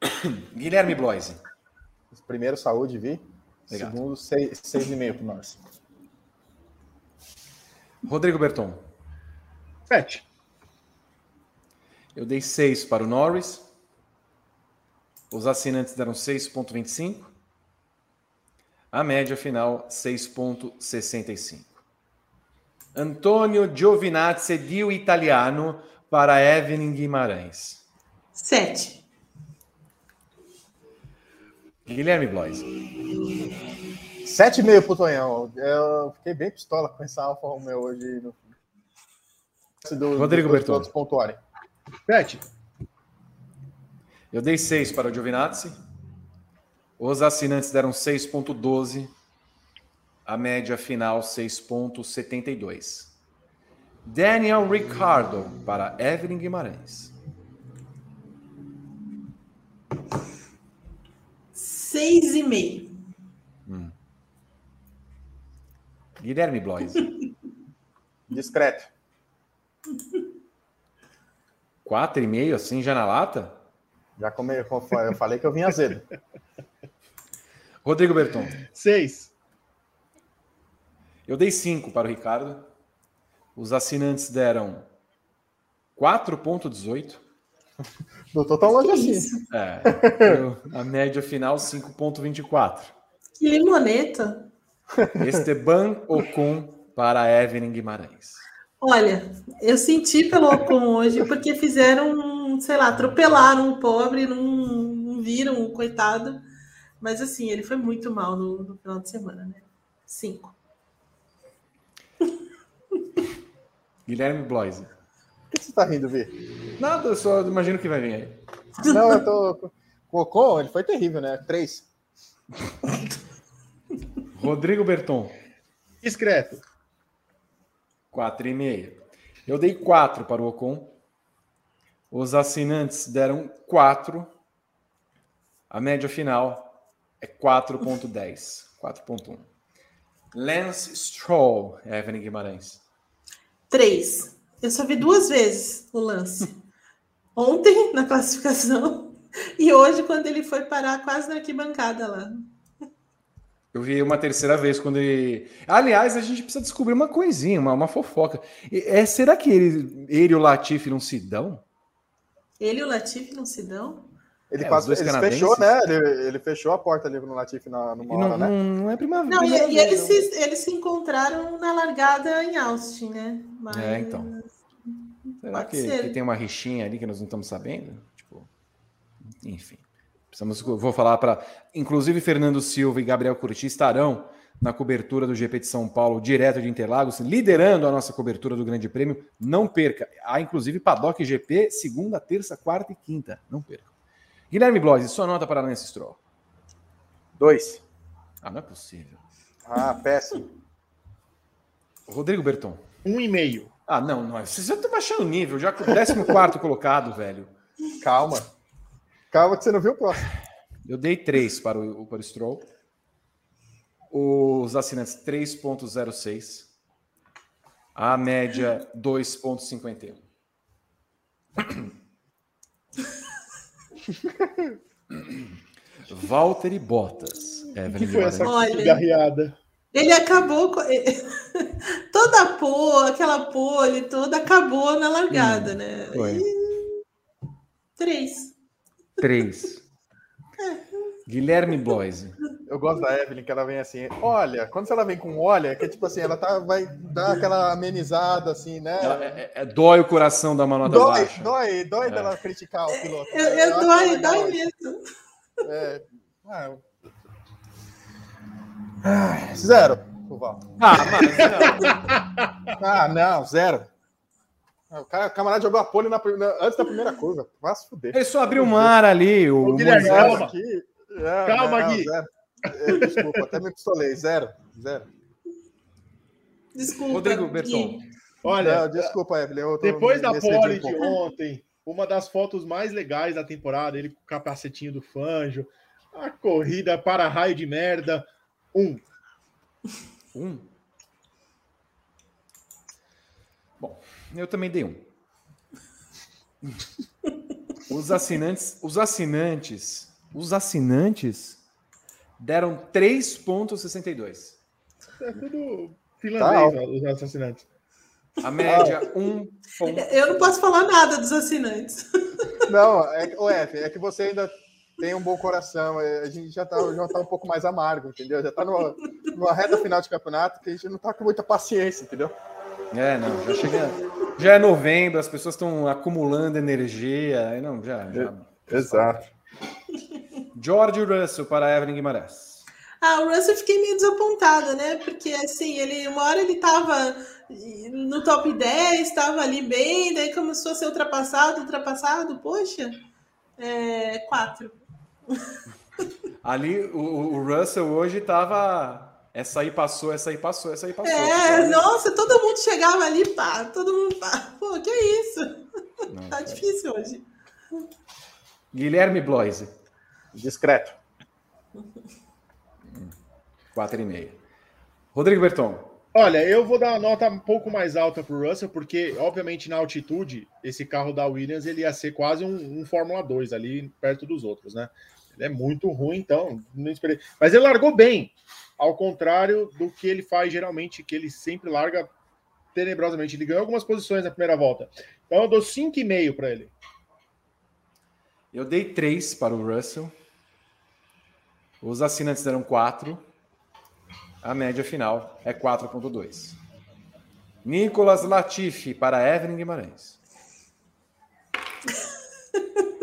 *coughs* Guilherme Bloise. Primeiro, saúde, Vi. Obrigado. Segundo, 6,5 para nós. Rodrigo Berton. 7. Eu dei 6 para o Norris. Os assinantes deram 6,25. A média final, 6,65. Antônio Giovinazzi Dio Italiano para Evelyn Guimarães. 7. Guilherme Blois. 7,5 pro Tonhão. Eu fiquei bem pistola com essa Alfa Romeo hoje. No... Do, Rodrigo Bertone. pontuarem. 7. Eu dei 6 para o Giovinazzi. Os assinantes deram 6,12. A média final 6,72. Daniel Ricardo para Evelyn Guimarães. 6,5. Hum. Guilherme Blois. *laughs* Discreto. Quatro e meio, assim, já na lata? Já come, eu falei que eu vim azedo. Rodrigo Berton. Seis. Eu dei cinco para o Ricardo. Os assinantes deram 4,18. Não tô tão longe assim. É, a média final 5,24. Que limoneta. Esteban Ocon para Evelyn Guimarães. Olha, eu senti pelo Ocon hoje porque fizeram, sei lá, atropelaram o pobre, não, não viram o coitado. Mas assim, ele foi muito mal no, no final de semana, né? Cinco. Guilherme Bloise. Por que você tá rindo, Vi? Nada, eu só imagino que vai vir aí. Não, eu tô. O Ocon, ele foi terrível, né? Três. *laughs* Rodrigo Berton. Discreto. 4,5. Eu dei 4 para o Ocon. Os assinantes deram 4. A média final é 4,10. 4,1. Lance Stroll, Evelyn Guimarães. 3. Eu só vi duas vezes o lance. Ontem, na classificação, e hoje, quando ele foi parar quase na arquibancada lá. Eu vi uma terceira vez quando ele. Aliás, a gente precisa descobrir uma coisinha, uma, uma fofoca. É, será que ele, ele e o Latifi não se dão? Ele e o Latifi não se dão? Ele é, quase ele fechou, né? Ele, ele, fechou a porta ali no Latifi na, numa não, hora, né? Não é primavera. Não, e, e eles, se, eles se encontraram na largada em Austin, né? Mas... É, então. Será que, que, tem uma rixinha ali que nós não estamos sabendo? Tipo, enfim. Precisamos, vou falar para. Inclusive, Fernando Silva e Gabriel Curti estarão na cobertura do GP de São Paulo, direto de Interlagos, liderando a nossa cobertura do Grande Prêmio. Não perca. Há, inclusive, Paddock GP, segunda, terça, quarta e quinta. Não perca. Guilherme Blois, sua nota para Lance Stroll? Dois. Ah, não é possível. Ah, péssimo. Rodrigo Berton. Um e meio. Ah, não, não. Vocês já estão baixando o nível, já com o 14 colocado, velho. Calma. Calma que você não viu o próximo. Eu dei 3 para o, para o Stroll. Os assinantes 3.06. A média 2.51. Walter e Bottas. É, que foi essa Olha, garreada? Ele acabou com... *laughs* toda a pole, aquela pole toda acabou na largada, hum, né? Foi. E... Três. Três. É. Guilherme Bloise. Eu gosto da Evelyn, que ela vem assim, olha, quando ela vem com olha, que é tipo assim, ela tá, vai dar aquela amenizada, assim, né? Ela, é, é, é dói o coração da Manota dói, baixa. Dói, dói é. dela criticar o piloto. Eu, eu, eu dói, dói mesmo. É, ah, ah, zero, Duval. Ah, mas não. *laughs* ah, não, zero. O, cara, o camarada jogou a pole na, antes da primeira curva. Vai se fuder. Ele só abriu o mar ali. O, o Guilherme, calma. Aqui, é, calma, não, Gui. É, *laughs* desculpa, até me pistolei. Zero. Zero. Desculpa. Rodrigo Berton. Olha, não, desculpa, Evelyn. Depois da pole de ontem, uma das fotos mais legais da temporada, ele com o capacetinho do Fanjo, a corrida para raio de merda. Um. Um? Bom, eu também dei um. Os assinantes, os assinantes, os assinantes deram 3,62. É tudo finlandês, tá, os assinantes. A média, um ponto. Eu não posso falar nada dos assinantes. *laughs* Não, é, o F, é que você ainda tem um bom coração. É, a gente já está já tá um pouco mais amargo, entendeu? Já está numa, numa reta final de campeonato que a gente não está com muita paciência, entendeu? É, não, já chega. Já é novembro, as pessoas estão acumulando energia. Não, já. já Exato. George Russell para Evelyn Guimarães. Ah, o Russell eu fiquei meio desapontada, né? Porque assim, ele uma hora ele estava no top 10, estava ali bem, daí começou a ser ultrapassado, ultrapassado, poxa, é, quatro. *laughs* Ali, o, o Russell hoje tava. Essa aí passou, essa aí passou, essa aí passou. É, nossa, todo mundo chegava ali, pá, todo mundo pá. Pô, que isso? Não, *laughs* tá é. difícil hoje. Guilherme Bloise. Discreto. Quatro e meio. Rodrigo Berton. Olha, eu vou dar uma nota um pouco mais alta para o Russell, porque, obviamente, na altitude, esse carro da Williams ele ia ser quase um, um Fórmula 2 ali perto dos outros, né? Ele é muito ruim, então não esperei. Mas ele largou bem, ao contrário do que ele faz geralmente, que ele sempre larga tenebrosamente. Ele ganhou algumas posições na primeira volta. Então eu dou 5,5 para ele. Eu dei 3 para o Russell. Os assinantes deram 4. A média final é 4,2. Nicolas Latifi para Evelyn Guimarães. *laughs*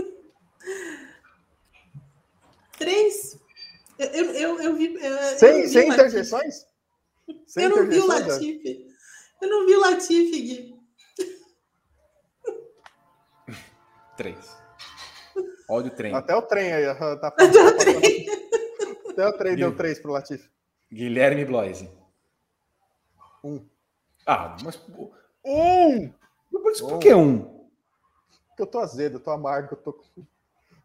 Três. Eu, eu, eu vi. Eu, sem eu vi sem interjeições? eu não vi o Latifi. Eu não vi o Latifi, Gui. Três. Olha o trem. Até o trem aí. Tá *laughs* Até o trem. Até o trem deu três para o Latifi. Guilherme Bloise. Um. Ah, mas. Um! Por, por que um? Porque eu tô azedo, eu tô amargo, eu tô,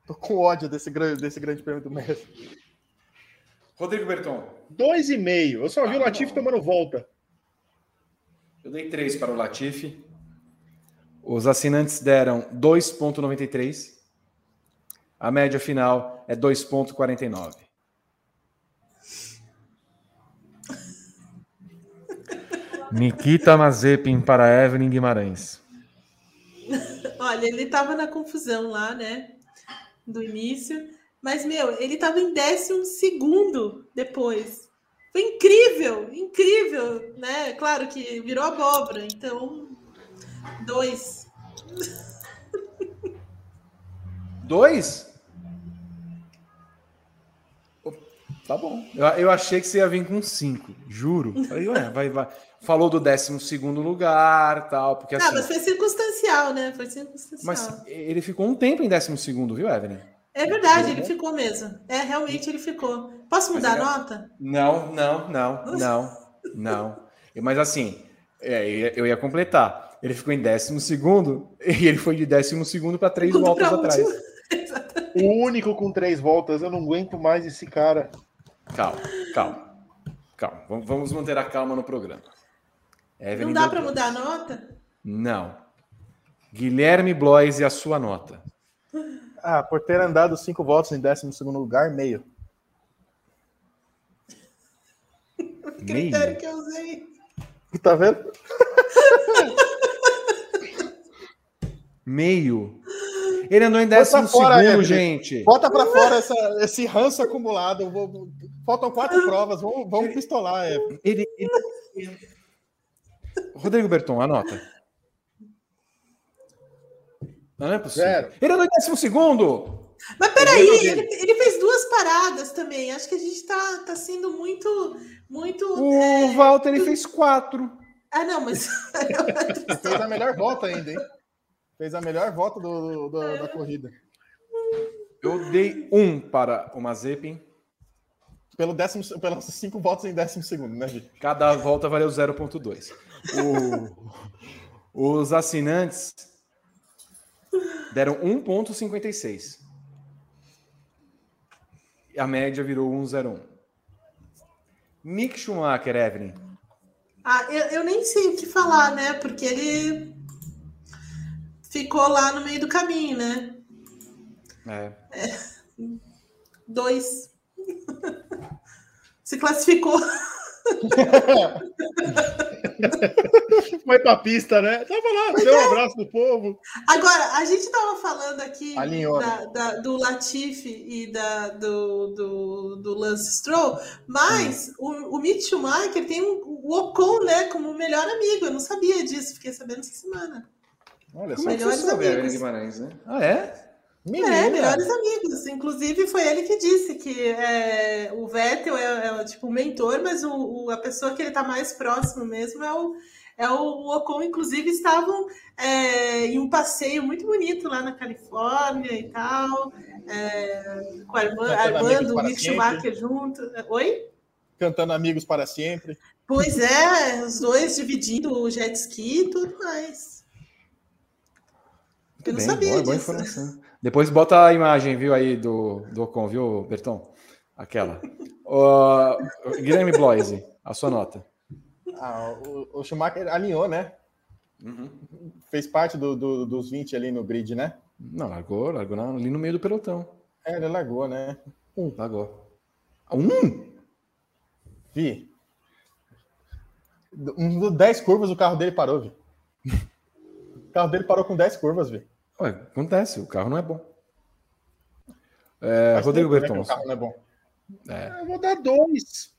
tô com ódio desse grande, desse grande prêmio do Messi. Rodrigo Berton. Dois e meio. Eu só vi ah, o Latifi tomando volta. Eu dei três para o Latifi. Os assinantes deram 2,93. A média final é 2,49. Nikita Mazepin para Evelyn Guimarães. Olha, ele estava na confusão lá, né? Do início. Mas, meu, ele estava em décimo segundo depois. Foi incrível, incrível, né? Claro que virou abóbora, então. Dois. Dois? Tá bom. Eu, eu achei que você ia vir com cinco, juro. Falei, ué, vai, vai. Falou do 12 lugar tal, porque assim. Ah, mas foi circunstancial, né? Foi circunstancial. Mas ele ficou um tempo em 12, viu, Evelyn? É verdade, ele ficou mesmo. É, realmente ele ficou. Posso mudar a nota? Não, não, não, não, não. Mas assim, É, eu ia completar. Ele ficou em décimo segundo e ele foi de décimo segundo para três voltas pra atrás. *laughs* o único com três voltas, eu não aguento mais esse cara. Calma, calma. Calma, vamos manter a calma no programa. Evelyn não dá para mudar a nota? Não. Guilherme Blois e a sua nota. Ah, por ter andado cinco voltas em décimo segundo lugar, meio. O critério meio. que eu usei. Tá vendo? meio. Ele andou em décimo fora, segundo, gente. Bota para fora essa, esse ranço acumulado. Vou, faltam quatro provas. Vamos, vamos pistolar. É. Ele, ele... Rodrigo Berton, anota. Não é possível. Zero. Ele andou em décimo segundo. Mas peraí, ele, ele, fez duas paradas também. Acho que a gente tá, tá sendo muito. muito o é... Walter ele fez quatro. Ah, não, mas. *laughs* fez a melhor volta ainda, hein? Fez a melhor volta do, do da corrida. Eu dei um para o Mazepin. Pelo décimo, pelas cinco voltas em décimo segundo, né, gente? Cada volta valeu 0,2. *laughs* os assinantes deram 1,56. A média virou 1,01. Mick Schumacher, Evelyn. Ah, eu, eu nem sei o que falar, né? Porque ele ficou lá no meio do caminho, né? É. é. Dois. *laughs* Se classificou. *laughs* Foi pra pista, né? Tava lá, pois deu é. um abraço do povo. Agora, a gente tava falando aqui da, da, do Latifi e da, do, do, do Lance Stroll, mas hum. o, o Mick Schumacher tem o Ocon, né, como melhor amigo. Eu não sabia disso, fiquei sabendo essa semana. Olha, só melhores amigos. Guimarães, né? Ah, é? Menina. É, melhores amigos. Inclusive, foi ele que disse que é, o Vettel é, é tipo o mentor, mas o, o, a pessoa que ele está mais próximo mesmo é o, é o Ocon. Inclusive, estavam é, em um passeio muito bonito lá na Califórnia e tal, é, com a Armando, Armando o Mick Schumacher junto. Oi? Cantando Amigos para Sempre. Pois é, os dois dividindo o jet ski e tudo mais. Eu não bem, sabia boa, disso. Boa informação. Depois bota a imagem, viu, aí do, do Ocon, viu, Berton? Aquela. *laughs* uh, Guilherme Bloise, a sua nota. Ah, o, o, Schumacher alinhou, né? Uhum. Fez parte do, do, dos 20 ali no grid, né? Não, largou, largou ali no meio do pelotão. É, ele largou, né? Um. Largou. Um? Vi. Um, 10 curvas o carro dele parou, vi. *laughs* O carro dele parou com 10 curvas, vi. Ué, acontece, o carro não é bom. É, Rodrigo Berton. Né, o carro não é bom. É. Eu vou dar dois.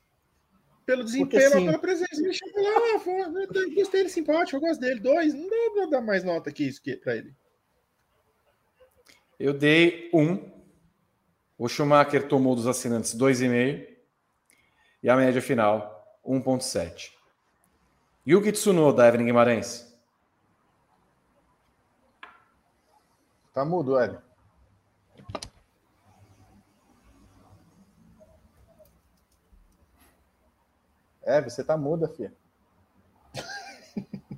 Pelo desempenho, pela presença. Ele chegou lá, eu gostei dele simpático, eu gosto dele. Dois, não dá pra dar mais nota que isso para ele. Eu dei um. O Schumacher tomou dos assinantes 2,5. E a média final, 1,7. Yuki Tsunoda, Evelyn Guimarães. Tá mudo, Hélio. É, você tá muda, filha.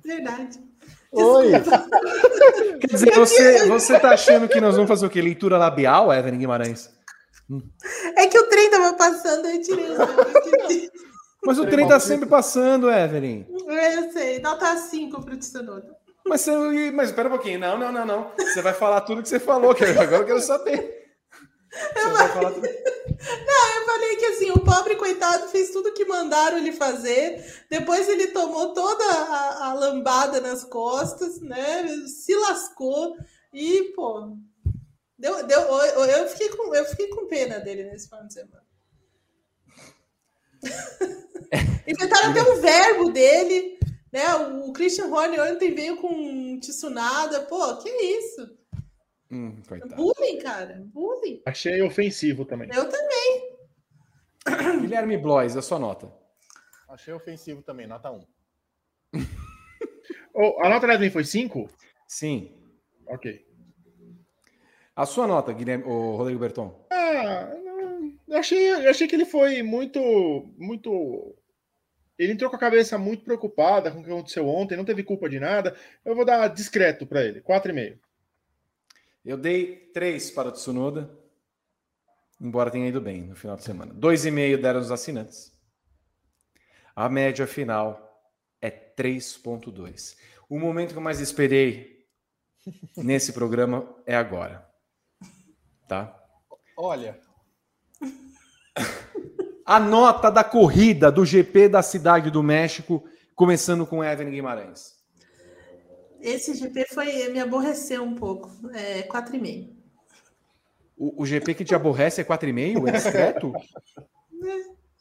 Verdade. Oi! Quer dizer, você, você tá achando que nós vamos fazer o quê? Leitura labial, Evelyn Guimarães? É que o trem tava passando, eu tirei os Mas o trem tá sempre passando, Evelyn. Eu sei, nota 5 pro Tsunoda. Mas, você, mas espera um pouquinho. Não, não, não, não. Você vai falar tudo que você falou, que agora eu quero saber. Você vai falar tudo. Não, eu falei que assim, o pobre coitado fez tudo que mandaram ele fazer. Depois ele tomou toda a, a lambada nas costas, né? Se lascou e, pô. Deu, deu, eu, eu, fiquei com, eu fiquei com pena dele nesse final de semana. *laughs* Inventaram até um verbo dele né? O Christian Horner ontem veio com Tsunada. Pô, que isso? Hum, bullying, cara. Bullying. Achei ofensivo também. Eu também. *coughs* Guilherme Blois, a sua nota. Achei ofensivo também, nota 1. oh, a nota Edwin foi 5? Sim. Ok. A sua nota, Guilherme, o Rodrigo Berton? Ah, eu achei, eu achei que ele foi muito, muito Ele entrou com a cabeça muito preocupada com o que aconteceu ontem, não teve culpa de nada. Eu vou dar discreto para ele, 4,5. Eu dei 3 para o Tsunoda, embora tenha ido bem no final de semana. 2,5 deram os assinantes. A média final é 3,2. O momento que eu mais esperei *laughs* nesse programa é agora. Tá? Olha. *laughs* A nota da corrida do GP da Cidade do México, começando com Evelyn Guimarães. Esse GP foi me aborreceu um pouco. É 4,5. O, o GP que te aborrece é 4,5? É discreto?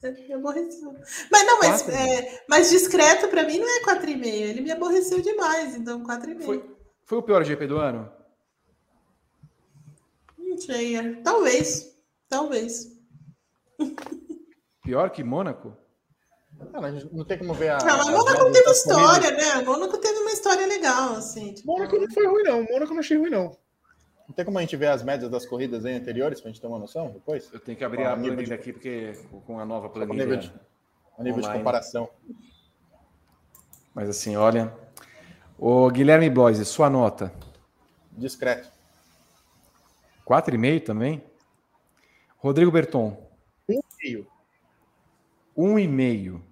É, me aborreceu. Mas não, mas, é, mas discreto para mim não é 4,5. Ele me aborreceu demais, então 4,5. Foi, foi o pior GP do ano? Não sei, talvez. Talvez. *laughs* Pior que Mônaco? Não, não tem como ver a. Não, mas Mônaco não teve história, né? Mônaco teve uma história legal, assim. Tipo... Mônaco não foi ruim, não. Mônaco não achei ruim, não. Não tem como a gente ver as médias das corridas aí anteriores pra gente ter uma noção depois? Eu tenho que abrir a planilha de... aqui, porque com a nova planilha. A nível de, a nível de comparação. Mas assim, olha. O Guilherme Bloise, sua nota? Discreto. 4,5 também? Rodrigo Berton. 1,5. Um e meio.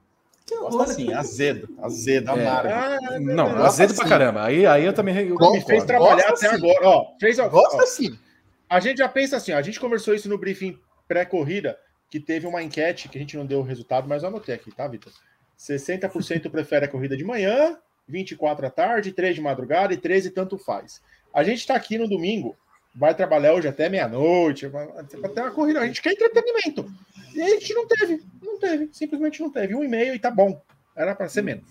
Gosta assim, azedo, azedo, é. amargo. Ah, não, não azedo pra caramba. Aí, aí eu também. Eu me fez trabalhar Gosta até assim. agora. Ó, fez, Gosta ó, assim. A gente já pensa assim, ó, a gente conversou isso no briefing pré-corrida, que teve uma enquete que a gente não deu o resultado, mas eu anotei aqui, tá, Vitor? 60% prefere a corrida de manhã, 24 à tarde, 3 de madrugada e 13 tanto faz. A gente está aqui no domingo, vai trabalhar hoje até meia-noite, até uma corrida. A gente quer entretenimento. E a gente não teve, não teve, simplesmente não teve. Um e meio e tá bom. Era para ser menos.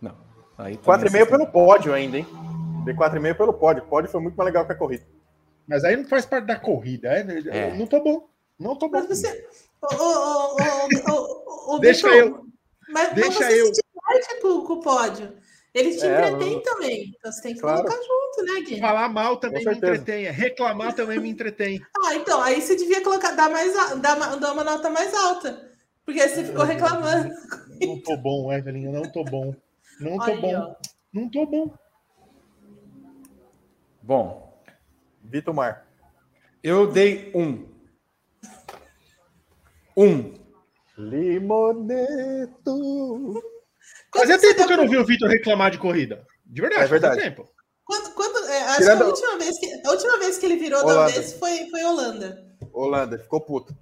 Não. Aí quatro e meio pelo pódio ainda, hein? De quatro e meio pelo pódio. O pódio foi muito mais legal que a corrida. Mas aí não faz parte da corrida, é? é. Não tô bom. Não tô bom. Mas você. deixa eu. Mas, deixa mas você eu. se diverte com o pódio. Ele te é, entretém também. Então você tem que claro. colocar junto, né, Gui? Falar mal também me entretém. Reclamar também me entretém. *laughs* Ah, então, aí você devia colocar, dar, mais, dar, dar uma nota mais alta. Porque aí você ficou reclamando. Não tô bom, Evelyn, não tô bom. Não tô aí, bom. Ó. Não tô bom. Bom. Vitor Mar. Eu dei um. Um. Limoneto. Fazia tempo que eu não vi o Vitor reclamar de corrida. De verdade, é verdade. tempo. Quando, quando, é, acho Tirando... que a última, vez que a última vez que ele virou Holanda. da vez foi, foi Holanda. Holanda, ficou puto.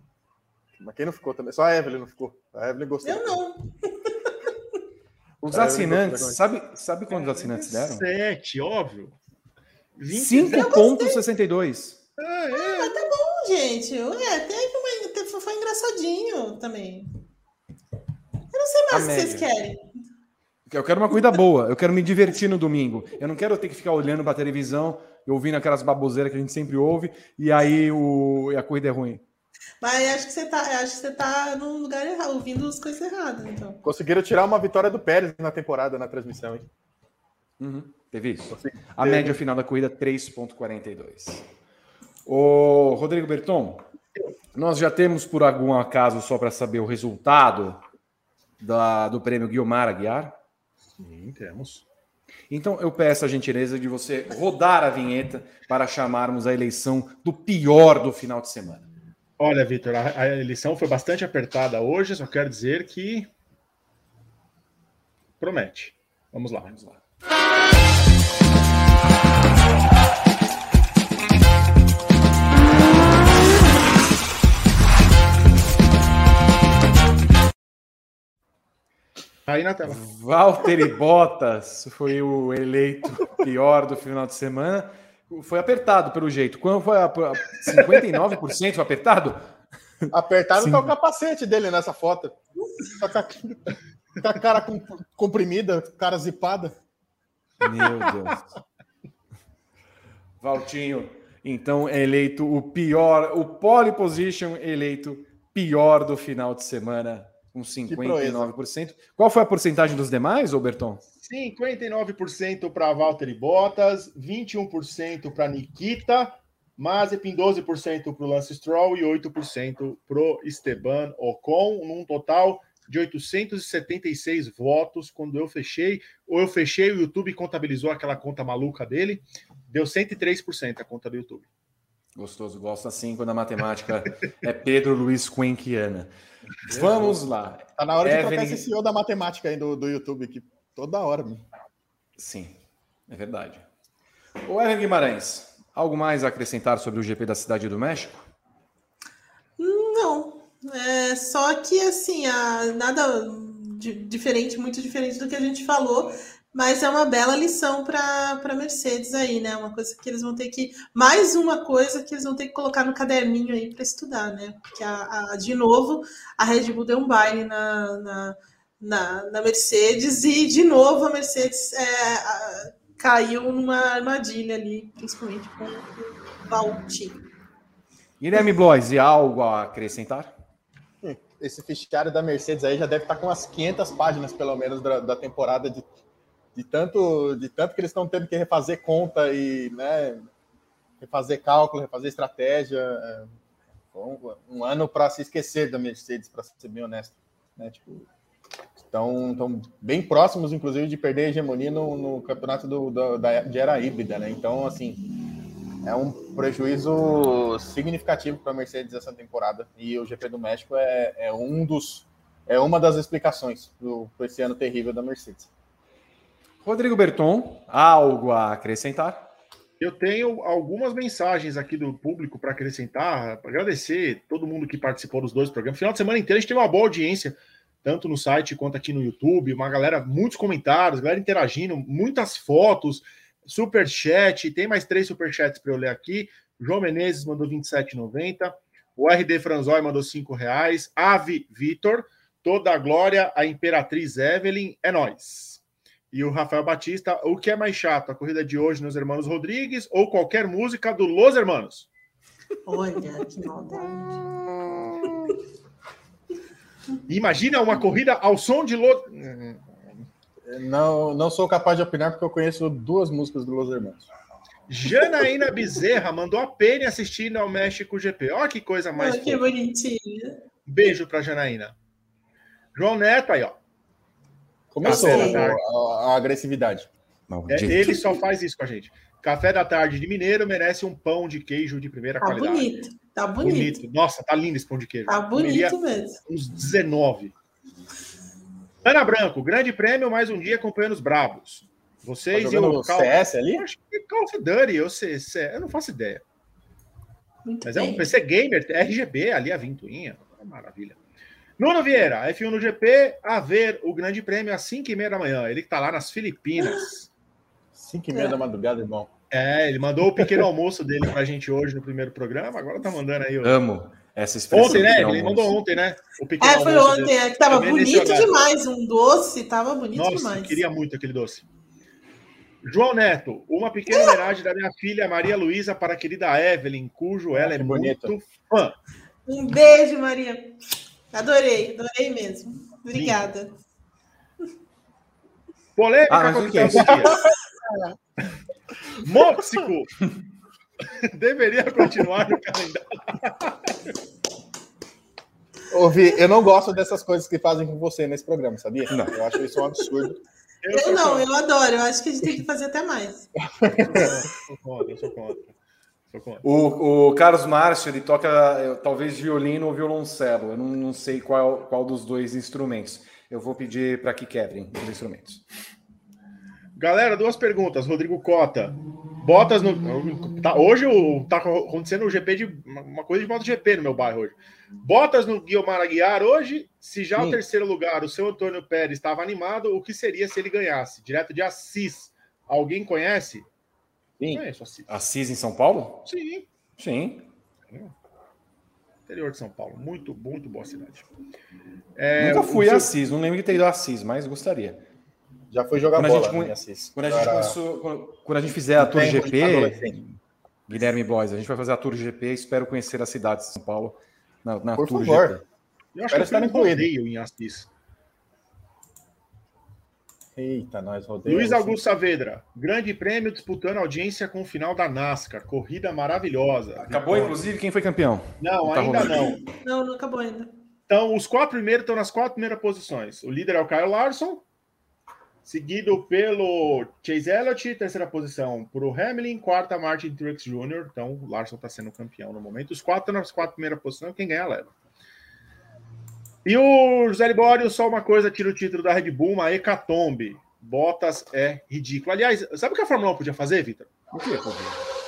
Mas quem não ficou também? Só a Evelyn não ficou. A Evelyn gostou. Eu não. *laughs* Os assinantes, sabe, sabe quantos assinantes deram? Sete, óbvio. 5,62. Ah, é. ah, tá bom, gente. É, teve uma, foi engraçadinho também. Eu não sei mais o que vocês querem. Eu quero uma corrida boa, eu quero me divertir no domingo. Eu não quero ter que ficar olhando para a televisão e ouvindo aquelas baboseiras que a gente sempre ouve e aí o, e a corrida é ruim. Mas acho que você tá, acho que você tá no lugar errado, ouvindo as coisas erradas, então. Conseguiram tirar uma vitória do Pérez na temporada na transmissão, hein? Uhum, teve isso. A média final da corrida 3.42. O Rodrigo Berton, nós já temos por algum acaso só para saber o resultado da, do prêmio Guilmar Aguiar? Sim, temos. Então eu peço a gentileza de você rodar a vinheta para chamarmos a eleição do pior do final de semana. Olha, Vitor, a, a eleição foi bastante apertada hoje, só quero dizer que promete. Vamos lá. Vamos lá. Aí na tela. Valtteri Bottas foi o eleito pior do final de semana. Foi apertado pelo jeito. Quando foi a, 59% foi apertado? Apertado tá o capacete dele nessa foto. Tá com a, tá a cara comprimida, cara zipada. Meu Deus. Valtinho, então é eleito o pior, o pole position eleito pior do final de semana com 59%. Qual foi a porcentagem dos demais, Oberton? 59% para Valtteri Bottas, 21% para Nikita, Mazepin 12% para o Lance Stroll e 8% para o Esteban Ocon, num total de 876 votos quando eu fechei, ou eu fechei o YouTube contabilizou aquela conta maluca dele, deu 103% a conta do YouTube. Gostoso, gosto assim quando a matemática é Pedro Luiz Quenquiana. Vamos lá. Tá na hora de Evelyn... trocar esse CEO da matemática aí do, do YouTube aqui. Toda hora, mano. Sim, é verdade. O Evan Guimarães, algo mais a acrescentar sobre o GP da Cidade do México? Não. É só que assim, a, nada de, diferente, muito diferente do que a gente falou. Mas é uma bela lição para a Mercedes aí, né? Uma coisa que eles vão ter que. Mais uma coisa que eles vão ter que colocar no caderninho aí para estudar, né? Porque, a, a, de novo, a Red Bull deu um baile na, na, na, na Mercedes e, de novo, a Mercedes é, a, caiu numa armadilha ali, principalmente com o Valtteri. Guilherme Blois, e algo a acrescentar? Esse fichário da Mercedes aí já deve estar com umas 500 páginas, pelo menos, da, da temporada de de tanto, de tanto que eles estão tendo que refazer conta e né, refazer cálculo, refazer estratégia. É, um, um ano para se esquecer da Mercedes, para ser bem honesto. Né? Tipo, estão, estão bem próximos, inclusive, de perder a hegemonia no, no campeonato do, do, da, de era híbrida. Né? Então, assim, é um prejuízo significativo para a Mercedes essa temporada. E o GP do México é, é um dos é uma das explicações para esse ano terrível da Mercedes. Rodrigo Berton, algo a acrescentar? Eu tenho algumas mensagens aqui do público para acrescentar, para agradecer todo mundo que participou dos dois programas. Final de semana inteiro a gente teve uma boa audiência, tanto no site quanto aqui no YouTube. Uma galera, muitos comentários, galera interagindo, muitas fotos, super chat. Tem mais três super chats para eu ler aqui. João Menezes mandou 27,90. O RD Franzói mandou cinco reais. Ave Vitor, toda a glória, a Imperatriz Evelyn, é nós e o Rafael Batista. O que é mais chato, a corrida de hoje nos Hermanos Rodrigues ou qualquer música do Los Hermanos? Olha, que maldade. Imagina uma corrida ao som de Los... Não, não sou capaz de opinar porque eu conheço duas músicas do Los Hermanos. Janaína Bezerra mandou a Penny assistindo ao México GP. Olha que coisa mais. que bonitinha. Beijo para Janaína. João Neto aí, ó. Começou a, a, agressividade. É, ele só faz isso com a gente. Café da tarde de Mineiro merece um pão de queijo de primeira tá qualidade. Bonito, tá bonito. bonito. Nossa, tá lindo esse pão de queijo. Tá bonito mesmo. Uns 19. Ana Branco, grande prêmio, mais um dia acompanhando os Bravos. Vocês tá e o Cal... CS ali? Acho que Call of Duty, eu sei, eu não faço ideia. Muito Mas bem. é um PC gamer, RGB ali a vintuinha. Maravilha. Nuno Vieira, F1 no GP, a ver o Grande Prêmio às 5h30 da manhã. Ele está lá nas Filipinas. 5h30 é. da madrugada, irmão. É, ele mandou o pequeno almoço dele para a gente hoje no primeiro programa, agora tá mandando aí. Amo essa expressão. Ontem, né? Ele mandou ontem, né? O pequeno é, foi ontem, dele. é, que tava bonito demais, um doce, tava bonito Nossa, demais. queria muito aquele doce. João Neto, uma pequena homenagem da minha filha Maria Luísa para a querida Evelyn, cujo ela é bonito. muito fã. Um beijo, Maria. Adorei, adorei mesmo. Obrigada. Polêmica ah, com a *laughs* Móxico deveria continuar no calendário. Ouvi, eu não gosto dessas coisas que fazem com você nesse programa, sabia? Não. Eu acho isso um absurdo. Eu, eu não, contra. eu adoro. Eu acho que a gente tem que fazer até mais. Eu sou contra, eu sou contra. O, o Carlos Márcio ele toca é, talvez violino ou violoncelo. Eu não, não sei qual, qual dos dois instrumentos. Eu vou pedir para que quebrem os instrumentos. Galera, duas perguntas. Rodrigo Cota. Botas no. Tá, hoje tá acontecendo o GP de. Uma coisa de MotoGP no meu bairro hoje. Botas no Guilherme Aguiar hoje. Se já Sim. o terceiro lugar, o seu Antônio Pérez estava animado, o que seria se ele ganhasse? Direto de Assis. Alguém conhece? Sim. É isso, Assis. Assis em São Paulo? Sim. Sim. Interior de São Paulo. Muito, muito boa cidade. É, Nunca fui a Assis, não lembro de ter ido a Assis, mas gostaria. Já foi jogar quando bola a gente, né, Assis. Quando a gente, começou, quando, quando, a gente fizer a Tour GP, Guilherme Boys, a gente vai fazer a Tour GP espero conhecer a cidade de São Paulo na, na Por Tour favor. GP. Eu acho que eu estar incluído em Assis. Eita, nós rodamos. Luiz Augusto Saavedra, grande prêmio disputando audiência com o final da NASCAR. Corrida maravilhosa. Acabou, inclusive, quem foi campeão? Não, não tá ainda rolando. não. Não, não acabou ainda. Então, os quatro primeiros estão nas quatro primeiras posições. O líder é o Kyle Larson, seguido pelo Chase Elliott, terceira posição para o Hamlin, quarta Martin Truex Jr. Então, o Larson está sendo campeão no momento. Os quatro estão nas quatro primeiras posições, quem ganhar leva. E o José Libório, só uma coisa, tira o título da Red Bull, uma hecatombe. Bottas é ridículo. Aliás, sabe o que a Fórmula 1 podia fazer, Vitor? O que?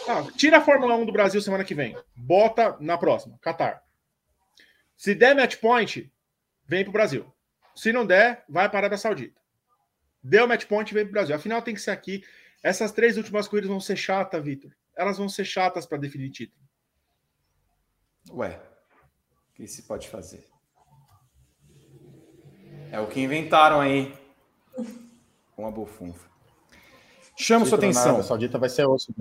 Ah, tira a Fórmula 1 do Brasil semana que vem. Bota na próxima, Qatar. Se der match point, vem para o Brasil. Se não der, vai para a Arábia Saudita. Deu match point, vem para o Brasil. Afinal, tem que ser aqui. Essas três últimas corridas vão ser chatas, Vitor. Elas vão ser chatas para definir título. Ué, o que se pode fazer? É o que inventaram aí *laughs* com a bufunfa. Chama sua atenção. A Saudita vai ser osso.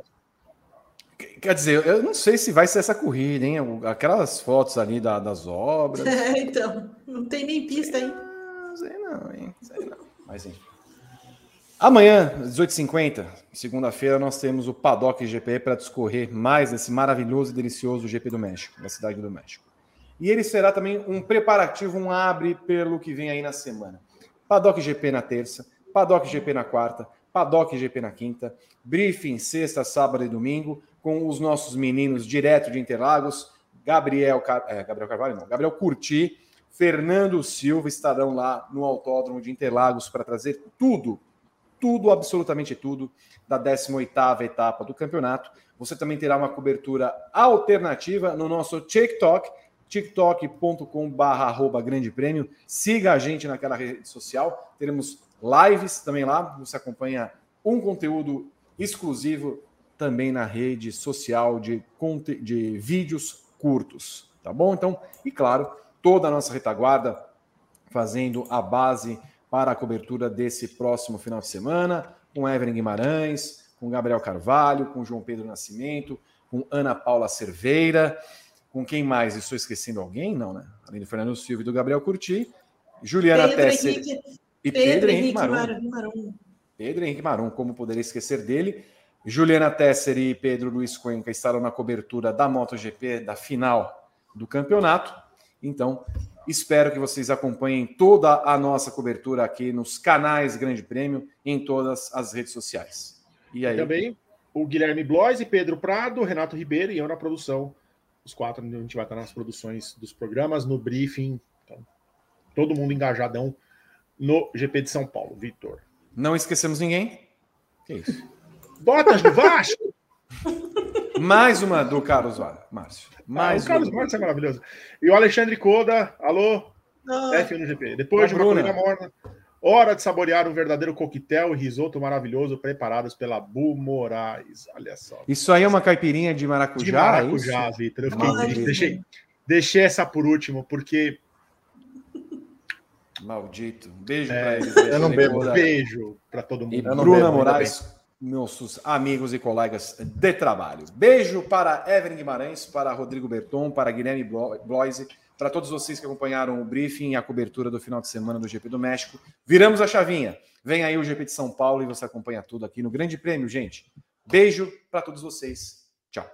Quer dizer, eu não sei se vai ser essa corrida, hein? Aquelas fotos ali da, das obras. É, *laughs* então, não tem nem pista aí. Não sei não, hein? Sei não. Mas enfim. Amanhã, 18h50, segunda-feira, nós temos o Paddock GP para discorrer mais esse maravilhoso e delicioso GP do México, da cidade do México. E ele será também um preparativo, um abre pelo que vem aí na semana. Paddock GP na terça, Paddock GP na quarta, Paddock GP na quinta, briefing sexta, sábado e domingo, com os nossos meninos direto de Interlagos, Gabriel, Car... é, Gabriel Carvalho, não, Gabriel Curti, Fernando Silva estarão lá no Autódromo de Interlagos para trazer tudo, tudo, absolutamente tudo, da 18ª etapa do campeonato. Você também terá uma cobertura alternativa no nosso TikTok, tiktok.com.br grande prêmio. Siga a gente naquela rede social. Teremos lives também lá. Você acompanha um conteúdo exclusivo também na rede social de, de vídeos curtos. Tá bom? Então, e claro, toda a nossa retaguarda fazendo a base para a cobertura desse próximo final de semana, com Evelyn Guimarães, com Gabriel Carvalho, com João Pedro Nascimento, com Ana Paula Cerveira. Com quem mais? Estou esquecendo alguém? Não, né? Além do Fernando Silva e do Gabriel Curti. Juliana Pedro Tesser Henrique, e Pedro, Pedro Henrique Marum. Marum. Pedro Henrique Marum, como poderia esquecer dele. Juliana Tesser e Pedro Luiz Cuenca estarão na cobertura da MotoGP, da final do campeonato. Então, espero que vocês acompanhem toda a nossa cobertura aqui nos canais Grande Prêmio, em todas as redes sociais. E aí? Também o Guilherme Blois e Pedro Prado, Renato Ribeiro e eu na produção os quatro, a gente vai estar nas produções dos programas, no briefing. Então, todo mundo engajadão no GP de São Paulo. Vitor. Não esquecemos ninguém. Que isso? Botas do Vasco! *laughs* Mais uma do Carlos Márcio. Mais ah, o Carlos Márcio é maravilhoso. E o Alexandre Coda, alô, ah, F1 no GP. Depois de uma corrida morna, Hora de saborear um verdadeiro coquetel e risoto maravilhoso preparados pela Bu Moraes. Olha só. Isso aí é uma caipirinha de maracujá? De maracujá, é Vitor. Eu fiquei, deixei, deixei essa por último, porque. Maldito. Beijo é, pra ele. Eu não bebo. Beijo para todo mundo. E Bruna Moraes, nossos amigos e colegas de trabalho. Beijo para Evelyn Guimarães, para Rodrigo Berton, para Guilherme Bloise para todos vocês que acompanharam o briefing e a cobertura do final de semana do GP do México. Viramos a chavinha. Vem aí o GP de São Paulo e você acompanha tudo aqui no Grande Prêmio, gente. Beijo para todos vocês. Tchau.